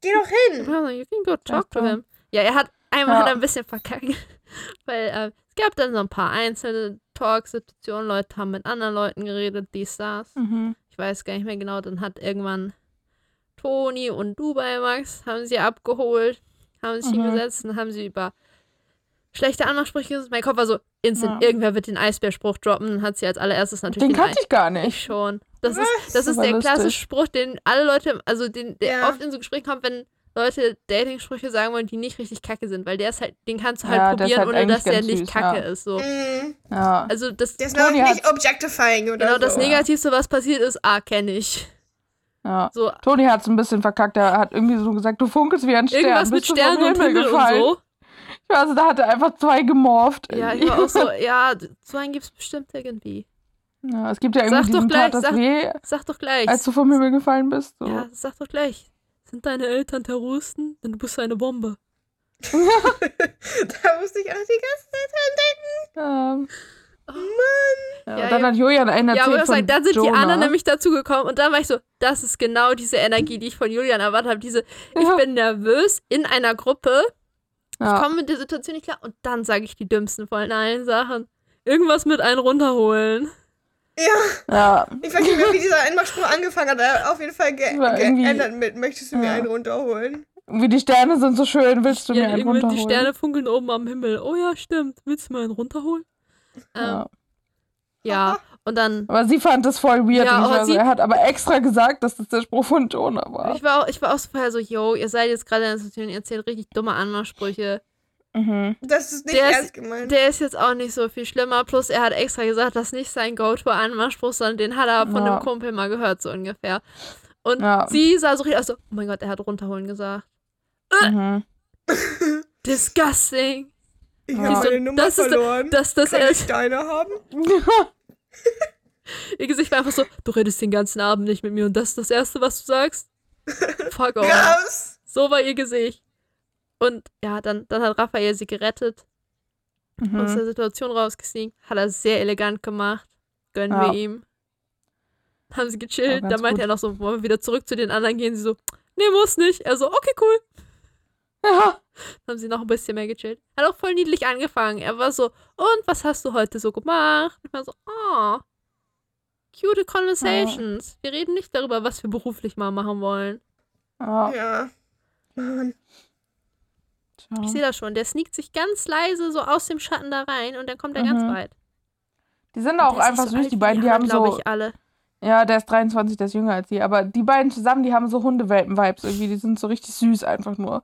Geh doch hin. You can go talk to him. Ja, er hat einmal Ja. hat er ein bisschen verkackt. Weil äh, es gab dann so ein paar einzelne Talk-Situationen, Leute haben mit anderen Leuten geredet, dies, das. Mhm. Ich weiß gar nicht mehr genau. Dann hat irgendwann Toni und Dubai Max haben sie abgeholt, haben sich Mhm. hingesetzt und haben sie über schlechte Anmachsprüche gesagt. Mein Kopf war so, instant, Ja. irgendwer wird den Eisbärspruch droppen. Dann hat sie als allererstes natürlich Den den kannte ich gar ich nicht. schon. Das ist, das ist der klassische Spruch, den alle Leute, also den, der Ja. oft in so Gesprächen kommt, wenn Leute Dating-Sprüche sagen wollen, die nicht richtig kacke sind, weil der ist halt, den kannst du halt Ja, probieren, halt ohne dass der nicht süß, kacke ja. ist. So. Mm, Ja. Also das, Der ist Toni noch nicht objectifying oder genau so. das Negativste, was passiert ist, ah, kenne ich. ja. So, Toni hat es ein bisschen verkackt. Er hat irgendwie so gesagt, du funkelst wie ein Stern. irgendwas mit Bist vom Sternen und Himmel und gefallen? so. Also da hat er einfach zwei gemorpht. Ja, ich war auch so, ja, so einen gibt's bestimmt irgendwie. ja, es gibt ja Sag irgendwie doch diesen gleich, tat das sag- weh, Sag doch gleich. als du vom Himmel gefallen bist. So. ja, sag doch gleich. Sind deine Eltern Terroristen? Denn du bist eine Bombe. da musste ich auch die ganze Zeit dran denken. Ähm, Oh ja, Mann. Ja, und dann ja. hat Julian einen Ja, erzählt aber ich von sagen, dann sind Jonah. die anderen nämlich dazu gekommen und dann war ich so, das ist genau diese Energie, die ich von Julian erwartet habe. Diese, ich Ja. bin nervös in einer Gruppe, ich ja. komme mit der Situation nicht klar und dann sage ich die dümmsten von allen Sachen. Irgendwas mit einen runterholen. Ja, ja, ich weiß nicht mehr, wie dieser Einmachspruch angefangen hat. Er hat auf jeden Fall ge geändert mit, möchtest du mir Ja. einen runterholen? wie die Sterne sind so schön, willst du Ja, mir einen runterholen? die Sterne funkeln oben am Himmel. Oh ja, stimmt. Willst du mal einen runterholen? Ähm, Ja. ja, und dann Aber sie fand das voll weird. Ja, aber war so, sie- er hat aber extra gesagt, dass das der Spruch von Jonah war. Ich war auch, ich war auch so vorher so, yo, ihr seid jetzt gerade in der Situation, ihr erzählt richtig dumme Anmachsprüche. Mhm. Das ist nicht Der ist- ernst gemeint. Der ist jetzt auch nicht so viel schlimmer. Plus, er hat extra gesagt, das ist nicht sein Go-To-Anmachspruch, sondern den hat er von Ja. einem Kumpel mal gehört, so ungefähr. Und Ja. sie sah so richtig aus, so, oh mein Gott, er hat runterholen gesagt. Mhm. Disgusting. ich Ja. habe so, meine Nummer das ist- verloren. Dass das Kann er, ich deine haben? ihr Gesicht war einfach so, du redest den ganzen Abend nicht mit mir und das ist das Erste, was du sagst? Fuck off. Raus! So war ihr Gesicht. Und ja, dann, dann hat Raphael sie gerettet, aus Mhm. der Situation rausgesneakt. Hat er sehr elegant gemacht. Gönnen Ja. wir ihm. Haben sie Ja, gechillt. dann meinte gut. er noch so, wollen wir wieder zurück zu den anderen gehen? Sie so, nee, muss nicht. Er so, okay, cool. Ja. Dann haben sie noch ein bisschen mehr gechillt. Hat auch voll niedlich angefangen. Er war so, und was hast du heute so gemacht? Ich war so, oh, cute conversations. Wir reden nicht darüber, was wir beruflich mal machen wollen. Ja. Ja. Mann. Ich sehe das schon. Der sneakt sich ganz leise so aus dem Schatten da rein und dann kommt er ganz Mhm. weit. Die sind auch einfach so süß, die beiden, die haben anderen, so. glaube ich, alle. Ja, der ist 23, der ist jünger als sie. Aber die beiden zusammen, die haben so Hundewelpen-Vibes irgendwie. Die sind so richtig süß einfach nur.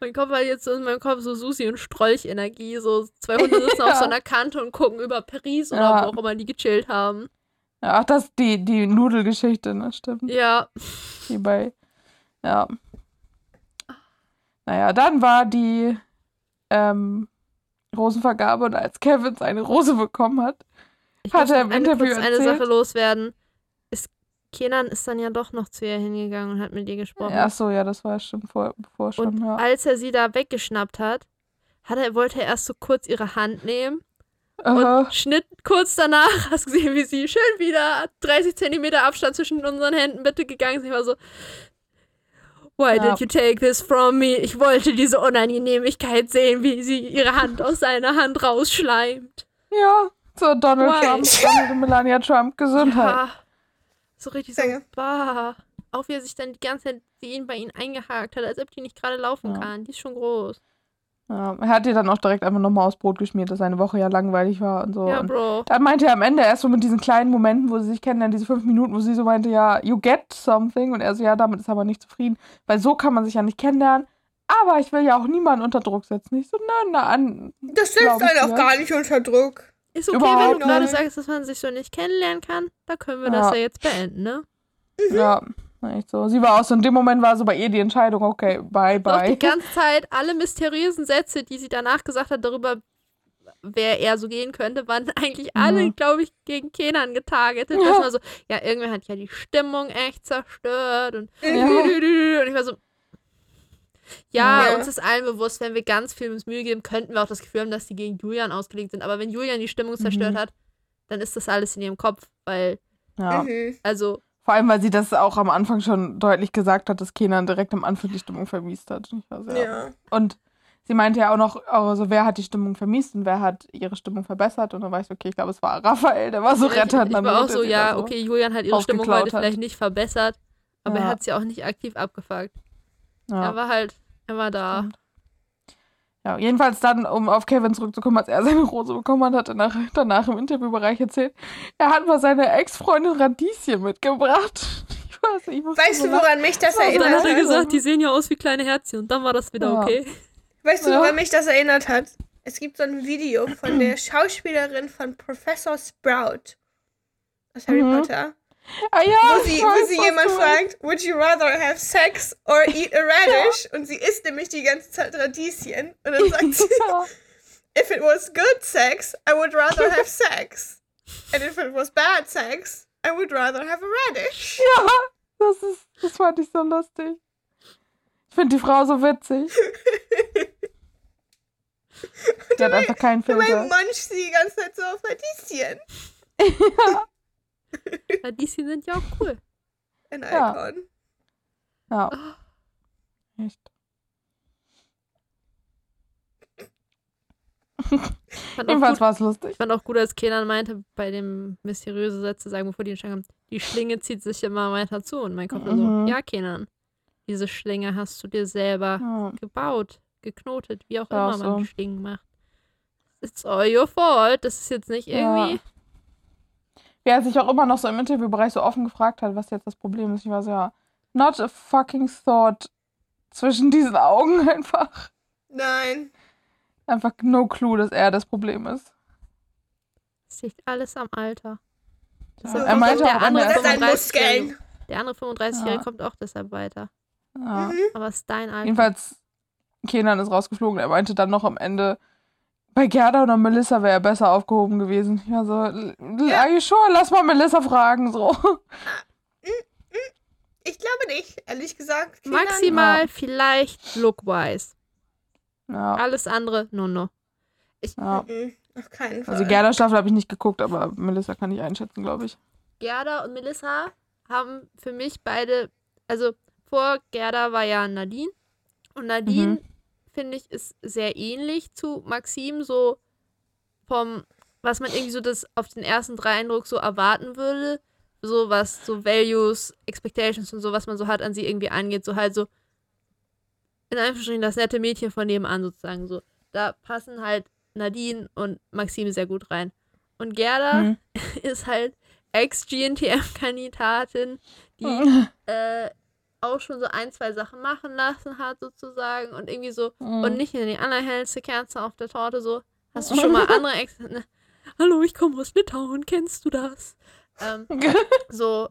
Mein Kopf hat jetzt so in meinem Kopf so Susi und Strolch-Energie. So zwei Hunde sitzen auf Ja. so einer Kante und gucken über Paris oder Ja. wo auch immer die gechillt haben. Ja, ach, das ist die, die Nudelgeschichte, ne? Stimmt. Ja. Die bei. Ja. Naja, dann war die ähm, Rosenvergabe und als Kevin seine Rose bekommen hat, Ich Hat er im eine, Interview kurz eine erzählt? Sache loswerden. Es Kenan ist dann ja doch noch zu ihr hingegangen und hat mit ihr gesprochen. Ach so, ja, das war ja schon vor, bevor schon, und ja. als er sie da weggeschnappt hat, hat er, wollte er erst so kurz ihre Hand nehmen Aha. und Schnitt kurz danach. Hast gesehen, wie sie schön wieder 30 Zentimeter Abstand zwischen unseren Händen bitte gegangen ist. Ich war so, Why Ja. did you take this from me? Ich wollte diese Unangenehmigkeit sehen, wie sie ihre Hand aus seiner Hand rausschleimt. Ja, so Donald Why? Trump, Donald und Melania Trump, Gesundheit. Ja, so richtig so, Danke. bah. Auch wie er sich dann die ganze Zeit sie ihn bei ihnen eingehakt hat, als ob die nicht gerade laufen Ja. kann. Die ist schon groß. Ja, er hat ihr dann auch direkt einfach nochmal aufs Brot geschmiert, dass seine Woche ja langweilig war und so. Ja, und Bro. dann meinte er am Ende erst so mit diesen kleinen Momenten, wo sie sich kennenlernen, diese fünf Minuten, wo sie so meinte, ja, you get something. Und er so, ja, damit ist er aber nicht zufrieden. Weil so kann man sich ja nicht kennenlernen. Aber ich will ja auch niemanden unter Druck setzen. Ich so, nein, na, an. Das setzt einen auch dir. gar nicht unter Druck. Ist okay, Überhaupt wenn du gerade sagst, dass man sich so nicht kennenlernen kann. Da können wir das Ja. ja jetzt beenden, ne? Ja, echt so. Sie war auch so, in dem Moment war so bei ihr die Entscheidung, okay, bye, bye. die ganze Zeit alle mysteriösen Sätze, die sie danach gesagt hat darüber, wer er so gehen könnte, waren eigentlich alle, Mhm. glaube ich, gegen Kenan getargetet. Ja. Das war so, ja, irgendwer hat ja die Stimmung echt zerstört und Ja. und ich war so, ja, Ja. uns ist allen bewusst, wenn wir ganz viel uns Mühe geben, könnten wir auch das Gefühl haben, dass die gegen Julian ausgelegt sind. Aber wenn Julian die Stimmung zerstört Mhm. hat, dann ist das alles in ihrem Kopf, weil, Ja. Mhm. also, Vor allem, weil sie das auch am Anfang schon deutlich gesagt hat, dass Kenan direkt am Anfang die Stimmung vermiest hat. Ich so, ja. Ja. Und sie meinte ja auch noch, also wer hat die Stimmung vermiest und wer hat ihre Stimmung verbessert. Und dann war ich so, okay, ich glaube, es war Raphael, der war so ich, Retter. ich dann war auch so, ja, so. okay, Julian hat ihre Stimmung heute hat. vielleicht nicht verbessert, aber Ja. er hat sie auch nicht aktiv abgefuckt. Ja. Er war halt, er war da. Stimmt. Ja, jedenfalls dann, um auf Kevin zurückzukommen, als er seine Rose bekommen hat, hat er danach, danach im Interviewbereich erzählt, er hat mal seine Ex-Freundin Radieschen mitgebracht. Ich weiß nicht, ich musste Weißt du, woran mich das Ja, Und dann erinnert hat er hat? gesagt, die sehen ja aus wie kleine Herzchen. Und dann war das wieder Ja. okay. Weißt du, Ja. woran mich das erinnert hat? Es gibt so ein Video von der Schauspielerin von Professor Sprout aus Harry Mhm. Potter, Ah ja, wo sie, wo sie jemand fragt, would you rather have sex or eat a radish? Und sie isst nämlich die ganze Zeit Radieschen. Und dann sagt sie, Ja. if it was good sex, I would rather have sex. And if it was bad sex, I would rather have a radish. Ja, das ist, das fand ich so lustig. Ich finde die Frau so witzig. Die hat einfach keinen Dabei Filter. muncht sie die ganze Zeit so auf Radieschen. Ja, die sind ja auch cool. Ein Ja. Icon. Ja. Echt. Fand auch Jedenfalls war es lustig. ich fand auch gut, als Kenan meinte, bei dem mysteriösen Satz zu sagen, bevor die entscheiden haben, die Schlinge zieht sich immer weiter zu. Und mein Kopf war Mhm. so, ja, Kenan, diese Schlinge hast du dir selber Ja. gebaut, geknotet, wie auch Ja, immer man so. Schlingen macht. It's all your fault. Das ist jetzt nicht irgendwie. Ja. Wie er sich auch immer noch so im Interviewbereich so offen gefragt hat, was jetzt das Problem ist. Ich war so, ja, not a fucking thought zwischen diesen Augen einfach. Nein. Einfach no clue, dass er das Problem ist. Es liegt alles am Alter. Ja. Deshalb Er meinte der andere er Das ist ein 35-Jährige Muskeln. der andere 35-Jährige Ja. kommt auch deshalb weiter. Ja. Mhm. Aber es ist dein Alter. Jedenfalls, Kenan ist rausgeflogen. Er meinte dann noch am Ende, bei Gerda oder Melissa wäre er besser aufgehoben gewesen. Ja, so, l- l- are you sure? Lass mal Melissa fragen, so. Ich glaube nicht, ehrlich gesagt. Kenan- Maximal Ja. vielleicht look-wise. Ja, Alles andere, no, no. ja. Mhm, Auf keinen Fall. Also Gerda Staffel habe ich nicht geguckt, aber Melissa kann ich einschätzen, glaube ich. Gerda und Melissa haben für mich beide, also vor Gerda war ja Nadine. Und Nadine, Mhm. Finde ich, ist sehr ähnlich zu Maxim, so vom, was man irgendwie so das auf den ersten drei Eindruck so erwarten würde. So was so Values, Expectations und so, was man so hat an sie irgendwie angeht. So halt so, in Anführungsstrichen, das nette Mädchen von nebenan sozusagen. So, da passen halt Nadine und Maxim sehr gut rein. Und Gerda Mhm. ist halt Ex-GNTM-Kandidatin, die Mhm. äh, auch schon so ein, zwei Sachen machen lassen hat, sozusagen. Und irgendwie so, Mhm. und nicht in die allerhellste Kerze auf der Torte, so. Hast du schon mal andere Ex. Ne? Hallo, ich komme aus Litauen, kennst du das? Ähm, so.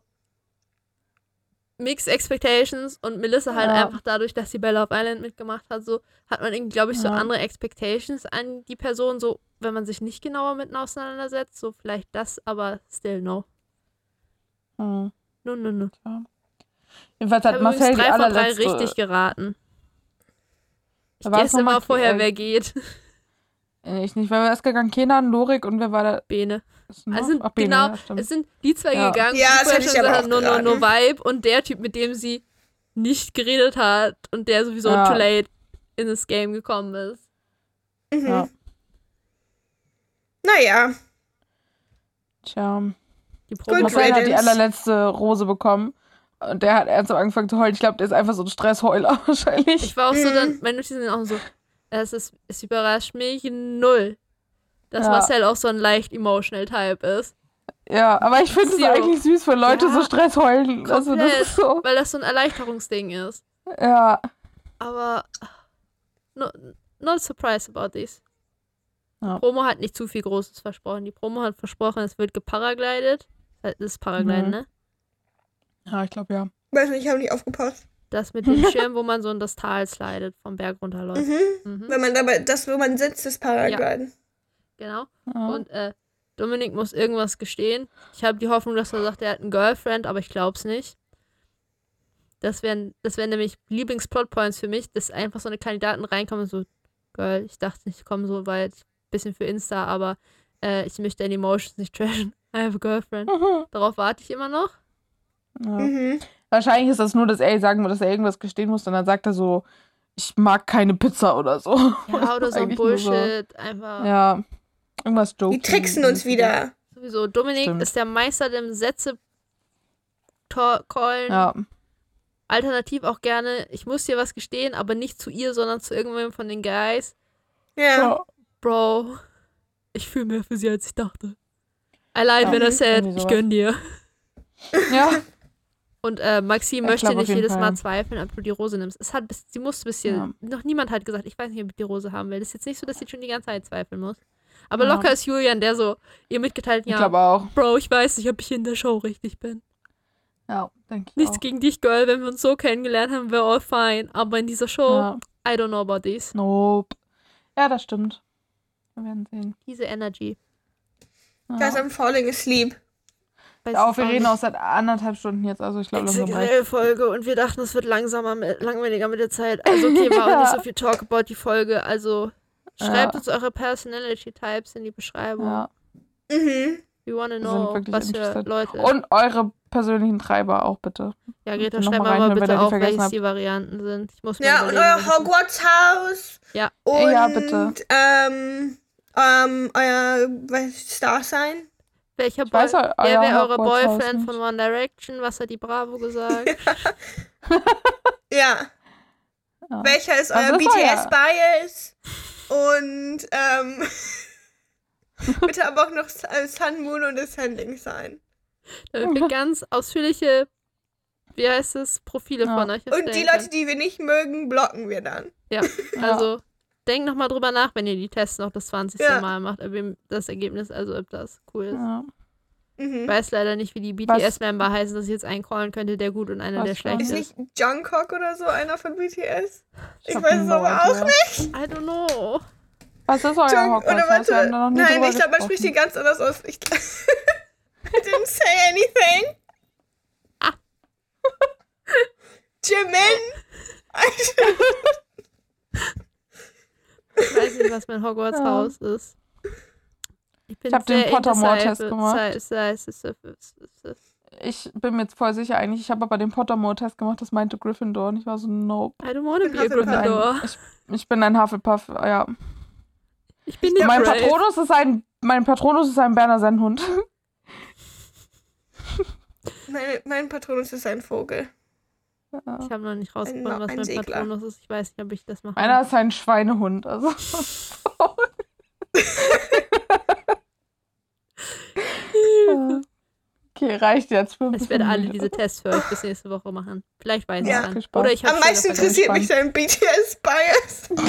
Mixed Expectations und Melissa halt Ja. einfach dadurch, dass sie Bella of Island mitgemacht hat, so hat man irgendwie, glaube ich, so Ja. andere Expectations an die Person, so wenn man sich nicht genauer mit auseinandersetzt, so vielleicht das, aber still no. Mhm. No, no, no. Jedenfalls Ich hat habe Marcel übrigens die drei von drei allerletzte. richtig geraten. Ich mal immer vorher, wer geht. Äh, Ich nicht, weil wir erst gegangen, Kenan, Lorik und wer war da? Bene. Also Ach, Bene, genau, ja, es sind die zwei Ja. gegangen, Ja, die das hätte ich schon aber gesagt no, no. Vibe und der Typ, mit dem sie nicht geredet hat und der sowieso Ja. too late in das Game gekommen ist. Mhm. Ja. Naja. Tja. Die Probe hat die allerletzte Rose bekommen. Und der hat ernsthaft angefangen zu heulen. Ich glaube, der ist einfach so ein Stressheuler wahrscheinlich. Ich war auch so dann, meine Notizen sind auch so, es, ist, es überrascht mich null, dass Ja. Marcel auch so ein leicht emotional Type ist. Ja, aber ich finde es eigentlich süß, wenn Leute Ja, so Stress heulen. Also das ist so. Weil das so ein Erleichterungsding ist. Ja. Aber no, not surprised about this. Ja. Promo hat nicht zu viel Großes versprochen. Die Promo hat versprochen, es wird geparaglidet. Das ist Paragliden, Mhm. ne? Ja, ich glaube ja. Weiß nicht, ich habe nicht aufgepasst. Das mit dem Schirm, wo man so in das Tal slidet, vom Berg runterläuft. Mhm. Mhm. Wenn man dabei, das, wo man sitzt, ist Paragliden. Genau. ja. Und äh, Dominik muss irgendwas gestehen. Ich habe die Hoffnung, dass er sagt, er hat einen Girlfriend, aber ich glaube es nicht. Das wären, das wären nämlich Lieblingsplotpoints für mich, dass einfach so eine Kandidaten reinkommen und so, Girl, ich dachte nicht, ich komme so weit, bisschen für Insta, aber äh, ich möchte deine Emotions nicht trashen. I have a girlfriend. Mhm. Darauf warte ich immer noch. Ja. Mhm. Wahrscheinlich ist das nur, dass er sagen muss, dass er irgendwas gestehen muss und dann sagt er so, ich mag keine Pizza oder so. Ja, oder so ein nur so. Bullshit. Einfach. Ja. Irgendwas Die joking. tricksen uns wieder. Sowieso. Dominik Stimmt. ist der Meister dem Sätze callen. Ja. Alternativ auch gerne, ich muss dir was gestehen, aber nicht zu ihr, sondern zu irgendwem von den Guys. Ja. ja. Bro, ich fühle mehr für sie, als ich dachte. Lied, Ja, wenn er Irgendwie ich gönn dir. Ja. Und äh, Maxim Ich möchte nicht jedes Fall. Mal zweifeln, ob du die Rose nimmst. Es hat sie musste bis hier, Ja. noch niemand hat gesagt, ich weiß nicht, ob ich die Rose haben will. Das ist jetzt nicht so, dass sie schon die ganze Zeit zweifeln muss. Aber Ja. locker ist Julian, der so ihr mitgeteilt, Ich ja, glaube auch. Bro, ich weiß nicht, ob ich in der Show richtig bin. Ja, denke ich Nichts auch. gegen dich, Girl, wenn wir uns so kennengelernt haben, we're all fine. Aber in dieser Show, Ja. I don't know about this. Nope. Ja, das stimmt. Wir werden sehen. Diese Energy. Guys, Ja. I'm falling asleep. Weiß Ja, wir reden auch seit anderthalb Stunden jetzt, also ich glaube langsam reicht. XXL-Folge und wir dachten, es wird langsamer, mit, langweiliger mit der Zeit. Also okay, war auch nicht so viel Talk about die Folge. Also schreibt Ja. uns eure Personality-Types in die Beschreibung. Ja. Mhm. We wanna know, was für. Leute. Und eure persönlichen Treiber auch bitte. ja, Greta, noch mal schreib mal, wenn bitte auf, welches habt. die Varianten sind. Ich muss Ja, und euer Hogwarts-Haus. Ja. Und, Ja, bitte. Ähm, ähm, euer was, Star-Sign. Welcher Ich weiß Boy eu- Wer wäre eure Boyfriend von One Direction? Was hat die Bravo gesagt? Ja. Ja. Welcher ist euer BTS-Bias? Und, ähm, bitte aber auch noch Sun, Moon und Ascending sein. Damit wir ganz ausführliche, wie heißt es, Profile Ja. von euch Und die Leute, die wir nicht mögen, blocken wir dann. Ja, also denkt nochmal drüber nach, wenn ihr die Tests noch das 20. Ja. Mal macht, ob ihr das Ergebnis, also ob das cool ist. Ja. Ich Mhm. weiß leider nicht, wie die BTS-Member heißen, dass ich jetzt eincallen könnte, der gut und einer, Was der schlecht Ist ist. nicht Jungkook oder so einer von BTS? Ich hab weiß es aber auch idea. nicht. I don't know. Was ist euer Jung, oder warte. Nein, ich glaube, man spricht die ganz anders aus. Ich, I didn't say anything. Ah. Jimin. Ich weiß nicht, was mein Hogwarts-Haus ist. Ich, bin Ich hab den sehr Pottermore-Test gemacht. Ich bin mir jetzt voll sicher eigentlich. Ich habe aber den Pottermore-Test gemacht, das meinte Gryffindor. Und ich war so, nope. I don't wanna bin be a. Gryffindor. Ich, ich bin ein Hufflepuff, ja. Ich bin nicht mein brave. Patronus ist ein, mein Patronus ist ein Berner Sennhund. Mein, mein Patronus ist ein Vogel. Ja. Ich habe noch nicht rausgefunden, Ein- was ein mein Segler. Patronus ist. Ich weiß nicht, ob ich das mache. Einer ist ein Schweinehund, also. okay, reicht jetzt. Ich werde alle diese Tests für euch bis nächste Woche machen. Vielleicht weiß ich Ja. es dann. Oder ich Am meisten interessiert mich dein BTS-Bias.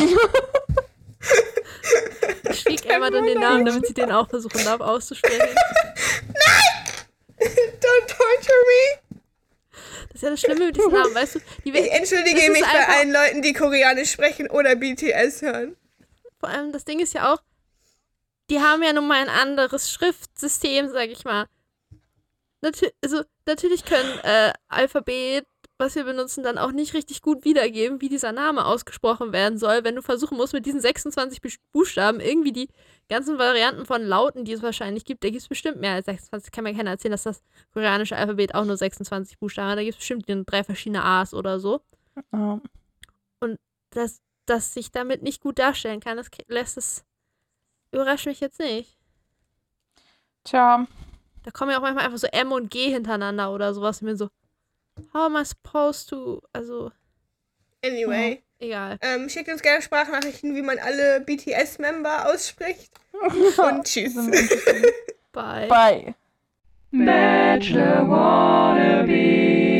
Ich schrieb einmal dann den Namen, damit sie den auch versuchen darf auszusprechen. Don't torture me. Das ist ja das Schlimme mit diesen Namen, weißt du? Die Ich entschuldige mich bei allen Leuten, die Koreanisch sprechen oder BTS hören. vor allem, das Ding ist ja auch, die haben ja nun mal ein anderes Schriftsystem, sag ich mal. natür also, natürlich können äh, Alphabet, was wir benutzen, dann auch nicht richtig gut wiedergeben, wie dieser Name ausgesprochen werden soll, wenn du versuchen musst, mit diesen 26 Bus- Buchstaben irgendwie die ganzen Varianten von Lauten, die es wahrscheinlich gibt, da gibt es bestimmt mehr als 26. Kann mir keiner erzählen, dass das koreanische Alphabet auch nur 26 Buchstaben hat. Da gibt es bestimmt drei verschiedene A's oder so. Ja. Dass, dass ich damit nicht gut darstellen kann, das lässt es. Überrascht mich jetzt nicht. Tja, Da kommen ja auch manchmal einfach so M und G hintereinander oder sowas. Und mir so, how am I supposed to? Also, Anyway. egal. Ähm, schickt uns gerne Sprachnachrichten, wie man alle BTS-Member ausspricht. Und tschüss. Bye. Bye. Bachelor wannabe.